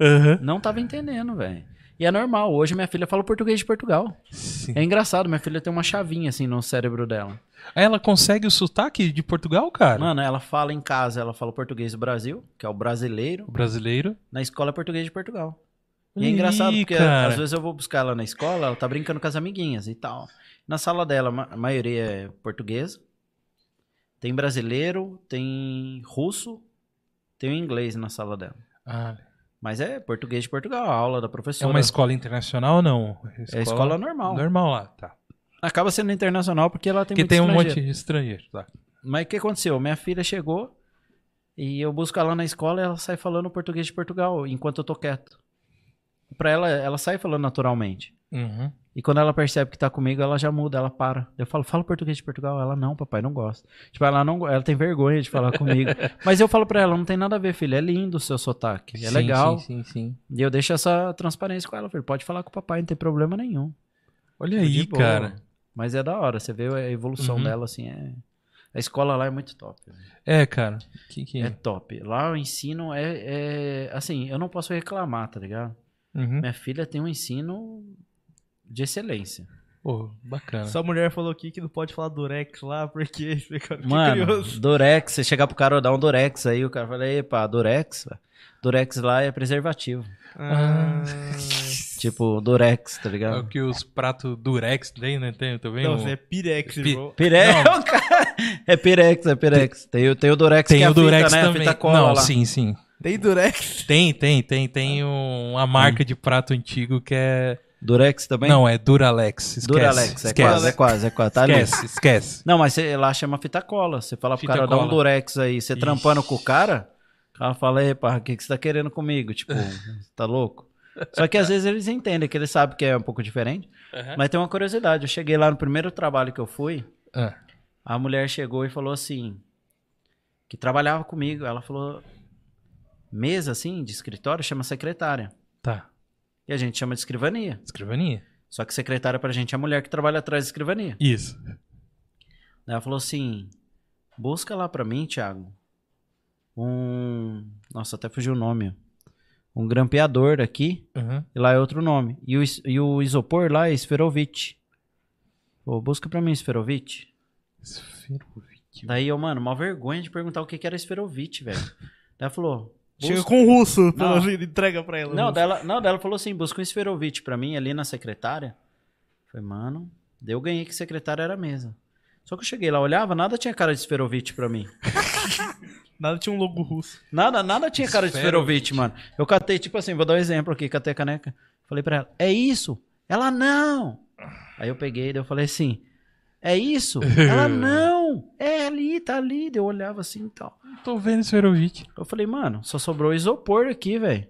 Aham. Não tava entendendo, velho. E é normal. Hoje minha filha fala português de Portugal. Sim. É engraçado, minha filha tem uma chavinha assim no cérebro dela. Ela consegue o sotaque de Portugal, cara? Mano, ela fala em casa, ela fala português do Brasil, que é o brasileiro. O brasileiro. Na escola é português de Portugal. E é engraçado porque cara. às vezes eu vou buscar ela na escola, ela tá brincando com as amiguinhas e tal. Na sala dela, a maioria é portuguesa. Tem brasileiro, tem russo, tem inglês na sala dela. Ah, Mas é português de Portugal, a aula da é professora. uma escola internacional ou não? É escola normal. Normal lá, tá. Acaba sendo internacional porque ela tem Porque muito tem um monte de estrangeiro, tá. Mas o que aconteceu? Minha filha chegou e eu busco ela na escola e ela sai falando português de Portugal enquanto eu tô quieto. Pra ela, ela sai falando naturalmente. Uhum. E quando ela percebe que tá comigo, ela já muda, ela para. Eu falo, fala português de Portugal. Ela, não, papai, não gosta. Tipo, ela não, ela tem vergonha de falar comigo. [LAUGHS] Mas eu falo pra ela, não tem nada a ver, filha. É lindo o seu sotaque. É Sim, legal. Sim, sim, sim. E eu deixo essa transparência com ela, filho. Pode falar com o papai, não tem problema nenhum. Olha De aí, cara. Mas é da hora, você vê a evolução Uhum. dela, assim, é... A escola lá é muito top. velho. É, cara. Que, que... É top. Lá o ensino é, é... Assim, eu não posso reclamar, tá ligado? Uhum. Minha filha tem um ensino de excelência. Pô, bacana. Sua mulher falou aqui que não pode falar Durex lá, porque [LAUGHS] fiquei Mano, curioso. Durex, você chegar pro cara dar um Durex aí, o cara fala, epa, Durex? Durex lá é preservativo. Ah, [LAUGHS] Tipo, Durex, tá É o ligado? que os pratos Durex tem, né? Tem, tá vendo? não, você é Pirex, Pi- irmão. Pirex, [LAUGHS] é Pirex, é Pirex. Tem, o- tem o Durex que Tem é a o Durex fita, né? A também. fita cola Não, lá. sim, sim. Tem Durex. Tem, tem, tem. Tem um- uma marca de prato antigo que é... Durex também? Não, é Duralex. Esquece. Duralex, é esquece. quase, é quase, é quase. Tá ali. Esquece, esquece. Não, mas você, lá chama fita cola. Você fala pro Fita cara, dá um cola. Durex aí, você Ixi. trampando com o cara, o cara fala, epa, o que, que você tá querendo comigo? Tipo, [LAUGHS] tá louco? Só que às vezes eles entendem, que eles sabem que é um pouco diferente. Mas tem uma curiosidade, eu cheguei lá no primeiro trabalho que eu fui, Ah, a mulher chegou e falou assim, que trabalhava comigo, ela falou, mesa assim, de escritório, chama secretária. tá. E a gente chama de escrivania. Escrivaninha? Só que secretária pra gente é a mulher que trabalha atrás da escrivania. Isso. Daí ela falou assim: busca lá pra mim, Thiago, um. Nossa, até fugiu o nome. Um grampeador aqui, Uhum. e lá é outro nome. E o, e o isopor lá é Esferovite. Pô, busca pra mim Esferovite. Esferovite. Daí eu, mano, uma vergonha de perguntar o que que era Esferovite, velho. Daí ela falou. Chega busca- com o russo, pelo Não. entrega pra ela. Não, russo. dela, não, dela falou assim: busca um Esferovite pra mim ali na secretária. Falei, mano, daí eu ganhei que secretária era a mesa. Só que eu cheguei lá, olhava, nada tinha cara de Esferovite pra mim. [LAUGHS] Nada tinha um logo russo. Nada, nada tinha cara de Esferovite, mano. Eu catei, tipo assim, vou dar um exemplo aqui, catei a caneca. Falei pra ela, é isso? Ela, não. Aí eu peguei, daí eu falei assim, é isso? Ela, [LAUGHS] não. É ali, tá ali. Eu olhava assim e tal. Tô vendo Esferovite. Eu falei, mano, só sobrou isopor aqui, velho.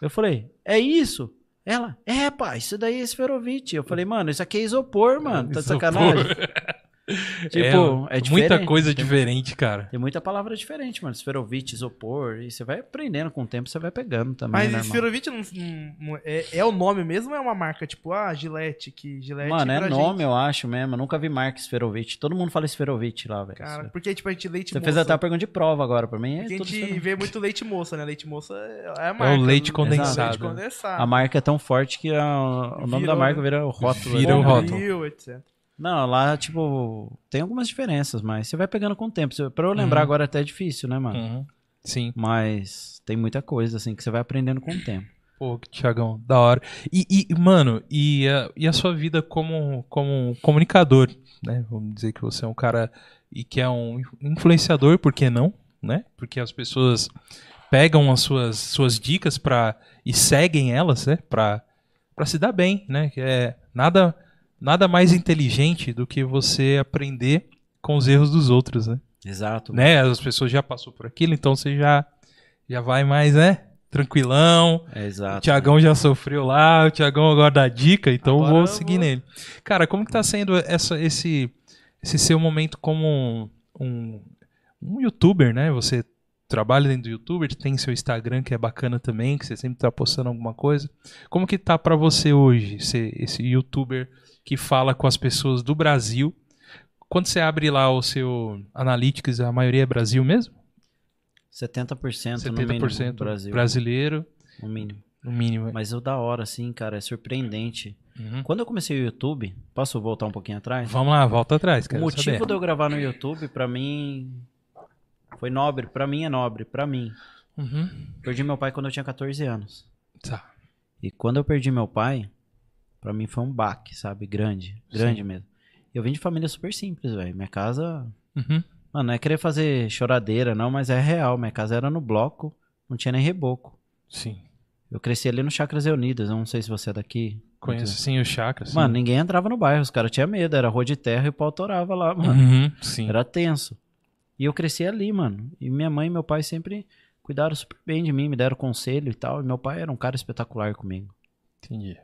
Eu falei, é isso? Ela, é, pá, isso daí é esferovite. Eu falei, mano, isso aqui é isopor, mano. Tá de Isopor. sacanagem? [LAUGHS] Tipo, é, muita diferente. coisa Tem- diferente, cara. Tem muita palavra diferente, mano. Esferovite, isopor. E você vai aprendendo com o tempo, você vai pegando também, Mas né, Esferovite não, não- é, é o nome mesmo ou é uma marca? Tipo, ah, Gillette, que Gillette Mano, é nome, gente, eu acho mesmo. Eu nunca vi marca Esferovite. Todo mundo fala Esferovite lá, velho. Cara, porque tipo, a gente leite Você moça. fez até a pergunta de prova agora pra mim. É Porque a gente Esferovite. vê muito leite moça, né? Leite moça é a É marca. o leite do- condensado. Leite condensado. A marca é tão forte que a- o nome Virou, da marca né? vira o rótulo. Vira o né? rótulo. Bombril, etc. Não, lá, tipo, tem algumas diferenças, mas você vai pegando com o tempo. Pra eu lembrar Uhum. agora até é difícil, né, mano? Uhum. Sim. Mas tem muita coisa, assim, que você vai aprendendo com o tempo. Pô, Tiagão, da hora. E, e, mano, e a, e a sua vida como, como comunicador, né? Vamos dizer que você é um cara e que é um influenciador, por que não, né? Porque as pessoas pegam as suas, suas dicas pra, e seguem elas, né? Pra, pra se dar bem, né? Que é nada, nada mais inteligente do que você aprender com os erros dos outros, né? Exato. né? As pessoas já passou por aquilo, então você já, já vai mais, né? Tranquilão. É, exato. O Tiagão já sofreu lá, o Tiagão agora dá dica, então Agora vou seguir vou- nele. Cara, como que tá sendo essa, esse, esse seu momento como um, um, um youtuber, né? Você trabalha dentro do youtuber, tem seu Instagram que é bacana também, que você sempre tá postando alguma coisa. Como que tá pra você hoje, ser esse youtuber que fala com as pessoas do Brasil? Quando você abre lá o seu Analytics, a maioria é Brasil mesmo? 70%, no mínimo 70% Brasil. brasileiro, No mínimo. no mínimo. Mas o da hora, assim, cara, é surpreendente. Uhum. Quando eu comecei o YouTube, posso voltar um pouquinho atrás? Vamos lá, volta atrás, O quero motivo saber. de eu gravar no YouTube, pra mim, foi nobre. Pra mim é nobre, pra mim. Uhum. Perdi meu pai quando eu tinha 14 anos. Tá. E quando eu perdi meu pai, pra mim foi um baque, sabe? Grande. Grande Sim. mesmo. Eu vim de família super simples, velho. Minha casa. Uhum. Mano, não é querer fazer choradeira, não, mas é real. Minha casa era no bloco, não tinha nem reboco. Sim. Eu cresci ali no Chacras Reunidas, eu não sei se você é daqui. Conheço sim o Chakra. sim. Mano, ninguém entrava no bairro, os caras tinham medo, era rua de terra e o pau torava lá, mano. Uhum. Sim. Era tenso. E eu cresci ali, mano. E minha mãe e meu pai sempre cuidaram super bem de mim, me deram conselho e tal. E meu pai era um cara espetacular comigo. Entendi.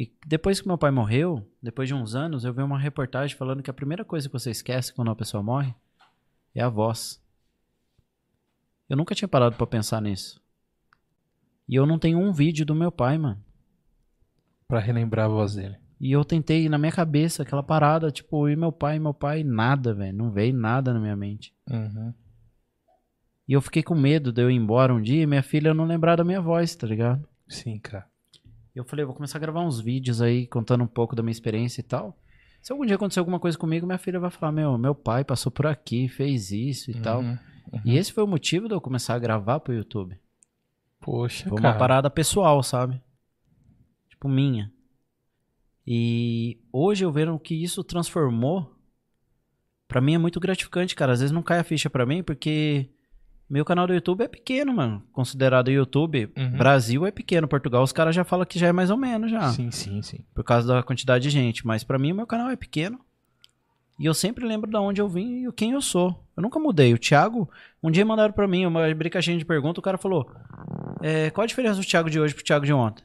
E depois que meu pai morreu, depois de uns anos, eu vi uma reportagem falando que a primeira coisa que você esquece quando uma pessoa morre é a voz. Eu nunca tinha parado pra pensar nisso. E eu não tenho um vídeo do meu pai, mano. Pra relembrar a voz dele. E eu tentei na minha cabeça aquela parada, tipo, e meu pai, meu pai, nada, velho. Não veio nada na minha mente. Uhum. E eu fiquei com medo de eu ir embora um dia e minha filha não lembrar da minha voz, tá ligado? Sim, cara. E eu falei, vou começar a gravar uns vídeos aí contando um pouco da minha experiência e tal. Se algum dia acontecer alguma coisa comigo, minha filha vai falar: Meu, meu pai passou por aqui, fez isso e tal. Uhum. E esse foi o motivo de eu começar a gravar pro YouTube. Poxa, Foi cara. uma parada pessoal, sabe? Tipo, minha. E hoje eu vejo que isso transformou. Pra mim é muito gratificante, cara. Às vezes não cai a ficha pra mim, porque meu canal do YouTube é pequeno, mano. Considerado YouTube, Uhum. Brasil é pequeno. Portugal, os caras já falam que já é mais ou menos já. Sim, sim, sim. Por causa da quantidade de gente. Mas pra mim, o meu canal é pequeno. E eu sempre lembro de onde eu vim e quem eu sou. Eu nunca mudei. O Thiago, um dia mandaram pra mim, uma brincadinha de pergunta, o cara falou: é, Qual a diferença do Thiago de hoje pro Thiago de ontem?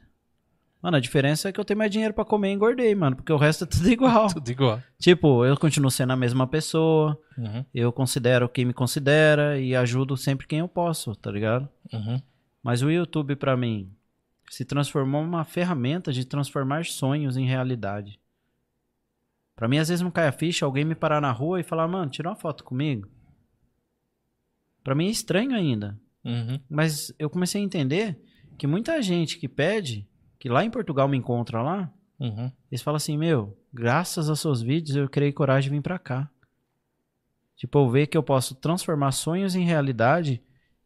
Mano, a diferença é que eu tenho mais dinheiro pra comer e engordei, mano. Porque o resto é tudo igual. [LAUGHS] Tudo igual. tipo, eu continuo sendo a mesma pessoa. Uhum. Eu considero quem me considera e ajudo sempre quem eu posso, tá ligado? Uhum. Mas o YouTube, pra mim, se transformou numa ferramenta de transformar sonhos em realidade. Pra mim, às vezes não cai a ficha alguém me parar na rua e falar, mano, tira uma foto comigo. Pra mim é estranho ainda. Uhum. Mas eu comecei a entender que muita gente que pede, que lá em Portugal me encontra lá, Uhum. eles falam assim, meu, graças aos seus vídeos eu criei coragem de vir pra cá. Tipo, eu ver que eu posso transformar sonhos em realidade,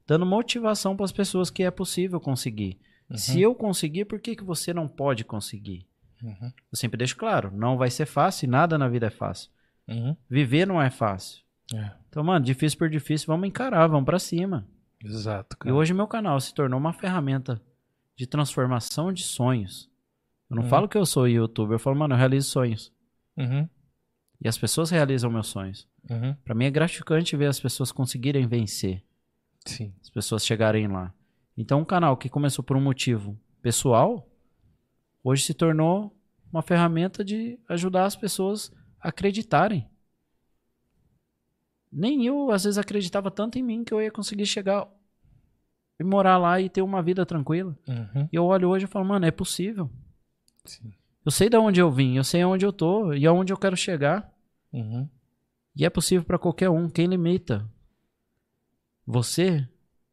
dando motivação para as pessoas que é possível conseguir. Uhum. Se eu conseguir, por que, que você não pode conseguir? Uhum. Eu sempre deixo claro, não vai ser fácil e nada na vida é fácil. Uhum. Viver não é fácil. É. Então, mano, difícil por difícil, vamos encarar, vamos pra cima. Exato, E cara. hoje meu canal se tornou uma ferramenta de transformação de sonhos. Eu não Uhum. falo que eu sou youtuber, eu falo, mano, eu realizo sonhos. Uhum. E as pessoas realizam meus sonhos. Uhum. Pra mim é gratificante ver as pessoas conseguirem vencer, Sim. as pessoas chegarem lá. Então, um canal que começou por um motivo pessoal, hoje se tornou uma ferramenta de ajudar as pessoas a acreditarem. Nem eu, às vezes, acreditava tanto em mim que eu ia conseguir chegar e morar lá e ter uma vida tranquila. Uhum. E eu olho hoje e falo, mano, é possível. Sim. Eu sei de onde eu vim, eu sei aonde eu tô e aonde eu quero chegar. Uhum. E é possível para qualquer um. Quem limita você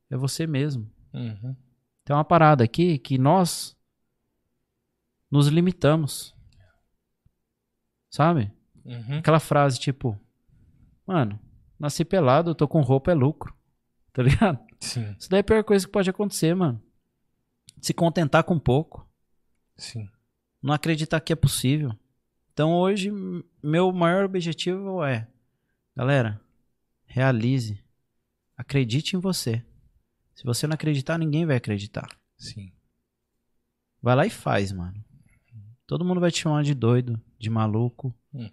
é você mesmo. Uhum. Tem uma parada aqui que nós nos limitamos. Sabe? Uhum. Aquela frase tipo, mano, nasci pelado, eu tô com roupa, é lucro. [LAUGHS] Tá ligado? Sim, Isso daí é a pior coisa que pode acontecer, mano. Se contentar com pouco. sim. Não acreditar que é possível. Então hoje, meu maior objetivo é, galera, realize. Acredite em você. Se você não acreditar, ninguém vai acreditar. Sim. Vai lá e faz, mano. Todo mundo vai te chamar de doido, de maluco. Hum.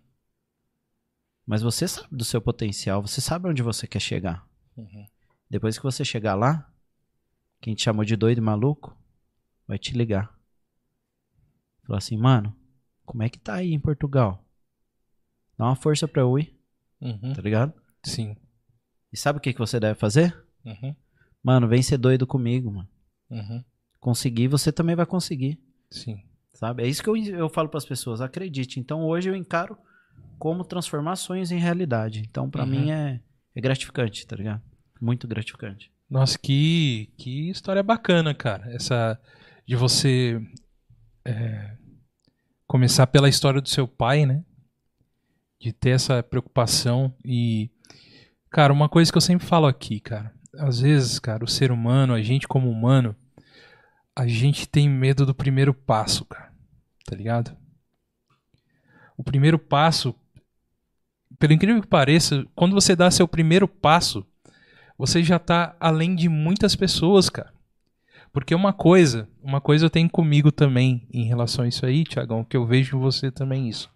Mas você sabe do seu potencial, você sabe onde você quer chegar. Uhum. Depois que você chegar lá, quem te chamou de doido e maluco vai te ligar. Falar assim, mano, como é que tá aí em Portugal? Dá uma força pra eu ir, Uhum. tá ligado? Sim. E sabe o que, que você deve fazer? Uhum. Mano, vem ser doido comigo, mano. Uhum. Conseguir, você também vai conseguir. Sim. Sabe? É isso que eu, eu falo pras pessoas, acredite. Então hoje eu encaro como transformar sonhos em realidade. Então pra Uhum. mim é, é gratificante, tá ligado? Muito gratificante. Nossa, que, que história bacana, cara. Essa de você é, começar pela história do seu pai, né? De ter essa preocupação e, cara, uma coisa que eu sempre falo aqui, cara. Às vezes, cara, o ser humano, a gente como humano, a gente tem medo do primeiro passo, cara. Tá ligado? O primeiro passo, pelo incrível que pareça, quando você dá seu primeiro passo, você já tá além de muitas pessoas, cara. Porque uma coisa, uma coisa eu tenho comigo também em relação a isso aí, Tiagão, que eu vejo você também isso.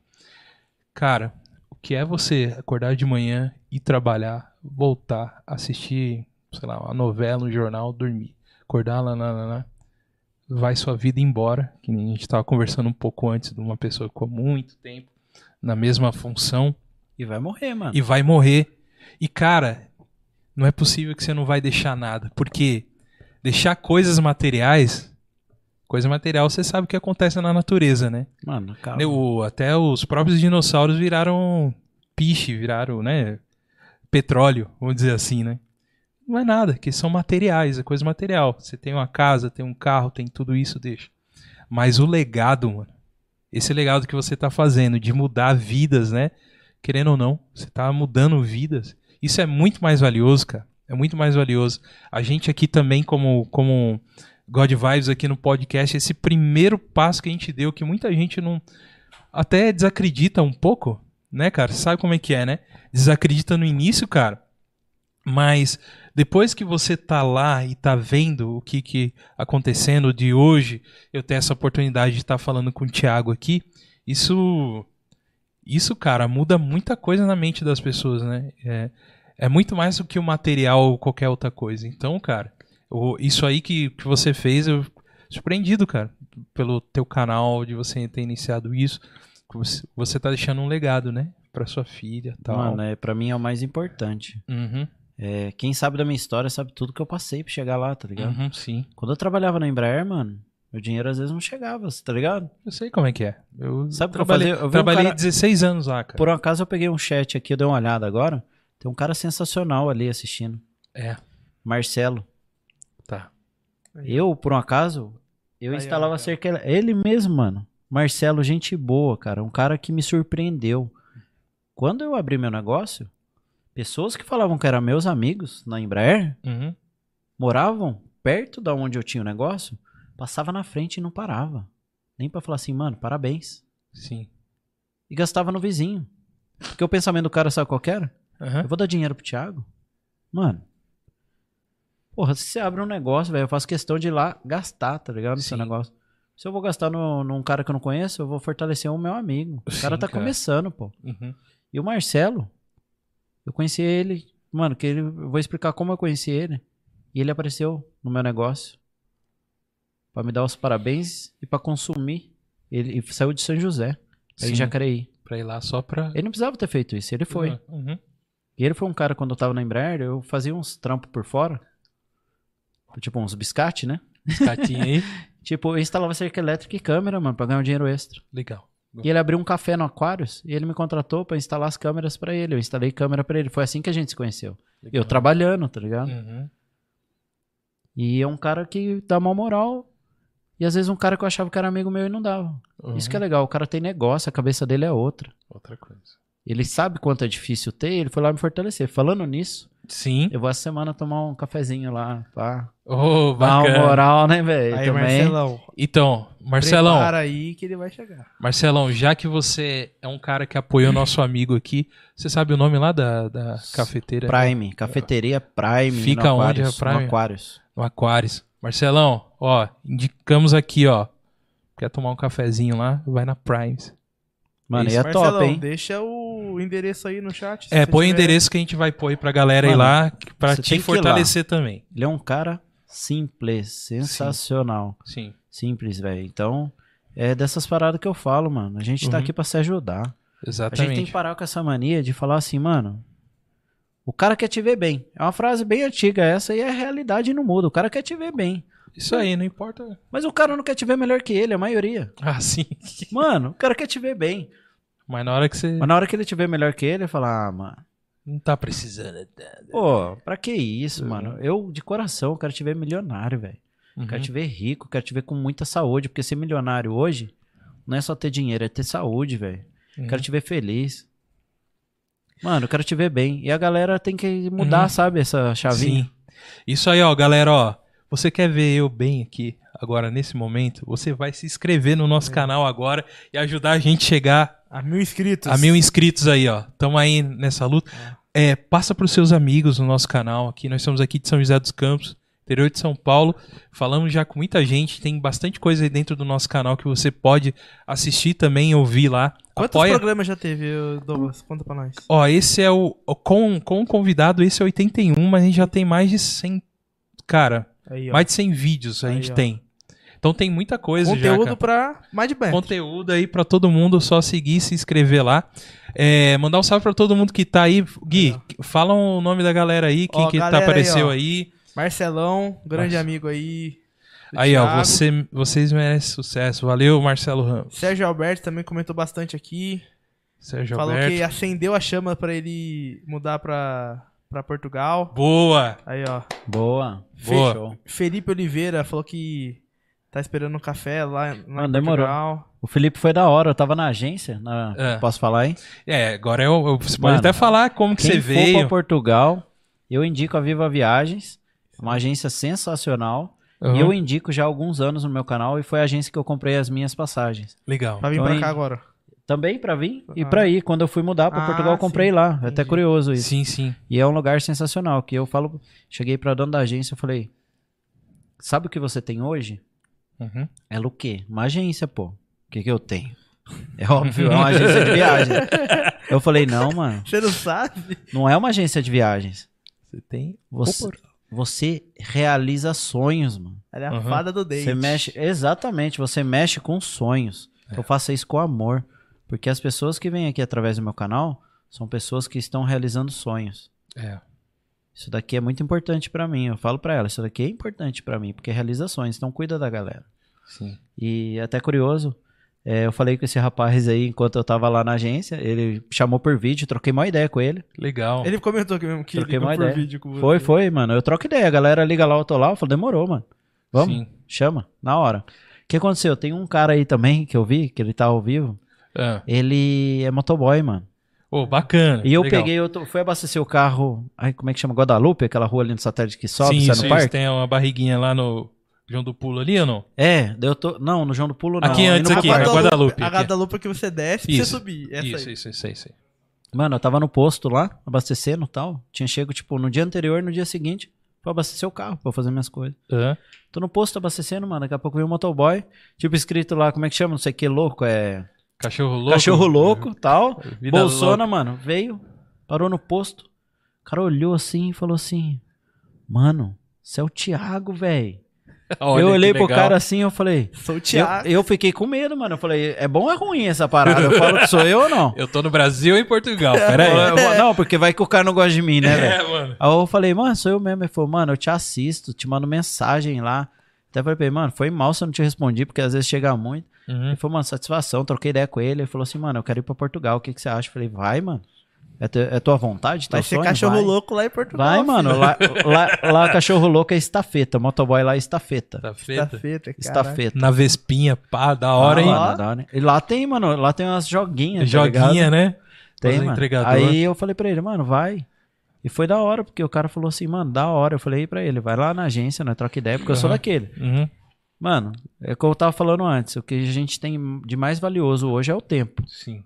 Cara, o que é você acordar de manhã e trabalhar, voltar, assistir, sei lá, uma novela, um jornal, dormir, acordar lá, lá, lá, lá vai sua vida embora, que nem a gente tava conversando um pouco antes de uma pessoa que ficou muito tempo na mesma função E vai morrer, mano. e vai morrer. E cara, não é possível que você não vai deixar nada, porque deixar coisas materiais, coisa material, você sabe o que acontece na natureza, né? Mano, calma. O- até os próprios dinossauros viraram piche, viraram, né, petróleo, vamos dizer assim, né? Não é nada, que são materiais, é coisa material. Você tem uma casa, tem um carro, tem tudo isso, deixa. Mas o legado, mano, esse legado que você tá fazendo de mudar vidas, né? Querendo ou não, você tá mudando vidas. Isso é muito mais valioso, cara. É muito mais valioso. A gente aqui também, como, como God Vibes aqui no podcast, esse primeiro passo que a gente deu, que muita gente não. Até desacredita um pouco, né, cara? Sabe como é que é, né? Desacredita no início, cara. Mas depois que você tá lá e tá vendo o que que acontecendo de hoje, eu ter essa oportunidade de estar falando com o Thiago aqui, isso isso, cara, muda muita coisa na mente das pessoas, né? É, é muito mais do que o material ou qualquer outra coisa. Então, cara, isso aí que, que você fez, eu surpreendido, cara, pelo teu canal, de você ter iniciado isso. Você, você tá deixando um legado, né? Pra sua filha e tal. Mano, é, pra mim é o mais importante. Uhum, É, quem sabe da minha história sabe tudo que eu passei pra chegar lá, tá ligado? uhum, sim. Quando eu trabalhava na Embraer, mano, meu dinheiro às vezes não chegava, tá ligado? Eu sei como é que é. Eu Sabe o que eu trabalhei, fazia? Eu vi um trabalhei cara- 16 anos lá, cara. Por um acaso eu peguei um chat aqui, eu dei uma olhada agora. Tem um cara sensacional ali assistindo. É, Marcelo. tá. Eu, por um acaso, eu Aí, instalava ó, cerca. Ele mesmo, mano. Marcelo, gente boa, cara. Um cara que me surpreendeu. Quando eu abri meu negócio, pessoas que falavam que eram meus amigos na Embraer Uhum, moravam perto da onde eu tinha o negócio, passava na frente e não parava. Nem pra falar assim, mano, parabéns. sim. E gastava no vizinho. Porque o pensamento do cara sabe qual que era? Aham. Eu vou dar dinheiro pro Thiago? Mano. Porra, se você abre um negócio, velho, eu faço questão de ir lá gastar, tá ligado? No seu negócio. Se eu vou gastar no, num cara que eu não conheço, eu vou fortalecer o meu amigo. O cara Sim, tá cara. começando, pô. Uhum. E o Marcelo, eu conheci ele, mano, que ele, eu vou explicar como eu conheci ele. E ele apareceu no meu negócio. Pra me dar os parabéns e pra consumir. Ele e saiu de São José, Sim. em Jacareí. Pra ir lá só pra. Ele não precisava ter feito isso, ele foi. Uhum. E ele foi um cara, quando eu tava na Embraer, eu fazia uns trampos por fora. Tipo, uns biscate, né? Escatinho aí. [LAUGHS] Tipo, eu instalava cerca elétrica e câmera, mano, pra ganhar um dinheiro extra. Legal. E ele abriu um café no Aquarius e ele me contratou pra instalar as câmeras pra ele. Eu instalei câmera pra ele. Foi assim que a gente se conheceu. Legal. Eu trabalhando, tá ligado? Uhum. E é um cara que dá uma moral. E às vezes um cara que eu achava que era amigo meu e não dava. Isso que é legal. O cara tem negócio, a cabeça dele é outra. Outra coisa. Ele sabe quanto é difícil ter, ele foi lá me fortalecer. Falando nisso, Sim. eu vou essa semana tomar um cafezinho lá, pá. Oh, Dá uma moral, né, velho? Aí, Também. Marcelão. Então, Marcelão, Prepara aí que ele vai chegar. Marcelão, já que você é um cara que apoiou nosso amigo aqui, você sabe o nome lá da, da cafeteira? Prime, cafeteria Prime. Fica no onde Aquarius, a Prime? No Aquarius. No Aquários. Marcelão, ó, indicamos aqui, ó. Quer tomar um cafezinho lá? Vai na Primes. Mano, Isso. e é Marcelão, top, hein? deixa o endereço aí no chat. É, põe o tiver. endereço que a gente vai pôr aí pra galera Mano, ir lá, pra te fortalecer também. Ele é um cara simples, sensacional. Sim. Simples, velho. Então, é dessas paradas que eu falo, mano. A gente tá Uhum. aqui pra se ajudar. A gente tem que Exatamente. parar com essa mania de falar assim, mano. O cara quer te ver bem. É uma frase bem antiga essa e é a realidade não muda. O cara quer te ver bem. Isso aí, não importa. Mas o cara não quer te ver melhor que ele, a maioria. Ah, sim. [LAUGHS] Mano, o cara quer te ver bem. Mas na hora que você Mas na hora que ele te ver melhor que ele, ele fala, ah, mano. não tá precisando. Pô, pra que isso, Uhum. mano? Eu, de coração, quero te ver milionário, velho. Uhum. Quero te ver rico, quero te ver com muita saúde. Porque ser milionário hoje não é só ter dinheiro, é ter saúde, velho. Uhum. Quero te ver feliz. Mano, eu quero te ver bem. E a galera tem que mudar, Uhum. sabe, essa chavinha. Sim. Isso aí, ó, galera, ó. Você quer ver eu bem aqui, agora, nesse momento? Você vai se inscrever no É. nosso canal agora e ajudar a gente a chegar A mil inscritos. a mil inscritos aí, ó. Tamo aí nessa luta. É, passa pros seus amigos no nosso canal aqui. Nós estamos aqui de São José dos Campos, interior de São Paulo. Falamos já com muita gente. Tem bastante coisa aí dentro do nosso canal que você pode assistir também e ouvir lá. Quantos Apoia. programas já teve, Douglas? Conta pra nós. Ó, esse é o. Com, com o convidado, esse é 81, mas a gente já tem mais de 100. Cara, Aí, mais de 100 vídeos a Aí, gente ó. tem. Então tem muita coisa já. Conteúdo pra mais de bem. Conteúdo aí pra todo mundo, só seguir e se inscrever lá. É, mandar um salve pra todo mundo que tá aí. Gui, fala o nome da galera aí, quem Ó, que tá galera aí, apareceu ó. aí. Marcelão, grande Nossa. amigo aí. Aí, ó, Thiago. você, vocês merecem sucesso. Valeu, Marcelo Ramos. Sérgio Alberto também comentou bastante aqui. Sérgio Falou Alberto. que acendeu a chama pra ele mudar pra, pra Portugal. Boa! Aí, ó. Boa. Boa. Show. Felipe Oliveira falou que tá esperando um café lá, lá Mano, em demorou. Portugal. O Felipe foi da hora, eu tava na agência. na- É. Posso falar aí? É, agora eu, eu- você pode Mano, até falar como que Quem você for pra veio. Portugal, eu indico a Viva Viagens, uma agência sensacional. Uhum. E eu indico já há alguns anos no meu canal e foi a agência que eu comprei as minhas passagens. Legal. Pra vir Então, pra cá agora. Também pra vir e Ah. pra ir. Quando eu fui mudar pra Ah, Portugal, eu comprei sim. lá. É até curioso isso. Sim, sim. E é um lugar sensacional, que eu falo, cheguei pra dona da agência e falei, sabe o que você tem hoje? Uhum. Ela o quê? Uma agência, pô. O que que eu tenho? É óbvio, é uma [LAUGHS] agência de viagem. Eu falei, não, mano, Você não sabe? não é uma agência de viagens. Você tem. Você. Você realiza sonhos, mano. Ela é a Uhum. fada do date. Você mexe, exatamente, você mexe com sonhos. É. Eu faço isso com amor. Porque as pessoas que vêm aqui através do meu canal são pessoas que estão realizando sonhos. É. Isso daqui é muito importante pra mim. Eu falo pra ela, isso daqui é importante pra mim, porque realiza sonhos, então cuida da galera. Sim. E até curioso, é, eu falei com esse rapaz aí enquanto eu tava lá na agência, ele chamou por vídeo, troquei uma ideia com ele. Legal. Ele comentou aqui mesmo que Troquei ligou por ideia. vídeo com você. Foi, foi, mano. Eu troco ideia, a galera liga lá, eu tô lá, eu falo, demorou, mano. Vamos? Sim. Chama, na hora. O que aconteceu? Tem um cara aí também que eu vi, que ele tá ao vivo. Ah. Ele é motoboy, mano. Ô, bacana. E eu Legal. peguei, eu tô- fui abastecer o carro. Ai, como é que chama? Guadalupe, aquela rua ali no satélite que sobe, Sim, sai no isso, parque? tem uma barriguinha lá no João do Pulo ali ou não? É, daí eu tô. Não, no João do Pulo não. Aqui antes, aqui, parque. na Guadalupe. A. Guadalupe que você desce pra Isso. você subir. Essa Isso, aí. isso, isso, isso. Mano, eu tava no posto lá, abastecendo e tal. Tinha chego, tipo, no dia anterior, no dia seguinte, pra abastecer o carro, pra fazer minhas coisas. Hã? Tô no posto abastecendo, mano. Daqui a pouco veio um motoboy. Tipo, escrito lá, como é que chama? Não sei o que, louco. É. Cachorro louco. Cachorro louco tal. Vida Bolsona, mano, veio, parou no posto. O cara olhou assim e falou assim: Mano, você é o Thiago, velho. Olha eu olhei pro legal. cara assim, eu falei. Sou o Eu, Thiago. eu fiquei com medo, mano. Eu falei, é bom ou é ruim essa parada? Eu falo que sou eu ou não? [LAUGHS] Eu tô no Brasil e em Portugal, peraí. Eu vou- não, porque vai que o cara não gosta de mim, né, velho? É, mano. Aí eu falei, mano, sou eu mesmo. Ele falou, mano, eu te assisto, te mando mensagem lá. Até falei pra ele, mano, foi mal se eu não te respondi, porque às vezes chega muito. Uhum. Ele falou, mano, satisfação, troquei ideia com ele. Ele falou assim, mano, eu quero ir pra Portugal, o que, que você acha? Eu falei, vai, mano. É, te- é tua vontade? Vai ser sonho? cachorro vai. louco lá em Portugal. Vai, mano. Lá, lá, lá cachorro louco é estafeta. Motoboy lá é estafeta. Tá Tá feita, cara. Estafeta. Na Vespinha, pá, da hora, Ah, hein? mano, da hora, hein? E lá tem, mano, lá tem umas joguinhas. tá Joguinha, ligado? né? Tem, mano. entregador. Aí eu falei pra ele, mano, vai. E foi da hora, porque o cara falou assim, mano, da hora. Eu falei pra ele, vai lá na agência, nós troca ideia, porque eu sou daquele. Uhum. Mano, é o que eu tava falando antes. O que a gente tem de mais valioso hoje é o tempo. Sim.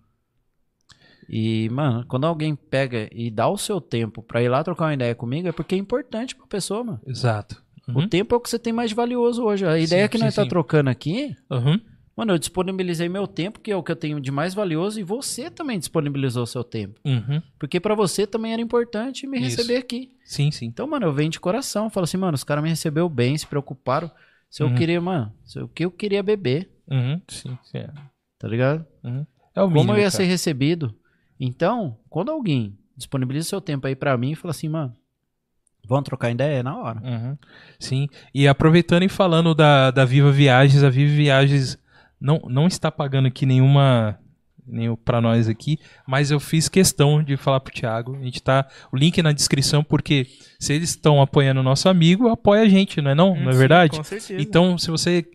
E, mano, quando alguém pega e dá o seu tempo pra ir lá trocar uma ideia comigo, é porque é importante pra pessoa, mano. Exato. O Uhum. tempo é o que você tem mais valioso hoje. A ideia que sim, nós tá sim. trocando aqui, Uhum. mano, eu disponibilizei meu tempo, que é o que eu tenho de mais valioso, e você também disponibilizou o seu tempo. Uhum. Porque pra você também era importante me Isso. receber aqui. Sim, sim. Então, mano, eu venho de coração. Falo assim, mano, os caras me receberam bem, se preocuparam. Se eu Uhum. queria, mano, se o que eu queria beber, Uhum. Sim, sim. é. tá ligado? Uhum. É o mínimo, Como eu ia cara. ser recebido. Então, quando alguém disponibiliza seu tempo aí pra mim e fala assim, mano, vamos trocar ideia, é na hora. Uhum. Sim. E aproveitando e falando da, da Viva Viagens, a Viva Viagens não, não está pagando aqui nenhuma nenhum para nós aqui, mas eu fiz questão de falar pro Thiago. A gente tá o link na descrição porque se eles estão apoiando o nosso amigo, apoia a gente, não é não? Hum, não é sim, verdade? Com certeza. Então, se você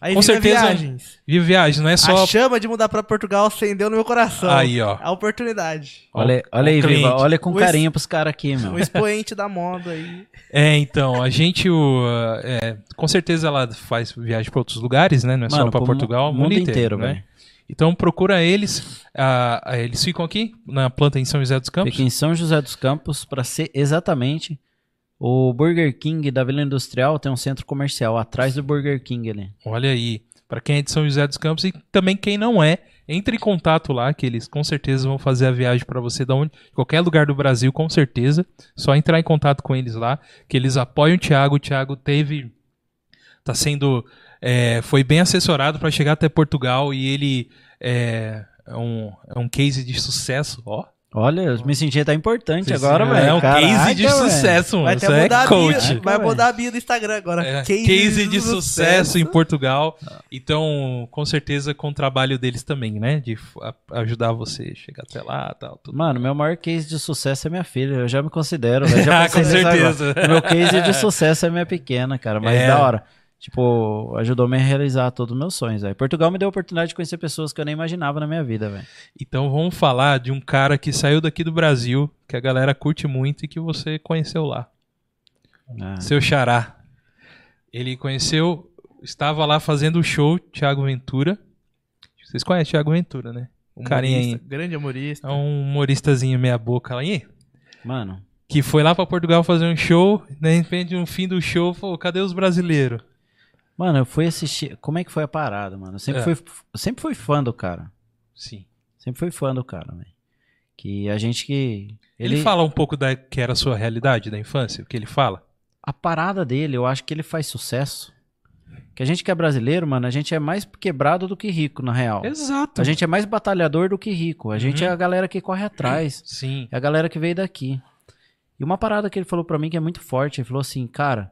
Aí com certeza- Viagens. Viva Viagens, não é só A chama de mudar pra Portugal acendeu no meu coração. aí, ó. A oportunidade. Olha, olha aí. Viva, olha com O carinho pros caras aqui, meu. O expoente da moda aí. É, então, a gente, o, é, com certeza ela faz viagem para outros lugares, né? Não é só Mano, para pro Portugal, o mundo, inteiro, né? velho. Então procura eles, ah, eles ficam aqui na planta em São José dos Campos. Fica em São José dos Campos, pra ser exatamente o Burger King da Vila Industrial tem um centro comercial atrás do Burger King ali. Olha aí, para quem é de São José dos Campos e também quem não é, entre em contato lá que eles com certeza vão fazer a viagem para você da onde, qualquer lugar do Brasil, com certeza. Só entrar em contato com eles lá, que eles apoiam o Thiago. O Thiago teve tá sendo é, foi bem assessorado para chegar até Portugal e ele é, é um, é um case de sucesso, ó. Olha, eu me senti até importante Sim, agora, velho. É um Caraca, case de sucesso, mano. Vai até é mudar a coach. bio. Vai mudar a bio do Instagram agora. É, case, de sucesso, em Portugal. Então, com certeza, com o trabalho deles também, né? De ajudar você a chegar até lá tal. Tudo. Mano, meu maior case de sucesso é minha filha. Eu já me considero, velho. Ah, [LAUGHS] com certeza. Meu case de sucesso é minha pequena, cara. Mas É. da hora. Tipo, ajudou-me a realizar todos os meus sonhos, velho. Portugal me deu a oportunidade de conhecer pessoas que eu nem imaginava na minha vida, velho. Então, vamos falar de um cara que saiu daqui do Brasil, que a galera curte muito e que você conheceu lá. Ah, Seu xará. Ele conheceu, estava lá fazendo o show, Thiago Ventura. Vocês conhecem Thiago Ventura, né? O carinha aí. Grande humorista. É um humoristazinho meia boca lá. E Mano, que foi lá pra Portugal fazer um show, de repente, no fim do show, falou, cadê os brasileiros? Mano, eu fui assistir. Como é que foi a parada, mano? Eu sempre, É. fui, sempre fui fã do cara. Sim. Sempre fui fã do cara, velho. Que a gente que. Ele, fala um pouco da que era a sua realidade da infância, o que ele fala? A parada dele, eu acho que ele faz sucesso. Que a gente que é brasileiro, mano, a gente é mais quebrado do que rico, na real. Exato. A gente é mais batalhador do que rico. A gente Uhum. é a galera que corre atrás. Sim. É a galera que veio daqui. E uma parada que ele falou pra mim que é muito forte, ele falou assim, cara,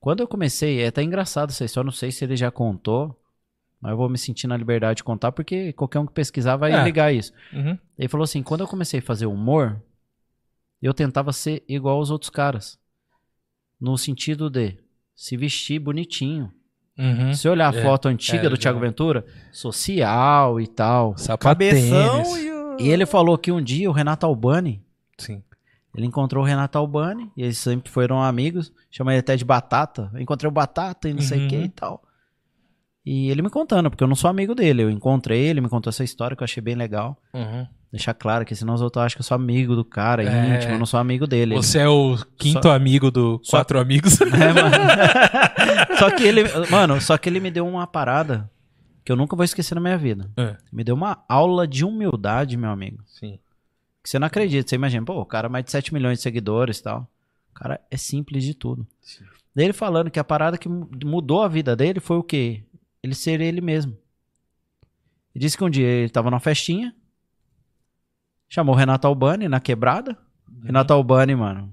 quando eu comecei, é até engraçado aí, só não sei se ele já contou, mas eu vou me sentir na liberdade de contar, porque qualquer um que pesquisar vai É. ligar isso. Uhum. Ele falou assim, quando eu comecei a fazer humor, eu tentava ser igual aos outros caras. No sentido de se vestir bonitinho. Uhum. Se olhar a É, foto antiga é, do Thiago já. Ventura, social e tal. Cabeção Sapatênis. e o... E ele falou que um dia o Renato Albani, Sim. Ele encontrou o Renato Albani, e eles sempre foram amigos, chama ele até de Batata. Eu encontrei o Batata e não sei o que Uhum. e tal. E ele me contando, porque eu não sou amigo dele. Eu encontrei ele, me contou essa história que eu achei bem legal. Uhum. Deixar claro que senão os outros acham que eu sou amigo do cara, É. íntimo, eu não sou amigo dele. Você é o quinto Só- amigo do Só- Quatro Amigos. [LAUGHS] É, mano. [LAUGHS] só que ele, mano, só que ele me deu uma parada que eu nunca vou esquecer na minha vida. É. Me deu uma aula de humildade, meu amigo. Sim. Que você não acredita. Você imagina, pô, o cara mais de 7 milhões de seguidores e tal. O cara é simples de tudo. Sim. Daí ele falando que a parada que mu- mudou a vida dele foi o quê? Ele ser ele mesmo. Ele disse que um dia ele tava numa festinha, chamou o Renato Albani na quebrada. Renato Albani, mano,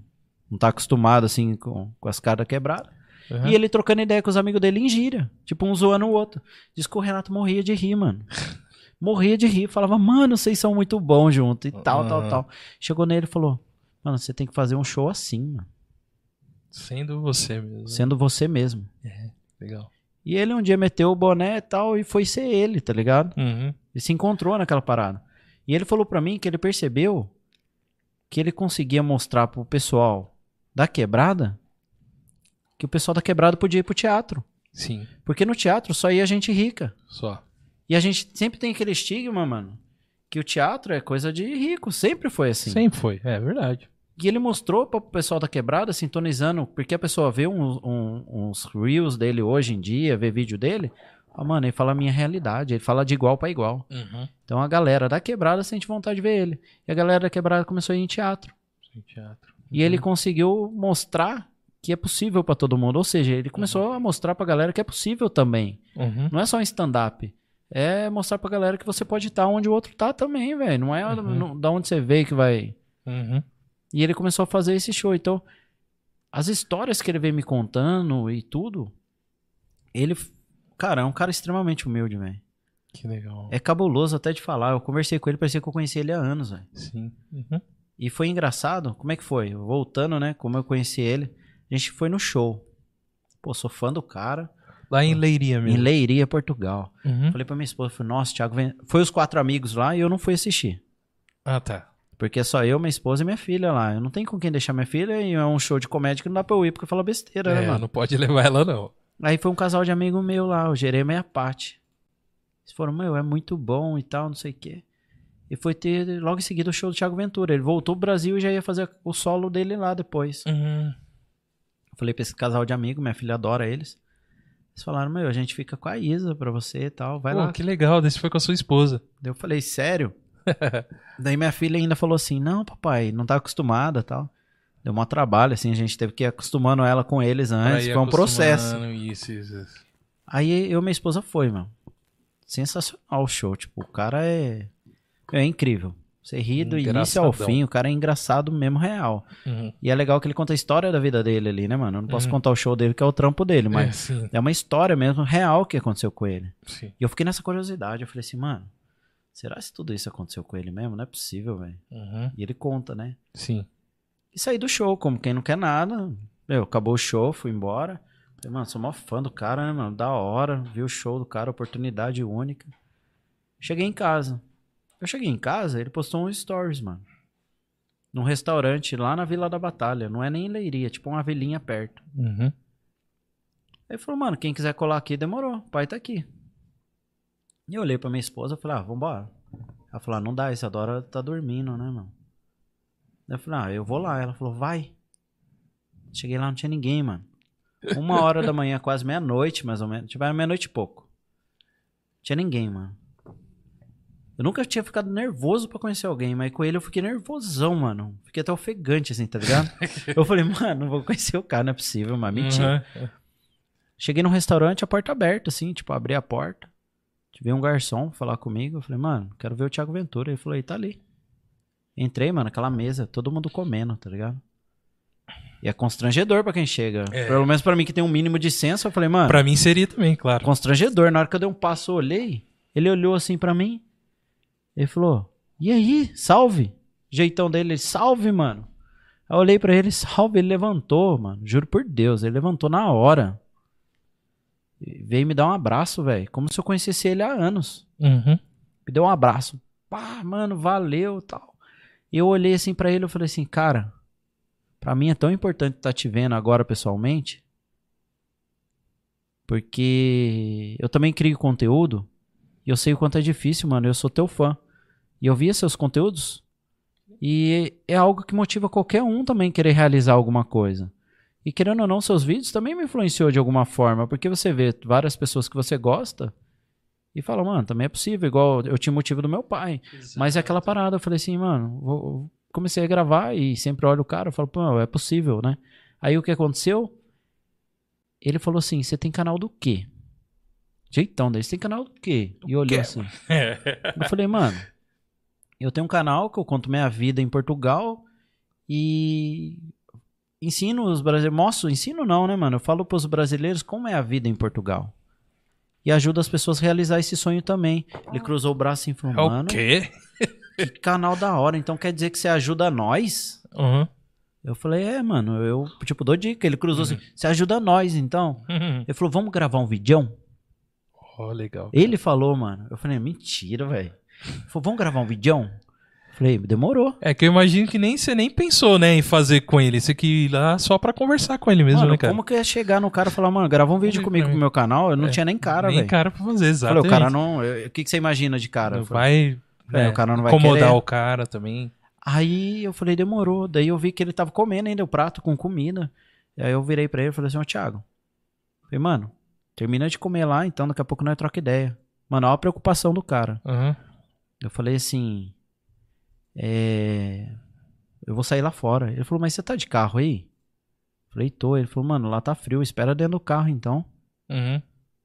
não tá acostumado assim com, com as caras quebradas. Uhum. E ele trocando ideia com os amigos dele em gíria. Tipo, um zoando o outro. Diz que o Renato morria de rir, mano. [LAUGHS] morria de rir. Falava, mano, vocês são muito bons junto e tal, tal, Aham. tal. Chegou nele e falou, mano, você tem que fazer um show assim, mano. Sendo você mesmo. Sendo você mesmo. Legal. E ele um dia meteu o boné e tal e foi ser ele, tá ligado? Uhum. Ele se encontrou naquela parada. E ele falou pra mim que ele percebeu que ele conseguia mostrar pro pessoal da quebrada que o pessoal da quebrada podia ir pro teatro. Sim, Porque no teatro só ia gente rica. só. E a gente sempre tem aquele estigma, mano, que o teatro é coisa de rico. Sempre foi assim. Sempre foi, é verdade. E ele mostrou para o pessoal da quebrada, sintonizando, porque a pessoa vê uns, um- uns reels dele hoje em dia, vê vídeo dele. Ah, mano, ele fala a minha realidade, ele fala de igual para igual. Uhum. Então a galera da quebrada sente vontade de ver ele. E a galera da quebrada começou a ir em teatro. Sim, teatro. E ele conseguiu mostrar que é possível para todo mundo. Ou seja, ele começou a mostrar pra galera que é possível também. Uhum. Não é só um stand-up. É mostrar pra galera que você pode estar onde o outro tá também, velho. Não é Uhum. da onde você veio que vai. Uhum. E ele começou a fazer esse show. Então, as histórias que ele veio me contando e tudo, ele, cara, é um cara extremamente humilde, velho. Que legal. É cabuloso até de falar. Eu conversei com ele, parecia que eu conhecia ele há anos, velho. Sim. Uhum. E foi engraçado. Como é que foi? Voltando, né? Como eu conheci ele, a gente foi no show. Pô, sou fã do cara. Lá em Leiria Em mesmo. Leiria, Portugal. Uhum. Falei pra minha esposa, falei, nossa, Thiago, vem... foi os quatro amigos lá e eu não fui assistir. Ah, tá. Porque é só eu, minha esposa e minha filha lá. Eu não tenho com quem deixar minha filha e é um show de comédia que não dá pra eu ir porque fala besteira, né, É, mano? não pode levar ela, não. Aí foi um casal de amigo meu lá, o Jerema e a Paty. Eles foram, meu, é muito bom e tal, não sei o quê. E foi ter logo em seguida o show do Thiago Ventura. Ele voltou pro Brasil e já ia fazer o solo dele lá depois. Uhum. Eu falei pra esse casal de amigo, minha filha adora eles. Eles falaram, meu, a gente fica com a Isa pra você e tal, vai Pô, lá. que legal. Desse foi com a sua esposa. Daí eu falei, sério? [LAUGHS] Daí minha filha ainda falou assim, não, papai, não tá acostumada e tal. Deu um trabalho, assim, a gente teve que ir acostumando ela com eles antes, foi um processo. Isso, isso, isso. Aí eu e minha esposa foi, mano. Sensacional o show, tipo, o cara é... É incrível. Você ri do início ao fim, o cara é engraçado mesmo, real. Uhum. E é legal que ele conta a história da vida dele ali, né, mano? Eu não posso Uhum. contar o show dele, que é o trampo dele, É, mas sim, é uma história mesmo real que aconteceu com ele. sim. E eu fiquei nessa curiosidade. Eu falei assim, mano, será que tudo isso aconteceu com ele mesmo? Não é possível, velho. Uhum. E ele conta, né? Sim. E saí do show, como quem não quer nada. Meu, acabou o show, fui embora. Falei, mano, sou mó fã do cara, né, mano? Da hora. Vi o show do cara, oportunidade única. Cheguei em casa. Eu cheguei em casa, ele postou um stories, mano. Num restaurante lá na Vila da Batalha. Não é nem em Leiria, tipo uma vilinha perto. Uhum. Aí falou, mano, quem quiser colar aqui, demorou. O pai tá aqui. E eu olhei pra minha esposa e falei, ah, vambora. Ela falou, ah, não dá, Isadora tá dormindo, né, mano? Eu falei, ah, eu vou lá. Ela falou, vai. Cheguei lá, não tinha ninguém, mano. Uma hora da manhã, quase meia-noite, mais ou menos. Tipo, era meia-noite e pouco. Tinha ninguém, mano. Eu nunca tinha ficado nervoso pra conhecer alguém, mas com ele eu fiquei nervosão, mano. Fiquei até ofegante, assim, tá ligado? [LAUGHS] eu falei, mano, não vou conhecer o cara, não é possível, mas mentira. Uhum. Cheguei no restaurante, a porta aberta, assim, tipo, abri a porta. Veio um garçom falar comigo. Eu falei, mano, quero ver o Thiago Ventura. Ele falou, aí tá ali. Entrei, mano, aquela mesa, todo mundo comendo, tá ligado? E é constrangedor pra quem chega. É. Pelo menos pra mim que tem um mínimo de senso, eu falei, mano, Pra mim seria também, claro. constrangedor. Na hora que eu dei um passo, eu olhei. Ele olhou assim pra mim. Ele falou, e aí, salve. Jeitão dele, ele, salve, mano. Aí eu olhei pra ele, salve. Ele levantou, mano. Juro por Deus, ele levantou na hora. E veio me dar um abraço, velho. Como se eu conhecesse ele há anos. Uhum. Me deu um abraço. Pá, mano, valeu tal. E eu olhei assim pra ele, eu falei assim, cara, pra mim é tão importante estar te vendo agora pessoalmente. Porque eu também crio conteúdo e eu sei o quanto é difícil, mano. Eu sou teu fã. E eu via seus conteúdos e é algo que motiva qualquer um também querer realizar alguma coisa. E querendo ou não, seus vídeos também me influenciou de alguma forma, porque você vê várias pessoas que você gosta e fala, mano, também é possível, igual eu tinha motivo do meu pai. Mas é aquela parada, eu falei assim, mano, vou- comecei a gravar e sempre olho o cara, eu falo, pô, é possível, né? Aí o que aconteceu? ele falou assim: você tem canal do quê? Jeitão dele, você tem canal do quê? E olhou assim. [LAUGHS] Eu falei, mano, eu tenho um canal que eu conto minha vida em Portugal e ensino os brasileiros. Mostro, ensino não, né, mano? Eu falo pros brasileiros como é a vida em Portugal. E ajuda as pessoas a realizar esse sonho também. Ele cruzou o braço e falou, É o mano, quê? que canal da hora. Então quer dizer que você ajuda nós? Uhum. Eu falei, é, mano, eu, tipo, dou dica. Ele cruzou assim, você ajuda nós, então. Ele falou, vamos gravar um vídeo? Ó, legal. Ele falou, mano. Eu falei, mentira, velho. Falou, vamos gravar um vídeo? Falei, demorou. É que eu imagino que nem você nem pensou, né, em fazer com ele. Você que ir lá só pra conversar com ele mesmo, mano, né, cara? como que ia chegar no cara e falar, mano, grava um vídeo comigo pro meu canal? Eu não É, tinha nem cara, nem velho. cara pra fazer, exato. Falei, o cara não. O que, que você imagina de cara? Não falei, vai, É, é, o cara não vai incomodar querer. o cara também. Aí eu falei, demorou. Daí eu vi que ele tava comendo ainda o prato com comida. Aí eu virei pra ele e falei assim, ô Thiago. Falei, mano, termina de comer lá, então daqui a pouco nós troca ideia. Mano, olha a preocupação do cara. Uhum. Eu falei assim. É. Eu vou sair lá fora. Ele falou, mas você tá de carro aí? Falei, tô. Ele falou, mano, lá tá frio, espera dentro do carro então. Uhum.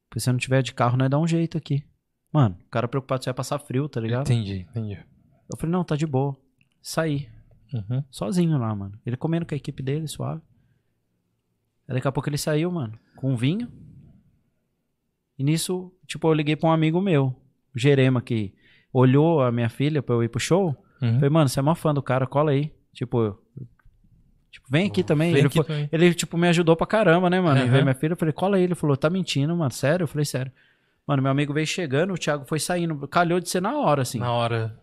Porque se eu não tiver de carro, nós dá um jeito aqui. Mano, o cara preocupado se vai passar frio, tá ligado? Entendi, entendi. Eu falei, não, tá de boa. Saí. Uhum. Sozinho lá, mano. Ele comendo com a equipe dele, suave. Aí daqui a pouco ele saiu, mano, com um vinho. E nisso, tipo, eu liguei pra um amigo meu, o Jerema, que olhou a minha filha pra eu ir pro show. Uhum. Falei, mano, você é uma fã do cara, cola aí. Tipo, tipo vem aqui também. Vem ele, aqui foi- também. ele, tipo, me ajudou pra caramba, né, mano? Aham. veio minha filha, eu falei, cola aí. Ele falou, tá mentindo, mano, sério? Eu falei, sério. Mano, meu amigo veio chegando, o Thiago foi saindo, calhou de ser na hora, assim. Na hora.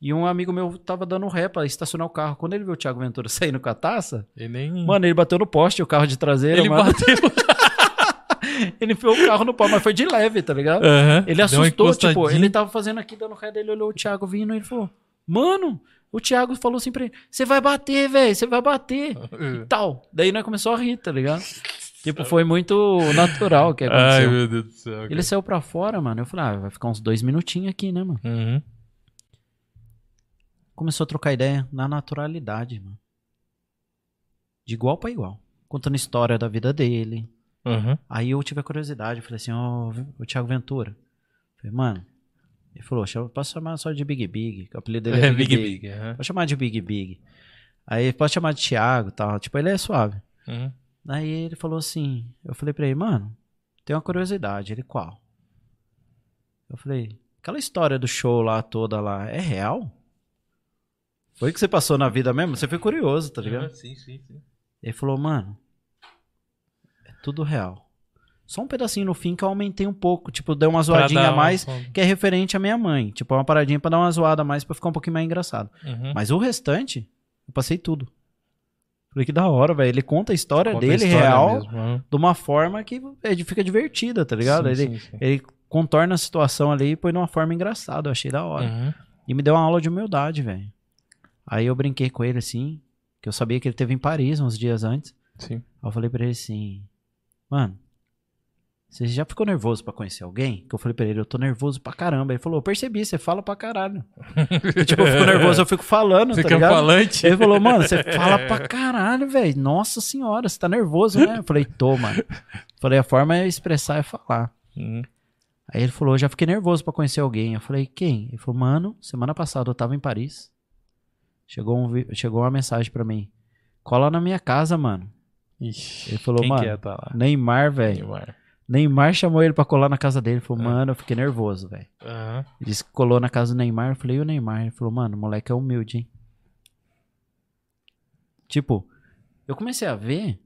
E um amigo meu tava dando ré pra estacionar o carro. Quando ele viu o Thiago Ventura [LAUGHS] saindo com a taça, Ele nem. mano, ele bateu no poste, o carro de traseira, ele mano. bateu. [LAUGHS] Ele enfiou o carro no pau, mas foi de leve, tá ligado? Aham. Ele assustou, tipo, ele tava fazendo aqui, dando ré dele, olhou o Thiago vindo e ele falou, mano, o Thiago falou assim pra ele, você vai bater, velho, você vai bater. E tal. Daí nós começou a rir, tá ligado? Tipo, foi muito natural o que Ai, aconteceu. meu Deus do céu. ele saiu pra fora, mano. Eu falei, ah, vai ficar uns dois minutinhos aqui, né, mano? Uhum. Começou a trocar ideia na naturalidade, mano. De igual pra igual. Contando história da vida dele. Uhum. Aí eu tive a curiosidade, eu falei assim, ó, o Thiago Ventura. Eu falei, mano. Ele falou, posso chamar só de Big Big, que o apelido dele é, [LAUGHS] Big, Big Big. Aham. Pode chamar de Big Big. Aí pode chamar de Thiago e tal. Tipo, ele é suave. Uhum. Aí ele falou assim, eu falei pra ele, mano, tem uma curiosidade. Ele, qual? Eu falei, aquela história do show lá toda lá, é real? Foi que você passou na vida mesmo? Você foi curioso, tá ligado? Uhum, Sim, sim, sim. Ele falou, mano, tudo real. Só um pedacinho no fim que eu aumentei um pouco, tipo, dei uma zoadinha a uma- mais, que é referente à minha mãe. Tipo, uma paradinha pra dar uma zoada a mais pra ficar um pouquinho mais engraçado. Uhum. Mas o restante, eu passei tudo. Falei que da hora, velho. Ele conta a história Conta a dele história real mesmo, de uma forma que é, fica divertida, tá ligado? Sim, ele, sim, sim. ele contorna a situação ali e põe de uma forma engraçada. Eu achei da hora. Uhum. E me deu uma aula de humildade, velho. Aí eu brinquei com ele assim, que eu sabia que ele teve em Paris uns dias antes. Sim. Aí eu falei pra ele assim, mano, você já ficou nervoso pra conhecer alguém? Que eu falei pra ele, eu tô nervoso pra caramba. Ele falou, eu percebi, você fala pra caralho. Eu, tipo, eu fico nervoso, eu fico falando, Você tá ligado? falante? Ele falou, mano, você fala pra caralho, velho. Nossa senhora, você tá nervoso, né? Eu falei, tô, mano. Falei, a forma é expressar é falar. Uhum. Aí ele falou, já fiquei nervoso pra conhecer alguém. Eu falei, quem? Ele falou, mano, semana passada eu tava em Paris. Chegou, um, chegou uma mensagem pra mim. Cola na minha casa, mano. Ixi, Ele falou, mano, é tá? Neymar, velho. Neymar. Neymar chamou ele pra colar na casa dele. Ele falou, É. mano, eu fiquei nervoso, velho. Aham. Ele disse que colou na casa do Neymar. Eu falei, e o Neymar? Ele falou, mano, o moleque é humilde, hein? Tipo, eu comecei a ver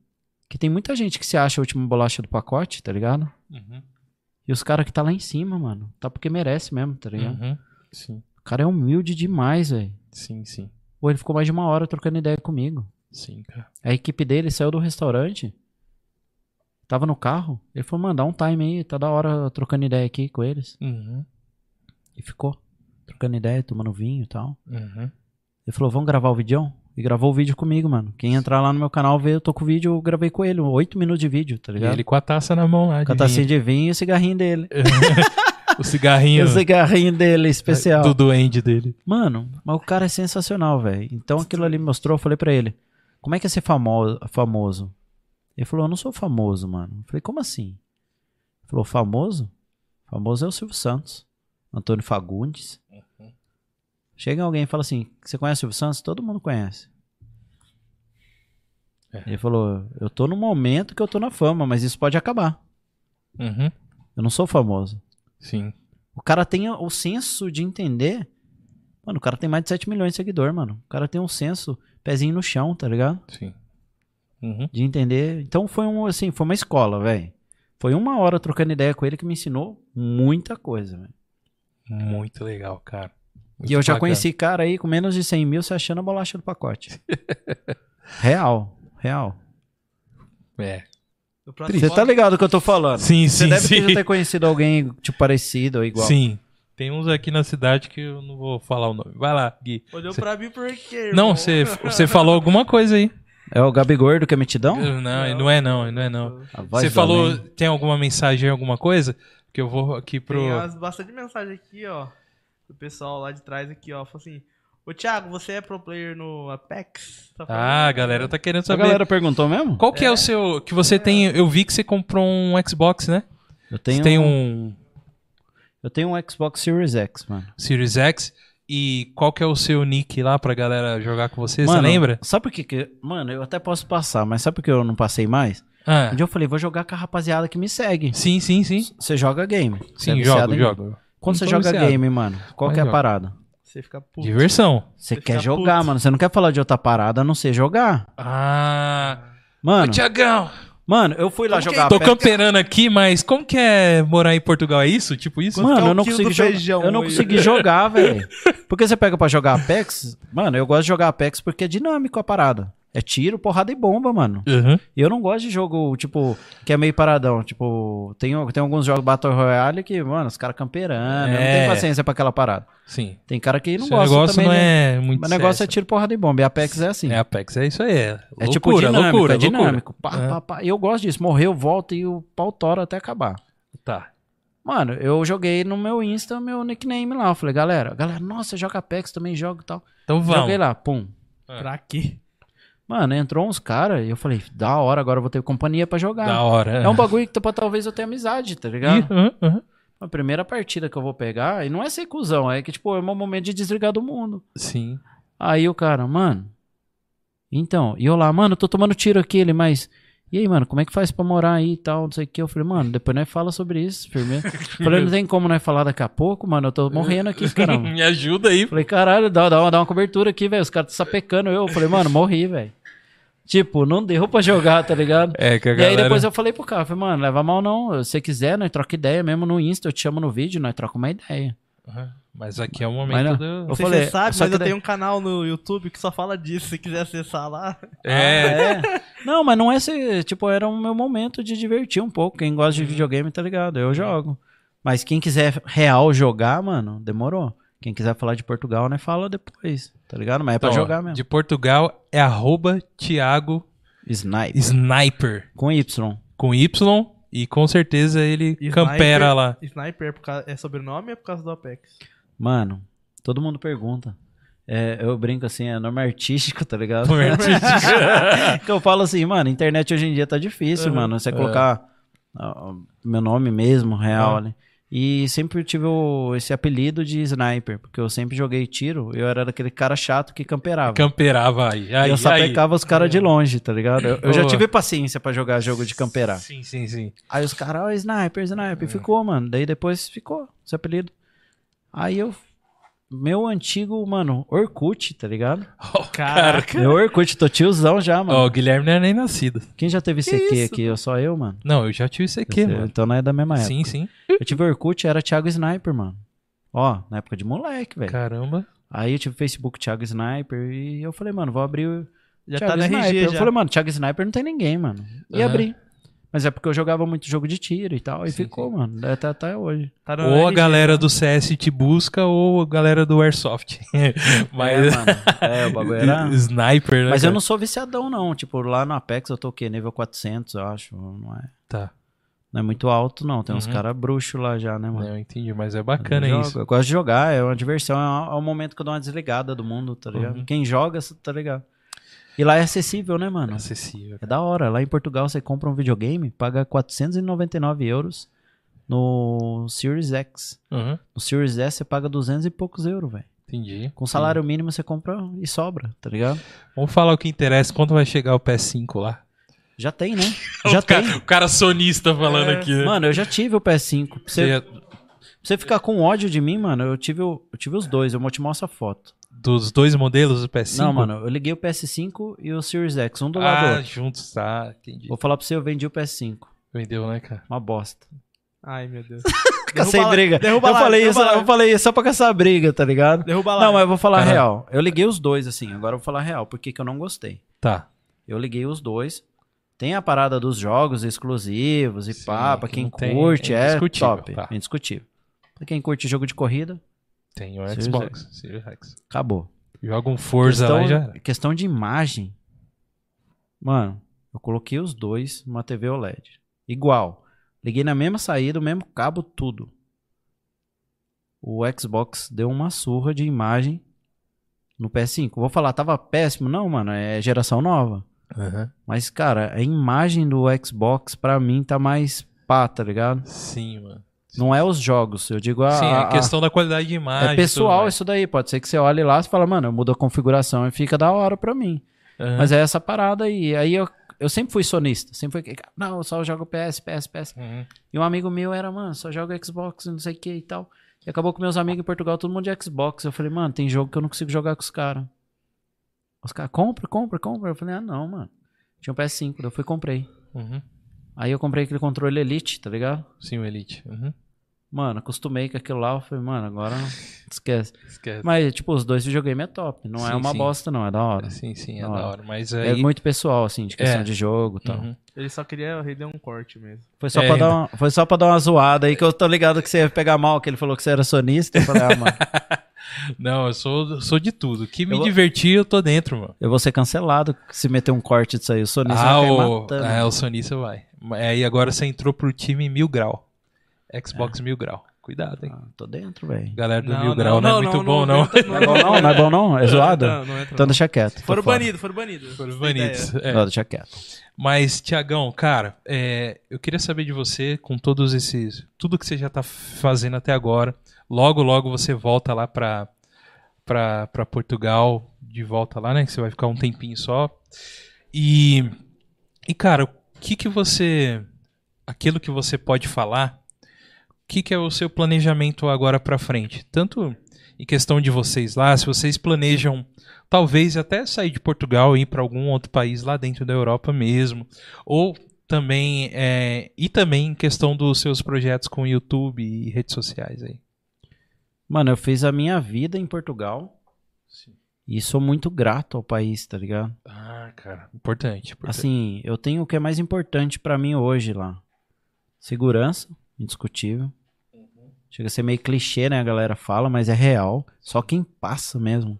que tem muita gente que se acha a última bolacha do pacote, tá ligado? Uhum. E os caras que tá lá em cima, mano, tá porque merece mesmo, tá ligado? Uhum. Sim, O cara é humilde demais, velho. sim, sim. Ou ele ficou mais de uma hora trocando ideia comigo. Sim, cara. A equipe dele saiu do restaurante, tava no carro. Ele falou, mano, dá um time aí, tá da hora trocando ideia aqui com eles. Uhum. E ficou, trocando ideia, tomando vinho e tal. Uhum. Ele falou, vamos gravar o vídeo? E gravou o vídeo comigo, mano. Quem entrar lá no meu canal vê, eu tô com o vídeo, eu gravei com ele. Oito minutos de vídeo, tá E ligado? ele com a taça na mão lá. Com a tacinha vinho. de vinho e o cigarrinho dele. [LAUGHS] O cigarrinho O cigarrinho dele, especial. do duende dele. Mano, mas o cara é sensacional, velho. Então aquilo ali me mostrou, eu falei pra ele, como é que é ser famo famoso? Ele falou, eu não sou famoso, mano. Eu falei, como assim? Ele falou, famoso? Famoso é o Silvio Santos, Antônio Fagundes. Chega alguém e fala assim, você conhece o Silvio Santos? Todo mundo conhece. É. Ele falou, eu tô no momento que eu tô na fama, mas isso pode acabar. Uhum. Eu não sou famoso. Sim. O cara tem o senso de entender. Mano, o cara tem mais de 7 milhões de seguidores, mano. O cara tem um senso, pezinho no chão, tá ligado? Sim. Uhum. De entender. Então foi um, assim, foi uma escola, velho. Foi uma hora trocando ideia com ele que me ensinou muita coisa, velho. Muito legal, cara. Muito E eu já bacana. conheci cara aí com menos de 100 mil se achando a bolacha do pacote. [LAUGHS] real, real. É. Você tá ligado do que eu tô falando? Sim, Você sim, deve sim. ter já ter conhecido alguém, tipo, parecido ou igual. Sim. Tem uns aqui na cidade que eu não vou falar o nome. Vai lá, Gui. Olhou Cê- pra mim por quê, Não, você você falou alguma coisa aí. É o Gabi Gordo que é metidão? Não, não é não, não é não. A Você falou, tem alguma mensagem, alguma coisa? Que eu vou aqui pro... Tem umas- bastante mensagem aqui, ó. Do pessoal lá de trás aqui, ó. Falou assim: Ô Thiago, você é pro player no Apex? Tá? Ah, a galera tá querendo A saber. galera perguntou mesmo? Qual que é. o seu... Que você tem... Eu vi que você comprou um Xbox, né? Eu Você tenho, tem um eu tenho um Xbox Series X, mano. Series X. E qual que é o seu nick lá pra galera jogar com você? Você Mano, lembra? Sabe por que que... Mano, eu até posso passar, mas sabe por que eu não passei mais? Ah, Um dia eu falei, vou jogar com a rapaziada que me segue. sim, sim, sim. Você joga game. Você é Sim, viciado jogo, jogo. Quando você joga viciado. game, mano, qual Mas que é a jogo. parada? Você fica puto. Diversão. Você Você quer jogar, puto. mano. Você não quer falar de outra parada a não ser jogar. Ah. Mano, Ô, Tiagão, mano, eu fui lá Como que jogar tô camperando aqui, mas como que é morar em Portugal? É isso? Tipo isso? Quanto é Mano, eu não consegui jogar. feijão Eu não hoje? consegui jogar, [LAUGHS] velho. Porque você pega pra jogar Apex, mano, eu gosto de jogar Apex porque é dinâmico a parada. É tiro, porrada e bomba, mano. Uhum. E eu não gosto de jogo, tipo, que é meio paradão. Tipo, tem, tem alguns jogos Battle Royale que, mano, os caras camperando. Eu não É. tenho paciência pra aquela parada. Sim. Tem cara que não Seu gosta negócio também. não né? é muito Mas o negócio é tiro, porrada e bomba. E Apex é assim. É Apex, é isso aí. É, É tipo loucura, dinâmico, loucura, é dinâmico. Pá, É. pá, pá. E eu gosto disso. Morreu, volta e o pau tora até acabar. Tá. Mano, eu joguei no meu Insta, meu nickname lá. Eu falei, galera, galera, nossa, joga Apex, também jogo e tal. Então vamos. Joguei lá, pum. Pra quê? Mano, entrou uns caras e eu falei, da hora, agora eu vou ter companhia pra jogar. Da hora. É um bagulho que tá- talvez eu tenha amizade, tá ligado? Uhum, uhum. A primeira partida que eu vou pegar, e não é ser cuzão, é que, tipo, é meu momento de desligar do mundo. Sim. Aí o cara, mano. Então, e eu lá, mano, eu tô tomando tiro aqui, ele, mas. E aí, mano, como é que faz pra morar aí e tal? Não sei o que. Eu falei, mano, depois nós fala sobre isso, firmeza. [LAUGHS] falei, não tem como nós falar daqui a pouco, mano, eu tô morrendo aqui, [LAUGHS] caramba. Me ajuda aí. falei, caralho, dá, dá, uma, dá uma cobertura aqui, velho. Os caras tá sapecando eu. Eu falei, mano, morri, velho. Tipo, não deu pra jogar, tá ligado? É, que a E galera... aí depois eu falei pro cara, falei, mano, leva mal não. Se você quiser, nós troca ideia mesmo no Insta, eu te chamo no vídeo, nós troca uma ideia. Uhum. Mas aqui é o momento não- do... Eu falei, se você sabe, só mas que eu tenho um canal no YouTube que só fala disso. Se quiser acessar lá. É, Ah, é? Não, mas não é ser, tipo, era o meu momento de divertir um pouco. Quem gosta de videogame, tá ligado? Eu jogo. Mas quem quiser real jogar, mano, demorou. Quem quiser falar de Portugal, né, fala depois, tá ligado? Mas é pra Então, ó, jogar mesmo. De Portugal é arroba Thiago Sniper. Sniper. Com Y. Com Y. E com certeza ele Sniper- campera lá. Sniper é, por causa- é sobrenome ou é por causa do Apex? Mano, todo mundo pergunta. É, eu brinco assim, é nome artístico, tá ligado? Nome [LAUGHS] que eu falo assim, mano, internet hoje em dia tá difícil, Uhum. mano. Você colocar ah, meu nome mesmo, real Uhum. ali. E sempre tive o- esse apelido de sniper, porque eu sempre joguei tiro, eu era daquele cara chato que camperava. Camperava aí. aí eu sapecava os caras de longe, tá ligado? Eu, eu já tive paciência pra jogar jogo de camperar. Sim, sim, sim. Aí os caras, ó, sniper, sniper, ficou, mano. Daí depois ficou esse apelido. Aí eu. Meu antigo, mano, Orkut, tá ligado? [LAUGHS] Caraca. Meu Orkut, tô tiozão já, Ó, mano. o Guilherme não é nem nascido. Quem já teve Que CQ aqui? Eu só eu, mano. Não, eu já tive aqui, Você- mano. Então não é da mesma época. Sim, sim. Eu tive Orkut, era Thiago Sniper, mano. Ó, na época de moleque, velho. Caramba. Aí eu tive Facebook Thiago Sniper e eu falei, mano, vou abrir o Já Thiago tá no Sniper. RG Eu já. falei, mano, Thiago Sniper não tem ninguém, mano. E Aham. abri. Mas é porque eu jogava muito jogo de tiro e tal. E Sim, ficou, sim. mano. Até, até hoje. Tá Ou a RG, galera né? do CS te busca, ou a galera do Airsoft. [LAUGHS] Mas. É, mano. É, o bagulho era... [LAUGHS] Sniper, né? Mas eu cara? não sou viciadão, não. Tipo, lá no Apex eu tô o quê? Nível 400, eu acho. Não é, Tá. não é muito alto, não. Tem uns Uhum. caras bruxos lá já, né, mano? Não, eu entendi, mas é bacana eu, isso. eu gosto de jogar, é uma diversão. É um, é um momento que eu dou uma desligada do mundo, tá ligado? Uhum. Quem joga, tá ligado? E lá é acessível, né, mano? Acessível. É da hora. Lá em Portugal você compra um videogame, paga 499 euros no Series X. Uhum. No Series S você paga 200 e poucos euros, velho. Entendi. Com salário mínimo você compra e sobra, tá ligado? Vamos falar o que interessa. Quando vai chegar o PS5 lá? Já tem, né? [LAUGHS] Já o tem. Cara, o cara sonista falando É. aqui. né? Mano, eu já tive o PS5. Pra você, Você- pra você ficar com ódio de mim, mano, eu tive, o- eu tive os dois. Eu vou te mostrar a foto. Dos dois modelos do PS5? Não, mano, eu liguei o PS5 e o Series X, um do lado do Ah, outro. juntos, tá. Entendi. Vou falar pra você, eu vendi o PS5. Vendeu, né, cara? Uma bosta. Ai, meu Deus. [LAUGHS] Cacei lá- briga. derruba eu lá, falei derruba isso, lá. eu falei isso só pra caçar briga, tá ligado? Derruba lá. Não, mas eu vou falar real. Eu liguei os dois, assim. Agora eu vou falar real. Por que que eu não gostei? Tá. Eu liguei os dois. Tem a parada dos jogos exclusivos e Sim, pá, pra que quem não tem- curte, é é, top. tá. É indiscutível. Pra quem curte jogo de corrida, Tem o Series Xbox. Series X. acabou. Joga um Forza questão, lá e já era. questão de imagem. Mano, eu coloquei os dois numa TV OLED. Igual. Liguei na mesma saída, o mesmo cabo, tudo. O Xbox deu uma surra de imagem no PS5. Vou falar, tava péssimo? Não, mano, é geração nova. Aham. Mas, cara, a imagem do Xbox, pra mim, tá mais pá, tá ligado? Sim, mano. Não é os jogos, eu digo a. Sim, a- a questão da qualidade de imagem. é pessoal isso daí. Pode ser que você olhe lá e fala, mano, eu mudo a configuração e fica da hora pra mim. Aham. Mas é essa parada aí. Aí eu, eu sempre fui sonista. Sempre fui. Não, eu só jogo PS, PS, PS. Uhum. E um amigo meu era, mano, só joga Xbox, não sei o que e tal. E acabou com meus amigos em Portugal, todo mundo de Xbox. Eu falei, mano, tem jogo que eu não consigo jogar com os caras. Os caras, compra, compra, compra. Eu falei, ah, não, mano. Tinha um PS5, daí eu fui e comprei. Uhum. Aí eu comprei aquele controle Elite, tá ligado? Sim, o Elite. Uhum. Mano, acostumei com aquilo lá. Eu falei, mano, agora [LAUGHS] esquece. Esquece. Mas, tipo, os dois videogames é top. Não é Sim, uma sim. bosta, não. É da hora. Sim, sim, é Da da hora. hora. Mas É aí... muito pessoal, assim, de questão É. de jogo e tal. Uhum. Ele só queria render um corte mesmo. Foi só, É, pra ainda. dar uma, foi só pra dar uma zoada aí, que eu tô ligado que você ia pegar mal, que ele falou que você era sonista. Eu falei, ah, mano, [LAUGHS] Não, eu sou, sou de tudo. Que me Eu vou- divertir, eu tô dentro, mano. eu vou ser cancelado se meter um corte disso aí. O sonista Ah, vai o, matando. é, o sonista vai. Aí agora você entrou pro time Mil Grau. Xbox Mil Grau. Cuidado, hein. Ah, tô dentro, velho. Galera do Não, Mil não, Grau não, não, é muito não, bom, não, não. não, Não é bom não? Não é bom não? É zoado? Não, não entra Então não. deixa quieto. Foram fora. banidos, foram banidos. Foram banidos. É. Não, deixa quieto. Mas, Tiagão, cara, é, eu queria saber de você, com todos esses. Tudo que você já tá fazendo até agora. Logo, logo você volta lá pra, pra, pra Portugal, de volta lá, né? Que você vai ficar um tempinho só. E, e cara, o que que você. Aquilo que você pode falar, que, que é o seu planejamento agora pra frente? Tanto em questão de vocês lá, se vocês planejam talvez até sair de Portugal e ir para algum outro país lá dentro da Europa mesmo, ou também é, e também em questão dos seus projetos com YouTube e redes sociais aí. Mano, eu fiz a minha vida em Portugal e sou muito grato ao país, tá ligado? Ah, cara, importante. importante. Assim, eu tenho o que é mais importante pra mim hoje lá. Segurança, indiscutível. Chega a ser meio clichê, né? A galera fala, mas é real. Só quem passa mesmo.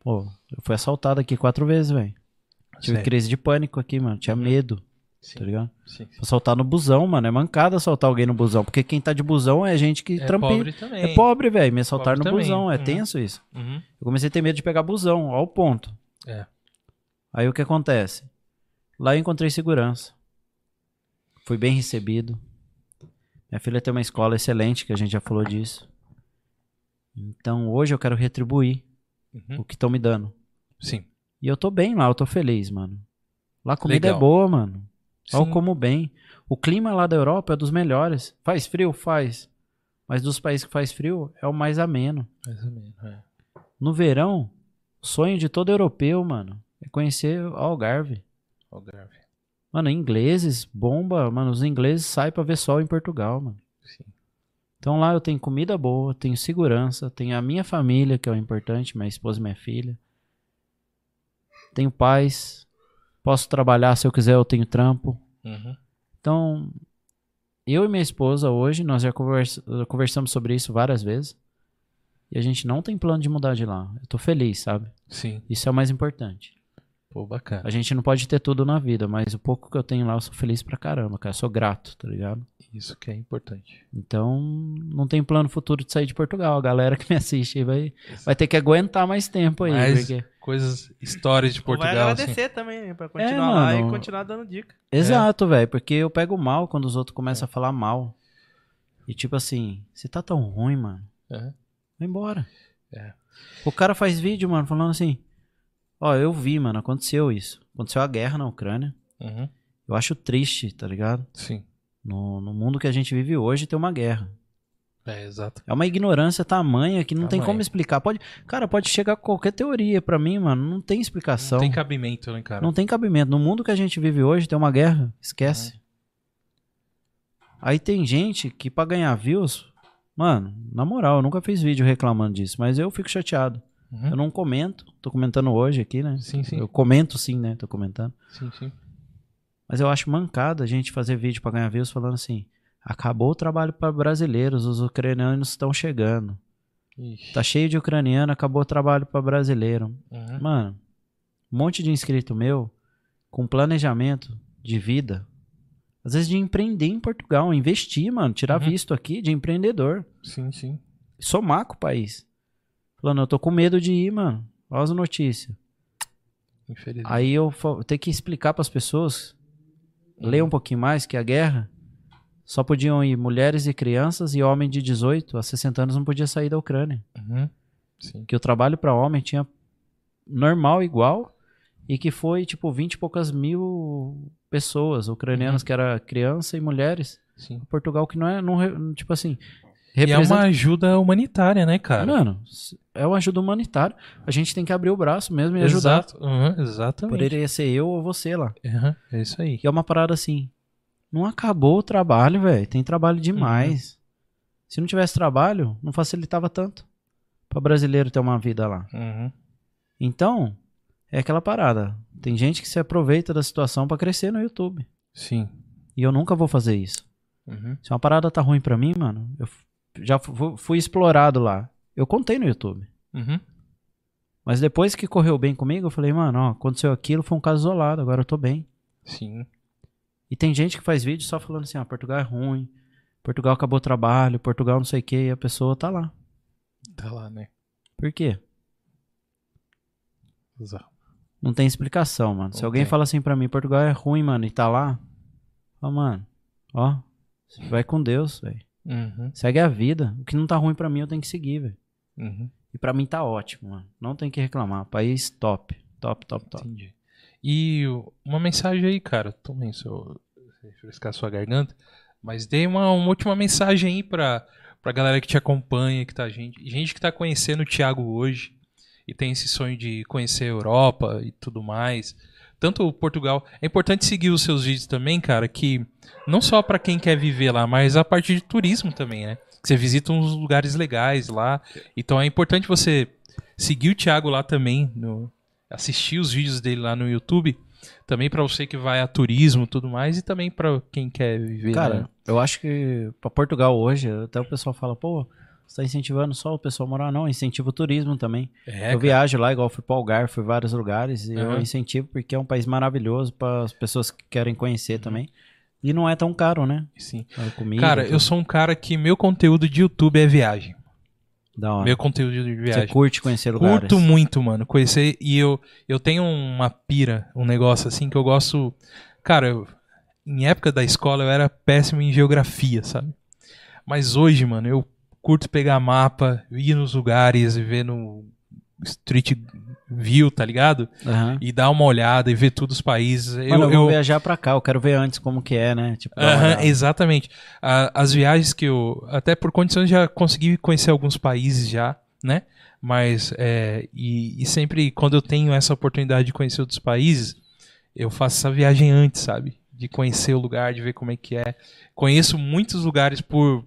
Pô, eu fui assaltado aqui quatro vezes, velho. Tive Sério? crise de pânico aqui, mano. Tinha medo, Sim, tá ligado? sim. Assaltar no busão, mano. É mancada assaltar alguém no busão. Porque quem tá de busão é gente que É trampa. pobre também. É pobre, velho. Me assaltar Pobre no também. busão. É Uhum. tenso isso. Uhum. Eu comecei a ter medo de pegar busão, ao ponto. É. Aí o que acontece? Lá eu encontrei segurança. Fui bem recebido. Minha filha tem uma escola excelente, que a gente já falou disso. Então hoje eu quero retribuir Uhum. o que estão me dando. Sim. E eu tô bem lá, eu tô feliz, mano. Lá a comida Legal. é boa, mano. Eu Sim. como bem. O clima lá da Europa é dos melhores. Faz frio? Faz. Mas dos países que faz frio, é o mais ameno. Mais ou menos, é. No verão, o sonho de todo europeu, mano, é conhecer o Algarve. Algarve. Mano, ingleses, bomba, mano, os ingleses saem pra ver sol em Portugal, mano. Sim. Então lá eu tenho comida boa, tenho segurança, tenho a minha família, que é o importante, minha esposa e minha filha. Tenho paz, posso trabalhar se eu quiser, eu tenho trampo. Uhum. Então, eu e minha esposa hoje, nós já conversa- conversamos sobre isso várias vezes. E a gente não tem plano de mudar de lá. Eu tô feliz, sabe? Sim. Isso é o mais importante. Pô, bacana. A gente não pode ter tudo na vida, mas o pouco que eu tenho lá eu sou feliz pra caramba, cara. Eu sou grato, tá ligado? Isso que é importante. Então, não tem plano futuro de sair de Portugal. A galera [LAUGHS] que me assiste aí vai, vai ter que aguentar mais tempo aí. Mas porque coisas, histórias de Ou vai Portugal. assim. agradecer também, pra continuar lá mano. e continuar dando dica. Exato, velho, porque eu pego mal quando os outros começam a falar mal. E tipo assim, você tá tão ruim, mano. Aham. Vai embora. É. O cara faz vídeo, mano, falando assim: Ó, eu vi, mano, aconteceu isso. Aconteceu a guerra na Ucrânia. Uhum. Eu acho triste, tá ligado? Sim. No, no mundo que a gente vive hoje tem uma guerra. É, exato. É uma ignorância tamanha que não tem Tamanha. como explicar. Pode, cara, pode chegar qualquer teoria pra mim, mano. Não tem explicação. Não tem cabimento, né, cara? Não tem cabimento. No mundo que a gente vive hoje tem uma guerra. Esquece. Aí tem gente que pra ganhar views, mano, na moral, eu nunca fiz vídeo reclamando disso, mas eu fico chateado. Uhum. Eu não comento. Tô comentando hoje aqui, né? Sim, sim. Eu comento sim, né? Tô comentando. Sim, sim. Mas eu acho mancada a gente fazer vídeo pra ganhar views falando assim: acabou o trabalho para brasileiros, os ucranianos estão chegando. Ixi. Tá cheio de ucraniano, acabou o trabalho para brasileiro. Uhum. Mano, um monte de inscrito meu com planejamento de vida. Às vezes de empreender em Portugal, investir, mano, tirar Uhum. visto aqui de empreendedor. Sim, sim. Somar com o país. Falando, eu tô com medo de ir, mano. Olha as notícias. Infelizmente. Aí eu ter que explicar pras pessoas, ler um pouquinho mais, que a guerra só podiam ir mulheres e crianças e homem de 18 a 60 anos não podia sair da Ucrânia. Uhum. Que o trabalho para homem tinha normal igual e que foi tipo 20 e poucas mil pessoas ucranianas Uhum. que era criança e mulheres. Sim. Portugal que não é, não, tipo assim, E é representa uma ajuda humanitária, né, cara? Mano, é uma ajuda humanitária. A gente tem que abrir o braço mesmo e ajudar. Exato. Uhum, exatamente. Poderia ser eu ou você lá. Uhum, É isso aí. Que é uma parada assim. Não acabou o trabalho, velho. Tem trabalho demais. Uhum. Se não tivesse trabalho, não facilitava tanto para brasileiro ter uma vida lá. Uhum. Então, é aquela parada. Tem gente que se aproveita da situação para crescer no YouTube. Sim. E eu nunca vou fazer isso. Uhum. Se uma parada tá ruim pra mim, mano, eu já fu- fui explorado lá. Eu contei no YouTube. Uhum. Mas depois que correu bem comigo, eu falei, mano, ó, aconteceu aquilo, foi um caso isolado, agora eu tô bem. Sim. E tem gente que faz vídeo só falando assim, ó, Portugal é ruim, Portugal acabou o trabalho, Portugal não sei o que, e a pessoa tá lá. Tá lá, né? Por quê? Exato. Não tem explicação, mano. Se alguém fala assim pra mim, Portugal é ruim, mano, e tá lá, ó, mano, ó, vai com Deus, velho. Uhum. Segue a vida. O que não tá ruim pra mim, eu tenho que seguir, velho. Uhum. E pra mim tá ótimo, mano. Não tem que reclamar. País top. Top, top, top. Entendi. E uma mensagem aí, cara. Tomem seu. refrescar sua garganta. Mas dê uma, uma última mensagem aí pra, pra galera que te acompanha, que tá gente. Gente que tá conhecendo o Thiago hoje e tem esse sonho de conhecer a Europa e tudo mais. Tanto o Portugal. É importante seguir os seus vídeos também, cara, que não só pra quem quer viver lá, mas a parte de turismo também, né? Você visita uns lugares legais lá. Então é importante você seguir o Thiago lá também, no, assistir os vídeos dele lá no YouTube. Também pra você que vai a turismo e tudo mais, e também pra quem quer viver. Cara, né? eu acho que pra Portugal hoje, até o pessoal fala, pô, você tá incentivando só o pessoal a morar? Não, incentiva o turismo também. É, eu cara. viajo lá, igual fui pro Algarve, fui vários lugares, e eu Aham. incentivo porque é um país maravilhoso para as pessoas que querem Uhum. conhecer também. E não é tão caro, né? Sim. A comida, Cara, tudo. eu sou um cara que meu conteúdo de YouTube é viagem. Da hora. Meu conteúdo de Você viagem. curte conhecer lugares. Curto muito, mano. Conhecer. E eu, eu tenho uma pira, um negócio assim que eu gosto. Cara, eu- em época da escola eu era péssimo em geografia, sabe? Mas hoje, mano, eu curto pegar mapa, ir nos lugares e ver no Street View, tá ligado? Aham. E dar uma olhada e ver todos os países. Mano, eu, eu, eu- vou viajar pra cá, eu quero ver antes como que é, né? Tipo, olhada. exatamente. As viagens que eu. Até por condições já consegui conhecer alguns países já, né? Mas. é, e, e sempre quando eu tenho essa oportunidade de conhecer outros países, eu faço essa viagem antes, sabe? De conhecer o lugar, de ver como é que é. Conheço muitos lugares por,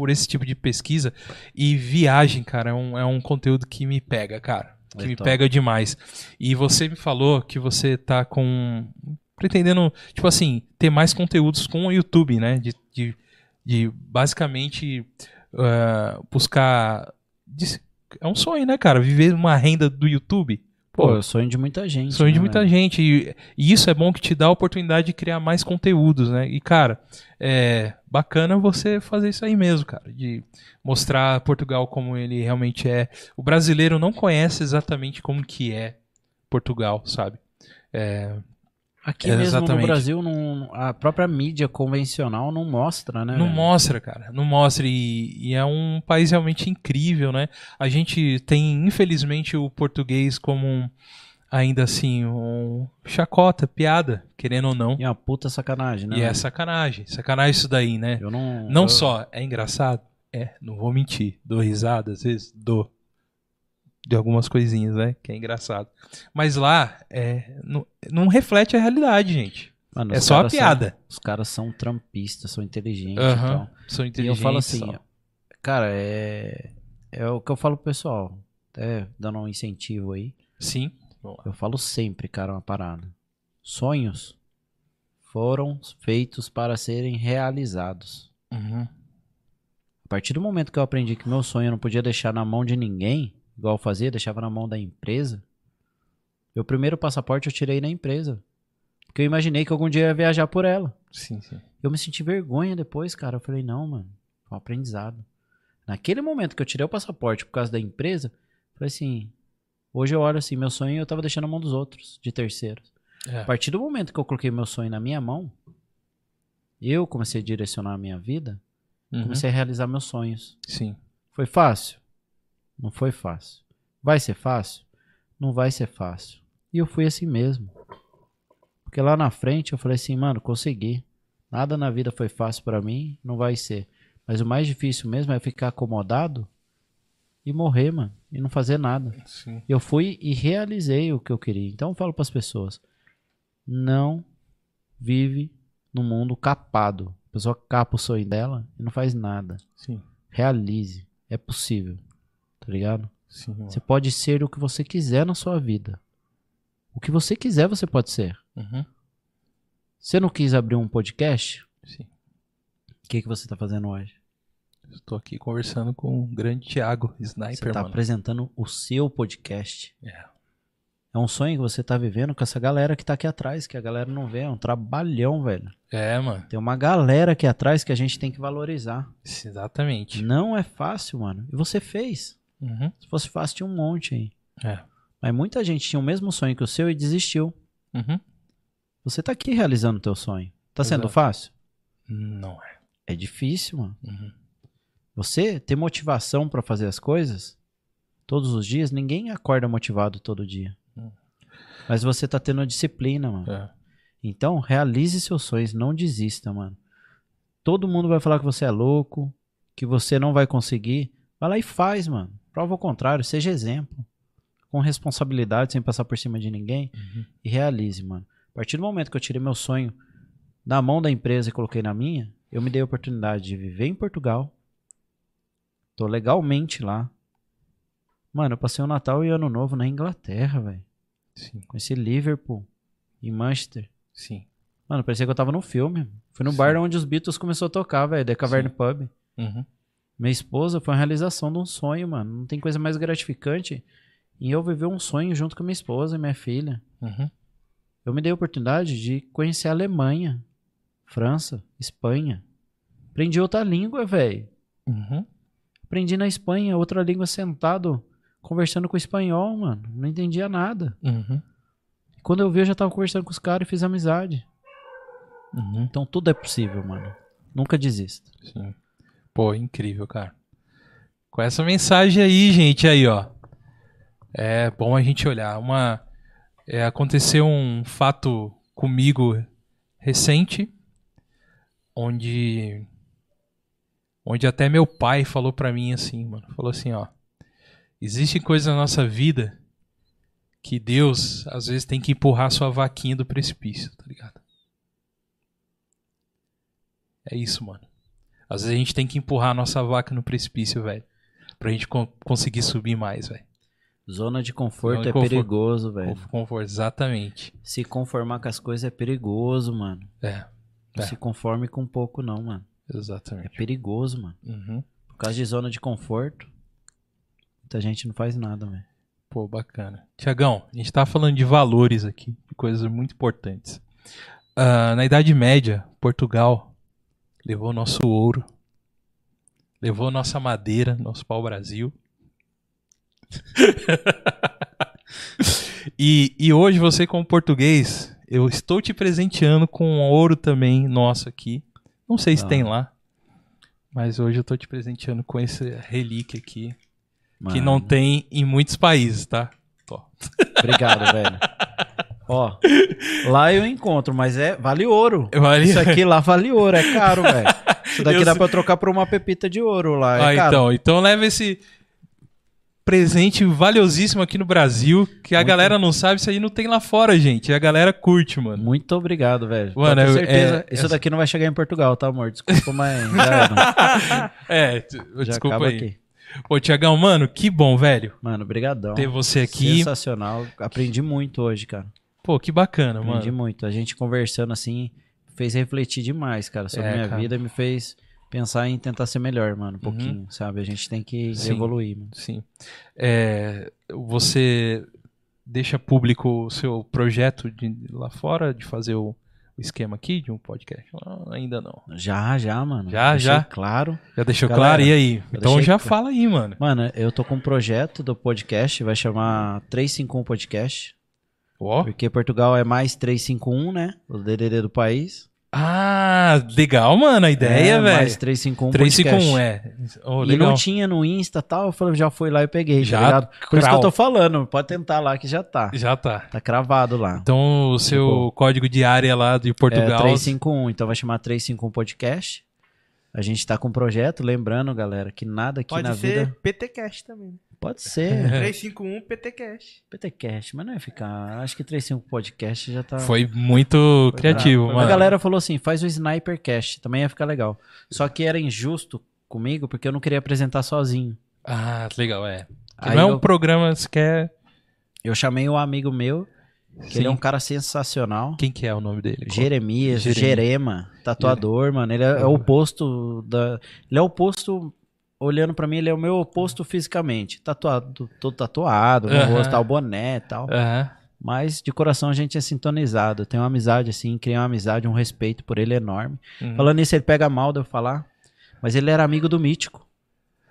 por esse tipo de pesquisa. E viagem, cara, é um, é um conteúdo que me pega, cara. Que É me top. pega demais. E você me falou que você tá com. Pretendendo, tipo assim, ter mais conteúdos com o YouTube, né? De, de, de basicamente ah, buscar. é um sonho, né, cara? Viver uma renda do YouTube. Pô, é o sonho de muita gente. Sonho de né, muita velho? gente. E, e isso é bom que te dá a oportunidade de criar mais conteúdos, né? E, cara, é bacana você fazer isso aí mesmo, cara. De mostrar Portugal como ele realmente é. O brasileiro não conhece exatamente como que é Portugal, sabe? É, Aqui É, mesmo exatamente. no Brasil, não- a própria mídia convencional não mostra, né? Não velho? mostra, cara. Não mostra. E, e é um país realmente incrível, né? A gente tem, infelizmente, o português como um, ainda assim, um chacota, piada, querendo ou não. E é uma puta sacanagem, né? E é velho? sacanagem. Sacanagem isso daí, né? Eu não. Não eu- só é engraçado, é, não vou mentir. Dou risada, às vezes dou. De algumas coisinhas, né? Que é engraçado. Mas lá, é, não, não reflete a realidade, gente. Mano, é só a caras são- piada. os caras são trampistas, são inteligentes Aham, e tal. São E eu inteligentes. falo assim, tal. cara, é. É o que eu falo pro pessoal. Até dando um incentivo aí. Sim. Eu falo sempre, cara, uma parada. Sonhos foram feitos para serem realizados. Uhum. A partir do momento que eu aprendi que meu sonho eu não podia deixar na mão de ninguém, igual fazia, deixava na mão da empresa. Meu primeiro passaporte eu tirei na empresa. Porque eu imaginei que algum dia eu ia viajar por ela. Sim, sim. Eu me senti vergonha depois, cara. Eu falei, não, mano, foi um aprendizado. Naquele momento que eu tirei o passaporte por causa da empresa, falei assim, hoje eu olho assim, meu sonho eu tava deixando na mão dos outros, de terceiros. É. A partir do momento que eu coloquei meu sonho na minha mão, eu comecei a direcionar a minha vida, Uhum. comecei a realizar meus sonhos. Sim. Foi fácil? Não foi fácil. Vai ser fácil? Não vai ser fácil. E eu fui assim mesmo. Porque lá na frente eu falei assim, mano, consegui. Nada na vida foi fácil pra mim, não vai ser. Mas o mais difícil mesmo é ficar acomodado e morrer, mano, e não fazer nada. Sim. Eu fui e realizei o que eu queria. Então eu falo pras pessoas: não vive no mundo capado. A pessoa capa o sonho dela e não faz nada. Sim. Realize. É possível. Tá ligado? Sim. Você pode ser o que você quiser na sua vida. O que você quiser, você pode ser. Uhum. Você não quis abrir um podcast? Sim. O que, que você tá fazendo hoje? Estou aqui conversando com o grande Thiago Você Sniper, tá mano. apresentando o seu podcast. É. É um sonho que você tá vivendo com essa galera que tá aqui atrás, que a galera não vê. É um trabalhão, velho. É, mano. Tem uma galera aqui atrás que a gente tem que valorizar. Exatamente. Não é fácil, mano. E você fez. Uhum. Se fosse fácil, tinha um monte aí. É. Mas muita gente tinha o mesmo sonho que o seu e desistiu. Uhum. Você tá aqui realizando o teu sonho. Tá sendo Exato. fácil? Não é. É difícil, mano. Uhum. Você ter motivação pra fazer as coisas todos os dias, ninguém acorda motivado todo dia. Hum. Mas você tá tendo disciplina, mano. É. Então, realize seus sonhos, não desista, mano. Todo mundo vai falar que você é louco, que você não vai conseguir. Vai lá e faz, mano. Prova o contrário, seja exemplo. Com responsabilidade, sem passar por cima de ninguém. Uhum. E realize, mano. A partir do momento que eu tirei meu sonho da mão da empresa e coloquei na minha, eu me dei a oportunidade de viver em Portugal. Tô legalmente lá. Mano, eu passei o Natal e Ano Novo na Inglaterra, velho. Sim. Conheci Liverpool e Manchester. Sim. Mano, parecia que eu tava no filme. Fui no Sim. bar onde os Beatles começou a tocar, velho, The Cavern Sim. Pub. Uhum. Minha esposa foi uma realização de um sonho, mano. Não tem coisa mais gratificante em eu viver um sonho junto com minha esposa e minha filha. Uhum. Eu me dei a oportunidade de conhecer a Alemanha, França, Espanha. Aprendi outra língua, velho. Uhum. Aprendi na Espanha outra língua sentado, conversando com o espanhol, mano. Não entendia nada. Uhum. Quando eu vi, eu já tava conversando com os caras e fiz amizade. Uhum. Então tudo é possível, mano. Nunca desista. Sim. Pô, incrível, cara. Com essa mensagem aí, gente, aí, ó. É bom a gente olhar. Uma, é, aconteceu um fato comigo recente, onde, onde até meu pai falou pra mim assim, mano. Falou assim, ó. Existem coisas na nossa vida que Deus, às vezes, tem que empurrar sua vaquinha do precipício, tá ligado? É isso, mano. Às vezes a gente tem que empurrar a nossa vaca no precipício, velho. Pra gente con- conseguir subir mais, velho. Zona de conforto Zona de é conforto. perigoso, velho. Conforto, exatamente. Se conformar com as coisas é perigoso, mano. É, Não É. se conforme com pouco, não, mano. É exatamente. perigoso, mano. Uhum. Por causa de zona de conforto, muita gente não faz nada, velho. Pô, bacana. Tiagão, a gente tá falando de valores aqui, de coisas muito importantes. Ah, na Idade Média, Portugal levou nosso ouro, levou nossa madeira, nosso pau-brasil. [LAUGHS] E, e hoje você, como português, eu estou te presenteando com um ouro também nosso aqui. Não sei se Ah. tem lá. Mas hoje eu tô te presenteando com esse relíquia aqui. Que Mano, não tem em muitos países, tá? Ó. Obrigado, velho. [LAUGHS] Ó, lá eu encontro, mas é vale ouro. Vale- Isso aqui lá vale ouro, é caro, velho. Isso daqui Eu dá pra trocar por uma pepita de ouro lá, é Ah, caro. então. Então leva esse presente valiosíssimo aqui no Brasil, que a Muito. galera não sabe, isso aí não tem lá fora, gente. A galera curte, mano. Muito obrigado, velho. Mano, ter eu- certeza. é- Isso é- daqui não vai chegar em Portugal, tá, amor? Desculpa, mas. [LAUGHS] É, já desculpa aí. aqui. Pô, Tiagão, mano, que bom, velho. Mano, brigadão. Ter você aqui. Sensacional. Aprendi muito hoje, cara. Pô, que bacana, Aprendi mano. muito. A gente conversando assim fez refletir demais, cara, sobre É, minha cara. vida, me fez pensar em tentar ser melhor, mano, um pouquinho, sabe? A gente tem que Uhum. Sim. evoluir, mano. Sim. É, você deixa público o seu projeto de lá fora, de fazer o, o esquema aqui de um podcast? Ainda não. Já, já, mano. Já, Deixei já? Claro. Já deixou Galera, claro? E aí? Então já claro. fala aí, mano. Mano, eu tô com um projeto do podcast, vai chamar 351 Podcast, Ó. porque Portugal é mais 351, né? O DDD do país. Ah, legal, mano, a ideia, é, velho. Mais 351 351, Podcast. é. Oh, E legal. não tinha no Insta e tal, eu falei, já fui lá e peguei, Já, tá ligado? Por isso que eu tô falando, pode tentar lá que já tá. Já tá. Tá cravado lá. Então o seu Tipo, código de área lá de É Portugal. 351, então vai chamar 351 Podcast. A gente tá com um projeto, lembrando, galera, que nada aqui Pode na ser vida. PTCast também. Pode ser. [LAUGHS] 351 PTCast. PTCast, mas não ia ficar. Acho que 35 podcast já tá. Foi muito criativo, bravo. mano. A galera falou assim: faz o Snipercast, também ia ficar legal. Só que era injusto comigo porque eu não queria apresentar sozinho. Ah, legal, é. Não é um eu, programa sequer. eu chamei um amigo meu. Ele é um cara sensacional. Quem que é o nome dele? Jeremias, Jeremias. Jerema, tatuador, mano. Ele é, é o oposto da. Ele é o oposto. Olhando pra mim, ele é o meu oposto fisicamente. Tatuado, todo tatuado, no Aham. rosto, tal, boné e tal. Aham. Mas de coração a gente é sintonizado. Tenho uma amizade assim, criei uma amizade, um respeito por ele enorme. Uhum. Falando nisso, ele pega mal de eu falar. Mas ele era amigo do Mítico.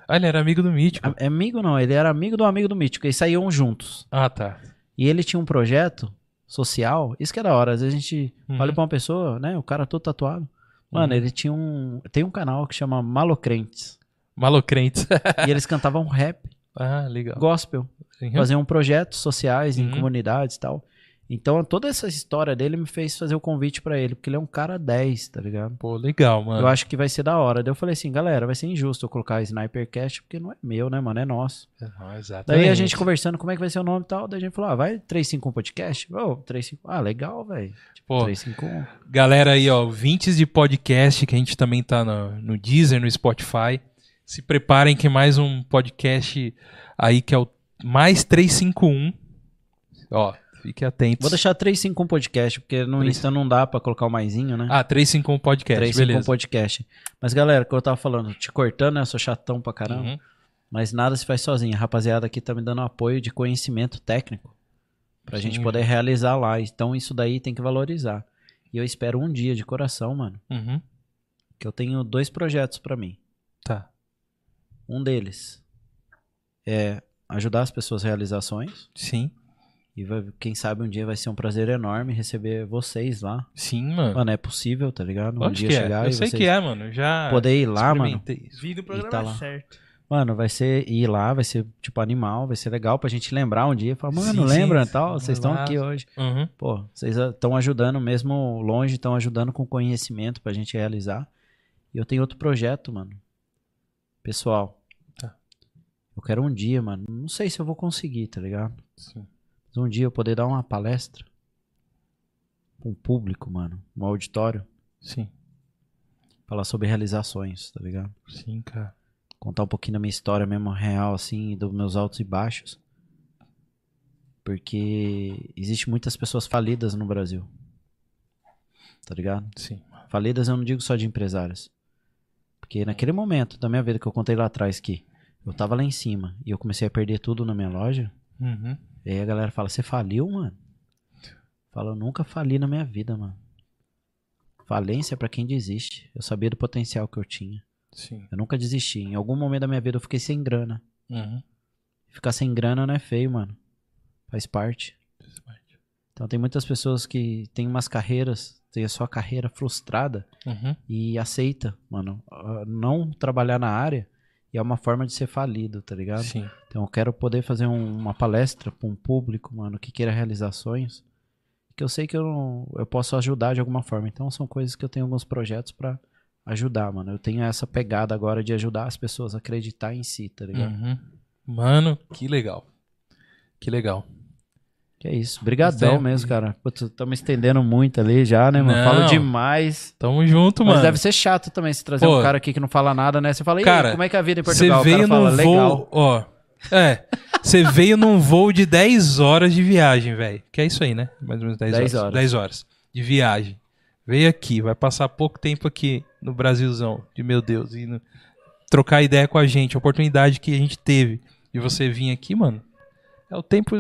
Ah, ele era amigo do Mítico. A- Amigo não, ele era amigo do amigo do Mítico. Eles saíam juntos. Ah, tá. E ele tinha um projeto social. Isso que é da hora. Às vezes a gente Uhum. olha pra uma pessoa, né? O cara todo tatuado. Mano, Uhum. ele tinha um. Tem um canal que chama Malocrentes. Malocrente. [LAUGHS] e eles cantavam rap, ah, legal. gospel. Uhum. Faziam projetos sociais em Uhum. comunidades e tal. Então toda essa história dele me fez fazer o convite pra ele, porque ele é um cara 10, tá ligado? Pô, legal, mano. Eu acho que vai ser da hora. Daí eu falei assim, galera, vai ser injusto eu colocar Snipercast, porque não é meu, né, mano? É nosso. Ah, exatamente. Daí a gente conversando como é que vai ser o nome e tal, daí a gente falou, ah, vai 351 podcast? Ô, 35. Ah, legal, velho. Tipo, Pô, 351. Galera aí, ó, ouvintes de podcast, que a gente também tá no, no Deezer, no Spotify. Se preparem que mais um podcast aí que é o mais 351. Ó, fique atentos. Vou deixar 351 podcast, porque no Três- Insta não dá pra colocar o maisinho, né? Ah, 351 podcast, 351 beleza. podcast. Mas galera, como eu tava falando, te cortando, né? Eu sou chatão pra caramba. Uhum. Mas nada se faz sozinho. A rapaziada aqui tá me dando apoio de conhecimento técnico. Pra Sim. gente poder realizar lá. Então isso daí tem que valorizar. E eu espero um dia de coração, mano. Uhum. Que eu tenho dois projetos pra mim. Tá. Um deles é ajudar as pessoas a realizar sonhos. Sim. E vai- quem sabe um dia vai ser um prazer enorme receber vocês lá. Sim, mano. Mano, é possível, tá ligado? Um Lógico dia que é. chegar Eu e sei vocês que é, mano. Já poder ir lá, mano. isso. Vi do programa tá lá. certo. Mano, vai ser ir lá, vai ser tipo animal, vai ser legal pra gente lembrar um dia. Falar, mano, Sim, lembra sim. tal? Vocês estão aqui hoje. Uhum. Pô, vocês estão ajudando mesmo longe, estão ajudando com conhecimento pra gente realizar. E eu tenho outro projeto, mano. Pessoal. Tá. Eu quero um dia, mano. Não sei se eu vou conseguir, tá ligado? Sim. Um dia eu poder dar uma palestra pra um público, mano. Um auditório. Sim. Falar sobre realizações, tá ligado? Sim, cara. contar um pouquinho da minha história mesmo real, assim, dos meus altos e baixos. Porque existe muitas pessoas falidas no Brasil. Tá ligado? Sim. Falidas eu não digo só de empresários. Porque naquele momento da minha vida que eu contei lá atrás que eu tava lá em cima e eu comecei a perder tudo na minha loja, Uhum. E aí a galera fala, você faliu, mano? Fala, eu nunca fali na minha vida, mano. Falência é pra quem desiste. Eu sabia do potencial que eu tinha. Sim. Eu nunca desisti. Em algum momento da minha vida eu fiquei sem grana. Uhum. Ficar sem grana não é feio, mano. Faz parte. Então tem muitas pessoas que têm umas carreiras, têm a sua carreira frustrada Uhum. e aceita, mano, ah, não trabalhar na área e é uma forma de ser falido, tá ligado? Sim. Então eu quero poder fazer um- uma palestra para um público, mano, que queira realizar sonhos, que eu sei que eu, não- eu posso ajudar de alguma forma. Então são coisas que eu tenho alguns projetos para ajudar, mano. Eu tenho essa pegada agora de ajudar as pessoas a acreditar em si, tá ligado? Uhum. Mano, que legal. Que legal. Que é isso. Brigadão Certo. mesmo, cara. Putz, estamos estendendo muito ali já, né, mano? Não. Falo demais. Tamo junto, Mas mano. deve ser chato também se trazer Pô. um cara aqui que não fala nada, né? Você fala, e Cara, como é que é a vida em Você Portugal? O veio cara fala, voo, ó. É, você veio num voo de 10 horas de viagem, velho. Que é isso aí, né? Mais ou menos 10, 10 horas. horas. 10 horas de viagem. Veio aqui, vai passar pouco tempo aqui no Brasilzão, de meu Deus, e no- trocar ideia com a gente, a oportunidade que a gente teve de você vir aqui, mano. É o tempo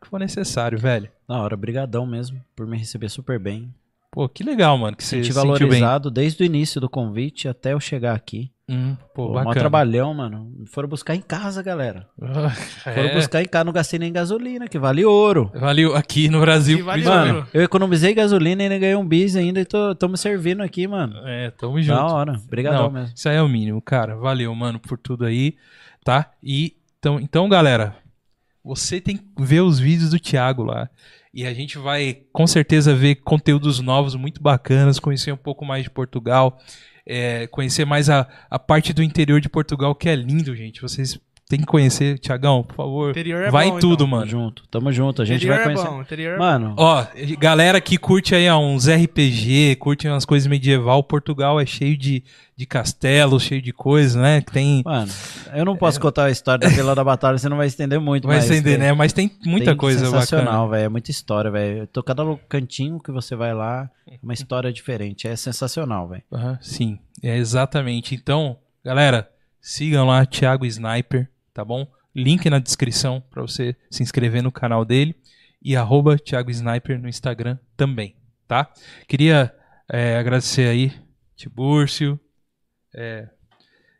que for necessário, velho. Na hora, brigadão mesmo, por me receber super bem. Pô, que legal, mano, que você Senti se valorizado desde o início do convite até eu chegar aqui. Hum, pô, Pô, mó bacana. trabalhão, mano. Foram buscar em casa, galera. [LAUGHS] Foram É, buscar em casa, não gastei nem gasolina, que vale ouro. Valeu aqui no Brasil. Que vale principalmente. ouro. Mano, eu economizei gasolina e ainda ganhei um bis ainda e tô, tô me servindo aqui, mano. É, tamo junto. Da hora. Obrigadão Não, mesmo. Isso aí é o mínimo, cara. Valeu, mano, por tudo aí, tá? E então, então, galera, você tem que ver os vídeos do Thiago lá. E a gente vai com certeza ver conteúdos novos muito bacanas, conhecer um pouco mais de Portugal, é, conhecer mais a, a parte do interior de Portugal, que é lindo, gente. Vocês têm que conhecer, Tiagão, por favor. Interior é vai bom, em tudo, então. Tamo mano. junto, tamo junto. A gente Interior vai é conhecer. bom, interior é Mano, Ó, galera que curte aí ó, uns RPG, curte umas coisas medieval, Portugal é cheio de, de castelos, cheio de coisas, né? Que tem. mano, eu não posso contar a história da Vila da Batalha, você não vai estender muito. Vai mas estender, tem- né? Mas tem muita tem coisa bacana. sensacional, velho. É muita história, velho. Tô cada cantinho que você vai lá, é uma história diferente. É sensacional, velho. Aham, sim, é exatamente. Então, galera, sigam lá Thiago Sniper, tá bom? Link na descrição pra você se inscrever no canal dele e arroba Thiago Sniper no Instagram também, tá? Queria é, agradecer aí Tibúrcio, é,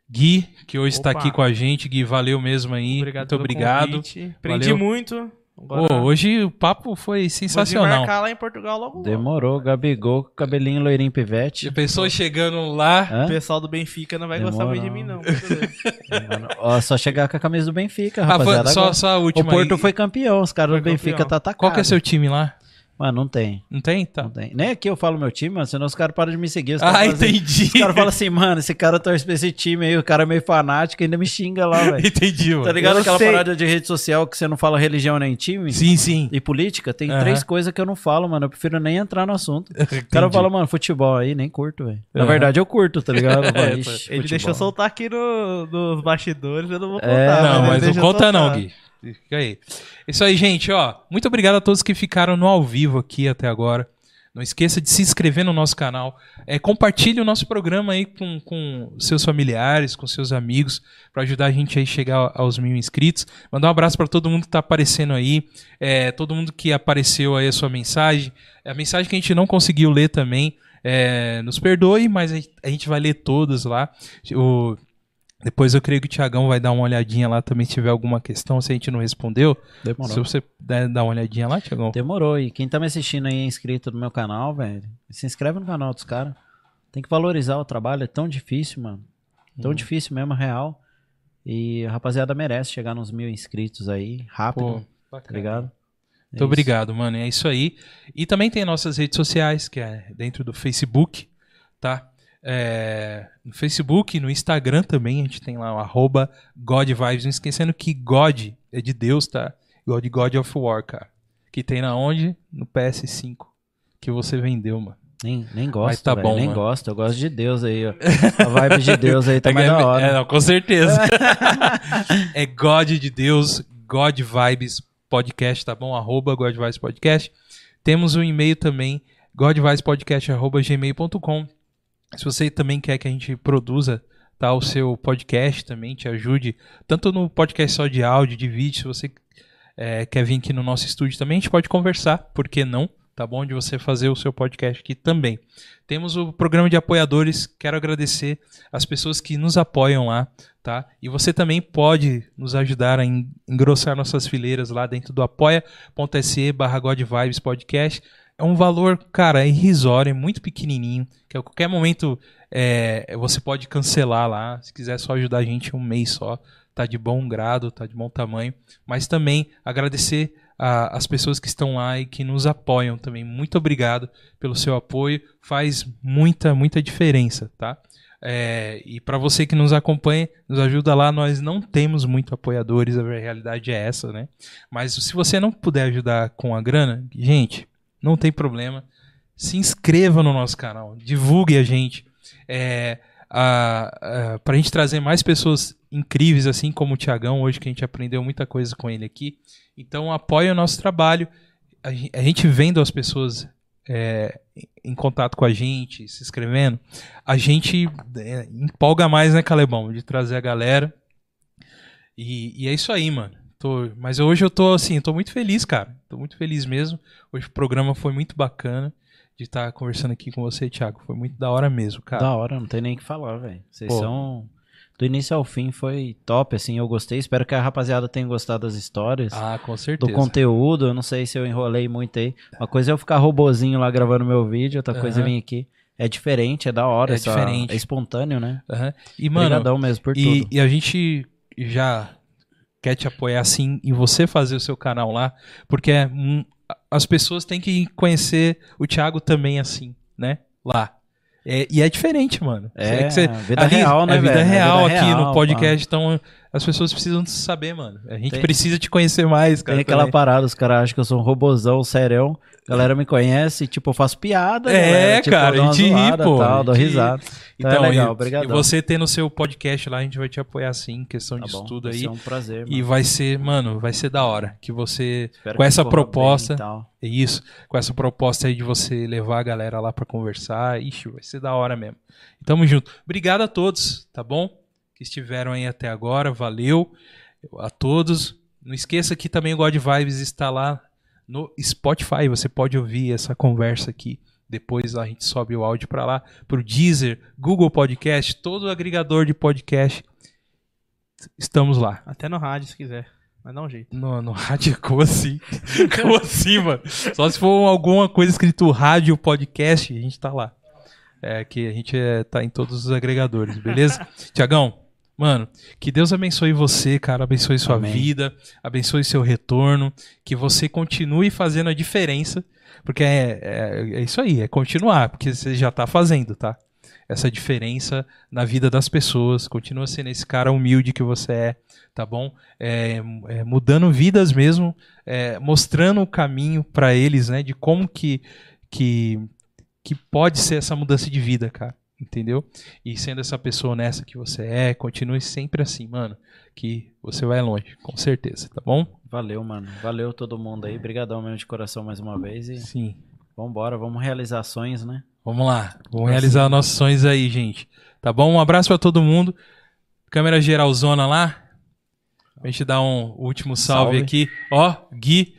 Gui, que hoje está aqui com a gente. Gui, valeu mesmo aí. Obrigado Muito obrigado. convite. Aprendi Valeu. muito. Pô, Agora, hoje o papo foi vou sensacional. marcar lá em Portugal logo. logo. Demorou, Gabigol, cabelinho loirinho pivete. A pessoa chegando lá. Hã? O pessoal do Benfica não vai gostar muito de mim, não. Ó, só chegar com a camisa do Benfica, Ah, foi- rapaziada. só, só a o última Porto aí. foi campeão, os caras Foi do Benfica campeão. tá atacado. Qual que é seu time lá? Mano, não tem. Não tem? Tá. Não tem. Nem aqui eu falo meu time, mano, senão os caras param de me seguir. Os Ah, assim- entendi. Os caras falam assim, mano, esse cara torce pra esse time aí, o cara é meio fanático, ainda me xinga lá, velho. [LAUGHS] Entendi, mano. Tá ligado Eu aquela sei. parada de rede social que você não fala religião nem time? Sim, sim. E política? Tem Aham. três coisas que eu não falo, mano. Eu prefiro nem entrar no assunto. [LAUGHS] O cara fala, mano, futebol aí, nem curto, velho. Na Aham. verdade, eu curto, tá ligado? [LAUGHS] Eu falo, É, "Ixi, Ele futebol." deixou soltar aqui no, nos bastidores, eu não vou contar. É, Não, ele mas não conta não, soltar. Gui. Fica aí. Isso aí, gente, ó. Muito obrigado a todos que ficaram no ao vivo aqui até agora. Não esqueça de se inscrever no nosso canal. É, compartilhe o nosso programa aí com, com seus familiares, com seus amigos, para ajudar a gente aí a chegar aos mil inscritos. Mandar um abraço para todo mundo que tá aparecendo aí, é, todo mundo que apareceu aí a sua mensagem. A mensagem que a gente não conseguiu ler também, é, nos perdoe, mas a gente vai ler todas lá. O, depois eu creio que o Tiagão vai dar uma olhadinha lá também se tiver alguma questão, se a gente não respondeu. Se Demorou. você puder dar uma olhadinha lá, Tiagão. Demorou. E quem tá me assistindo aí é inscrito no meu canal, velho, se inscreve no canal dos caras. Tem que valorizar o trabalho, é tão difícil, mano. Tão Hum. difícil mesmo, real. E a rapaziada merece chegar nos mil inscritos aí, rápido, Pô, tá ligado? É Muito isso. obrigado, mano. É isso aí. E também tem nossas redes sociais, que é dentro do Facebook, tá? É, no Facebook, no Instagram também, a gente tem lá o arroba GodVibes. Não esquecendo que God é de Deus, tá? God, God of War, cara. Que tem na onde? No PS5. Que você vendeu, mano. Nem, nem gosto, tá velho, bom, nem mano. gosto. Eu gosto de Deus aí, ó. A vibe de Deus aí tá [LAUGHS] mais da hora. É, não, com certeza. [LAUGHS] é God de Deus, God Vibes Podcast, tá bom? Arroba God Vibes Podcast. Temos um e-mail também, godvibespodcast.gmail.com. Se você também quer que a gente produza tá, o seu podcast também, te ajude, tanto no podcast só de áudio, de vídeo, se você é, quer vir aqui no nosso estúdio também, a gente pode conversar, por que não? Tá bom? De você fazer o seu podcast aqui também. Temos o programa de apoiadores. Quero agradecer as pessoas que nos apoiam lá, tá? E você também pode nos ajudar a en- engrossar nossas fileiras lá dentro do apoia.se barra. É um valor, cara, irrisório, é muito pequenininho, que a qualquer momento é, você pode cancelar lá, se quiser só ajudar a gente um mês só, tá de bom grado, tá de bom tamanho. Mas também agradecer a- as pessoas que estão lá e que nos apoiam também. Muito obrigado pelo seu apoio, faz muita, muita diferença, tá? É, e para você que nos acompanha, nos ajuda lá. Nós não temos muito apoiadores, a realidade é essa, né? Mas se você não puder ajudar com a grana, gente, não tem problema. Se inscreva no nosso canal, divulgue a gente. É, a, a, pra gente trazer mais pessoas incríveis, assim como o Tiagão, hoje que a gente aprendeu muita coisa com ele aqui. Então apoie o nosso trabalho. A, a gente vendo as pessoas é, em contato com a gente, se inscrevendo, a gente é, empolga mais, né, Calebão? De trazer a galera. E, e é isso aí, mano. Tô- mas hoje eu tô assim, tô muito feliz, cara. Tô muito feliz mesmo. Hoje o programa foi muito bacana de estar conversando aqui com você, Thiago. Foi muito da hora mesmo, cara. Da hora, não tem nem o que falar, velho. Vocês Pô. são. Do início ao fim foi top, assim, eu gostei. Espero que a rapaziada tenha gostado das histórias. Ah, com do certeza. conteúdo, eu não sei se eu enrolei muito aí. Uma coisa é eu ficar robozinho lá gravando meu vídeo, outra coisa é vir aqui. É diferente, é da hora, É diferente. é espontâneo, né? Aham. E, mano, Obrigadão mesmo por E, tudo. e a gente já quer te apoiar assim em você fazer o seu canal lá, porque é, hum, as pessoas têm que conhecer o Thiago também assim, né? Lá. É, e é diferente, mano. É, você- a vida ali- real, né, É vida velho? É real vida aqui real, no podcast, então as pessoas precisam saber, mano. A gente Tem- precisa te conhecer mais, cara. Tem aquela também. parada, os caras acham que eu sou um robozão, serão. A galera me conhece, tipo, eu faço piada. É, galera, tipo, cara, a gente ri, pô, Tal, dou risada. Então, Então, é legal, e, obrigadão. e você ter no seu podcast lá, a gente vai te apoiar sim, questão Tá de bom, estudo vai aí. ser um prazer, E mano. vai ser, mano, vai ser da hora. Que você, Espero com que essa proposta, e é isso, com essa proposta aí de você levar a galera lá pra conversar, ixi, vai ser da hora mesmo. Tamo junto. Obrigado a todos, tá bom? Que estiveram aí até agora, valeu a todos. Não esqueça que também o God Vibes está lá no Spotify, você pode ouvir essa conversa aqui. Depois a gente sobe o áudio pra lá, pro Deezer, Google Podcast, todo agregador de podcast. Estamos lá. Até no rádio, se quiser. Mas dá um jeito. No, no rádio, [LAUGHS] como assim? como assim, mano? Só se for alguma coisa escrito rádio, podcast, a gente tá lá. É que a gente é, tá em todos os agregadores, beleza? [LAUGHS] Tiagão, mano, que Deus abençoe você, cara, abençoe sua Amém. vida, abençoe seu retorno, que você continue fazendo a diferença, porque é, é, é isso aí, é continuar, porque você já tá fazendo, tá? Essa diferença na vida das pessoas, continua sendo esse cara humilde que você é, tá bom? É, é, mudando vidas mesmo, é, mostrando o caminho pra eles, né? De como que, que, que pode ser essa mudança de vida, cara. Entendeu? E sendo essa pessoa honesta que você é, continue sempre assim, mano. Que você vai longe, com certeza, tá bom? Valeu, mano. Valeu todo mundo aí. Obrigadão mesmo de coração mais uma vez. E Sim. vambora, vamos realizar ações, né? Vamos lá. Vamos realizar nossos sonhos aí, gente. Tá bom? Um abraço pra todo mundo. Câmera geralzona lá. A gente dar um último salve, Salve. aqui. Ó, Gui.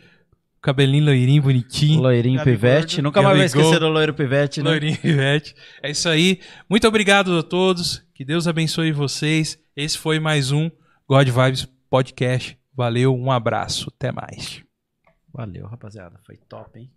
Cabelinho loirinho, bonitinho. Loirinho Gabi Pivete. Gordo. Nunca mais vai esquecer do loiro Pivete, né? Loirinho Ivete. É isso aí. Muito obrigado a todos. Que Deus abençoe vocês. Esse foi mais um God Vibes Podcast. Valeu, um abraço. Até mais. Valeu, rapaziada. Foi top, hein?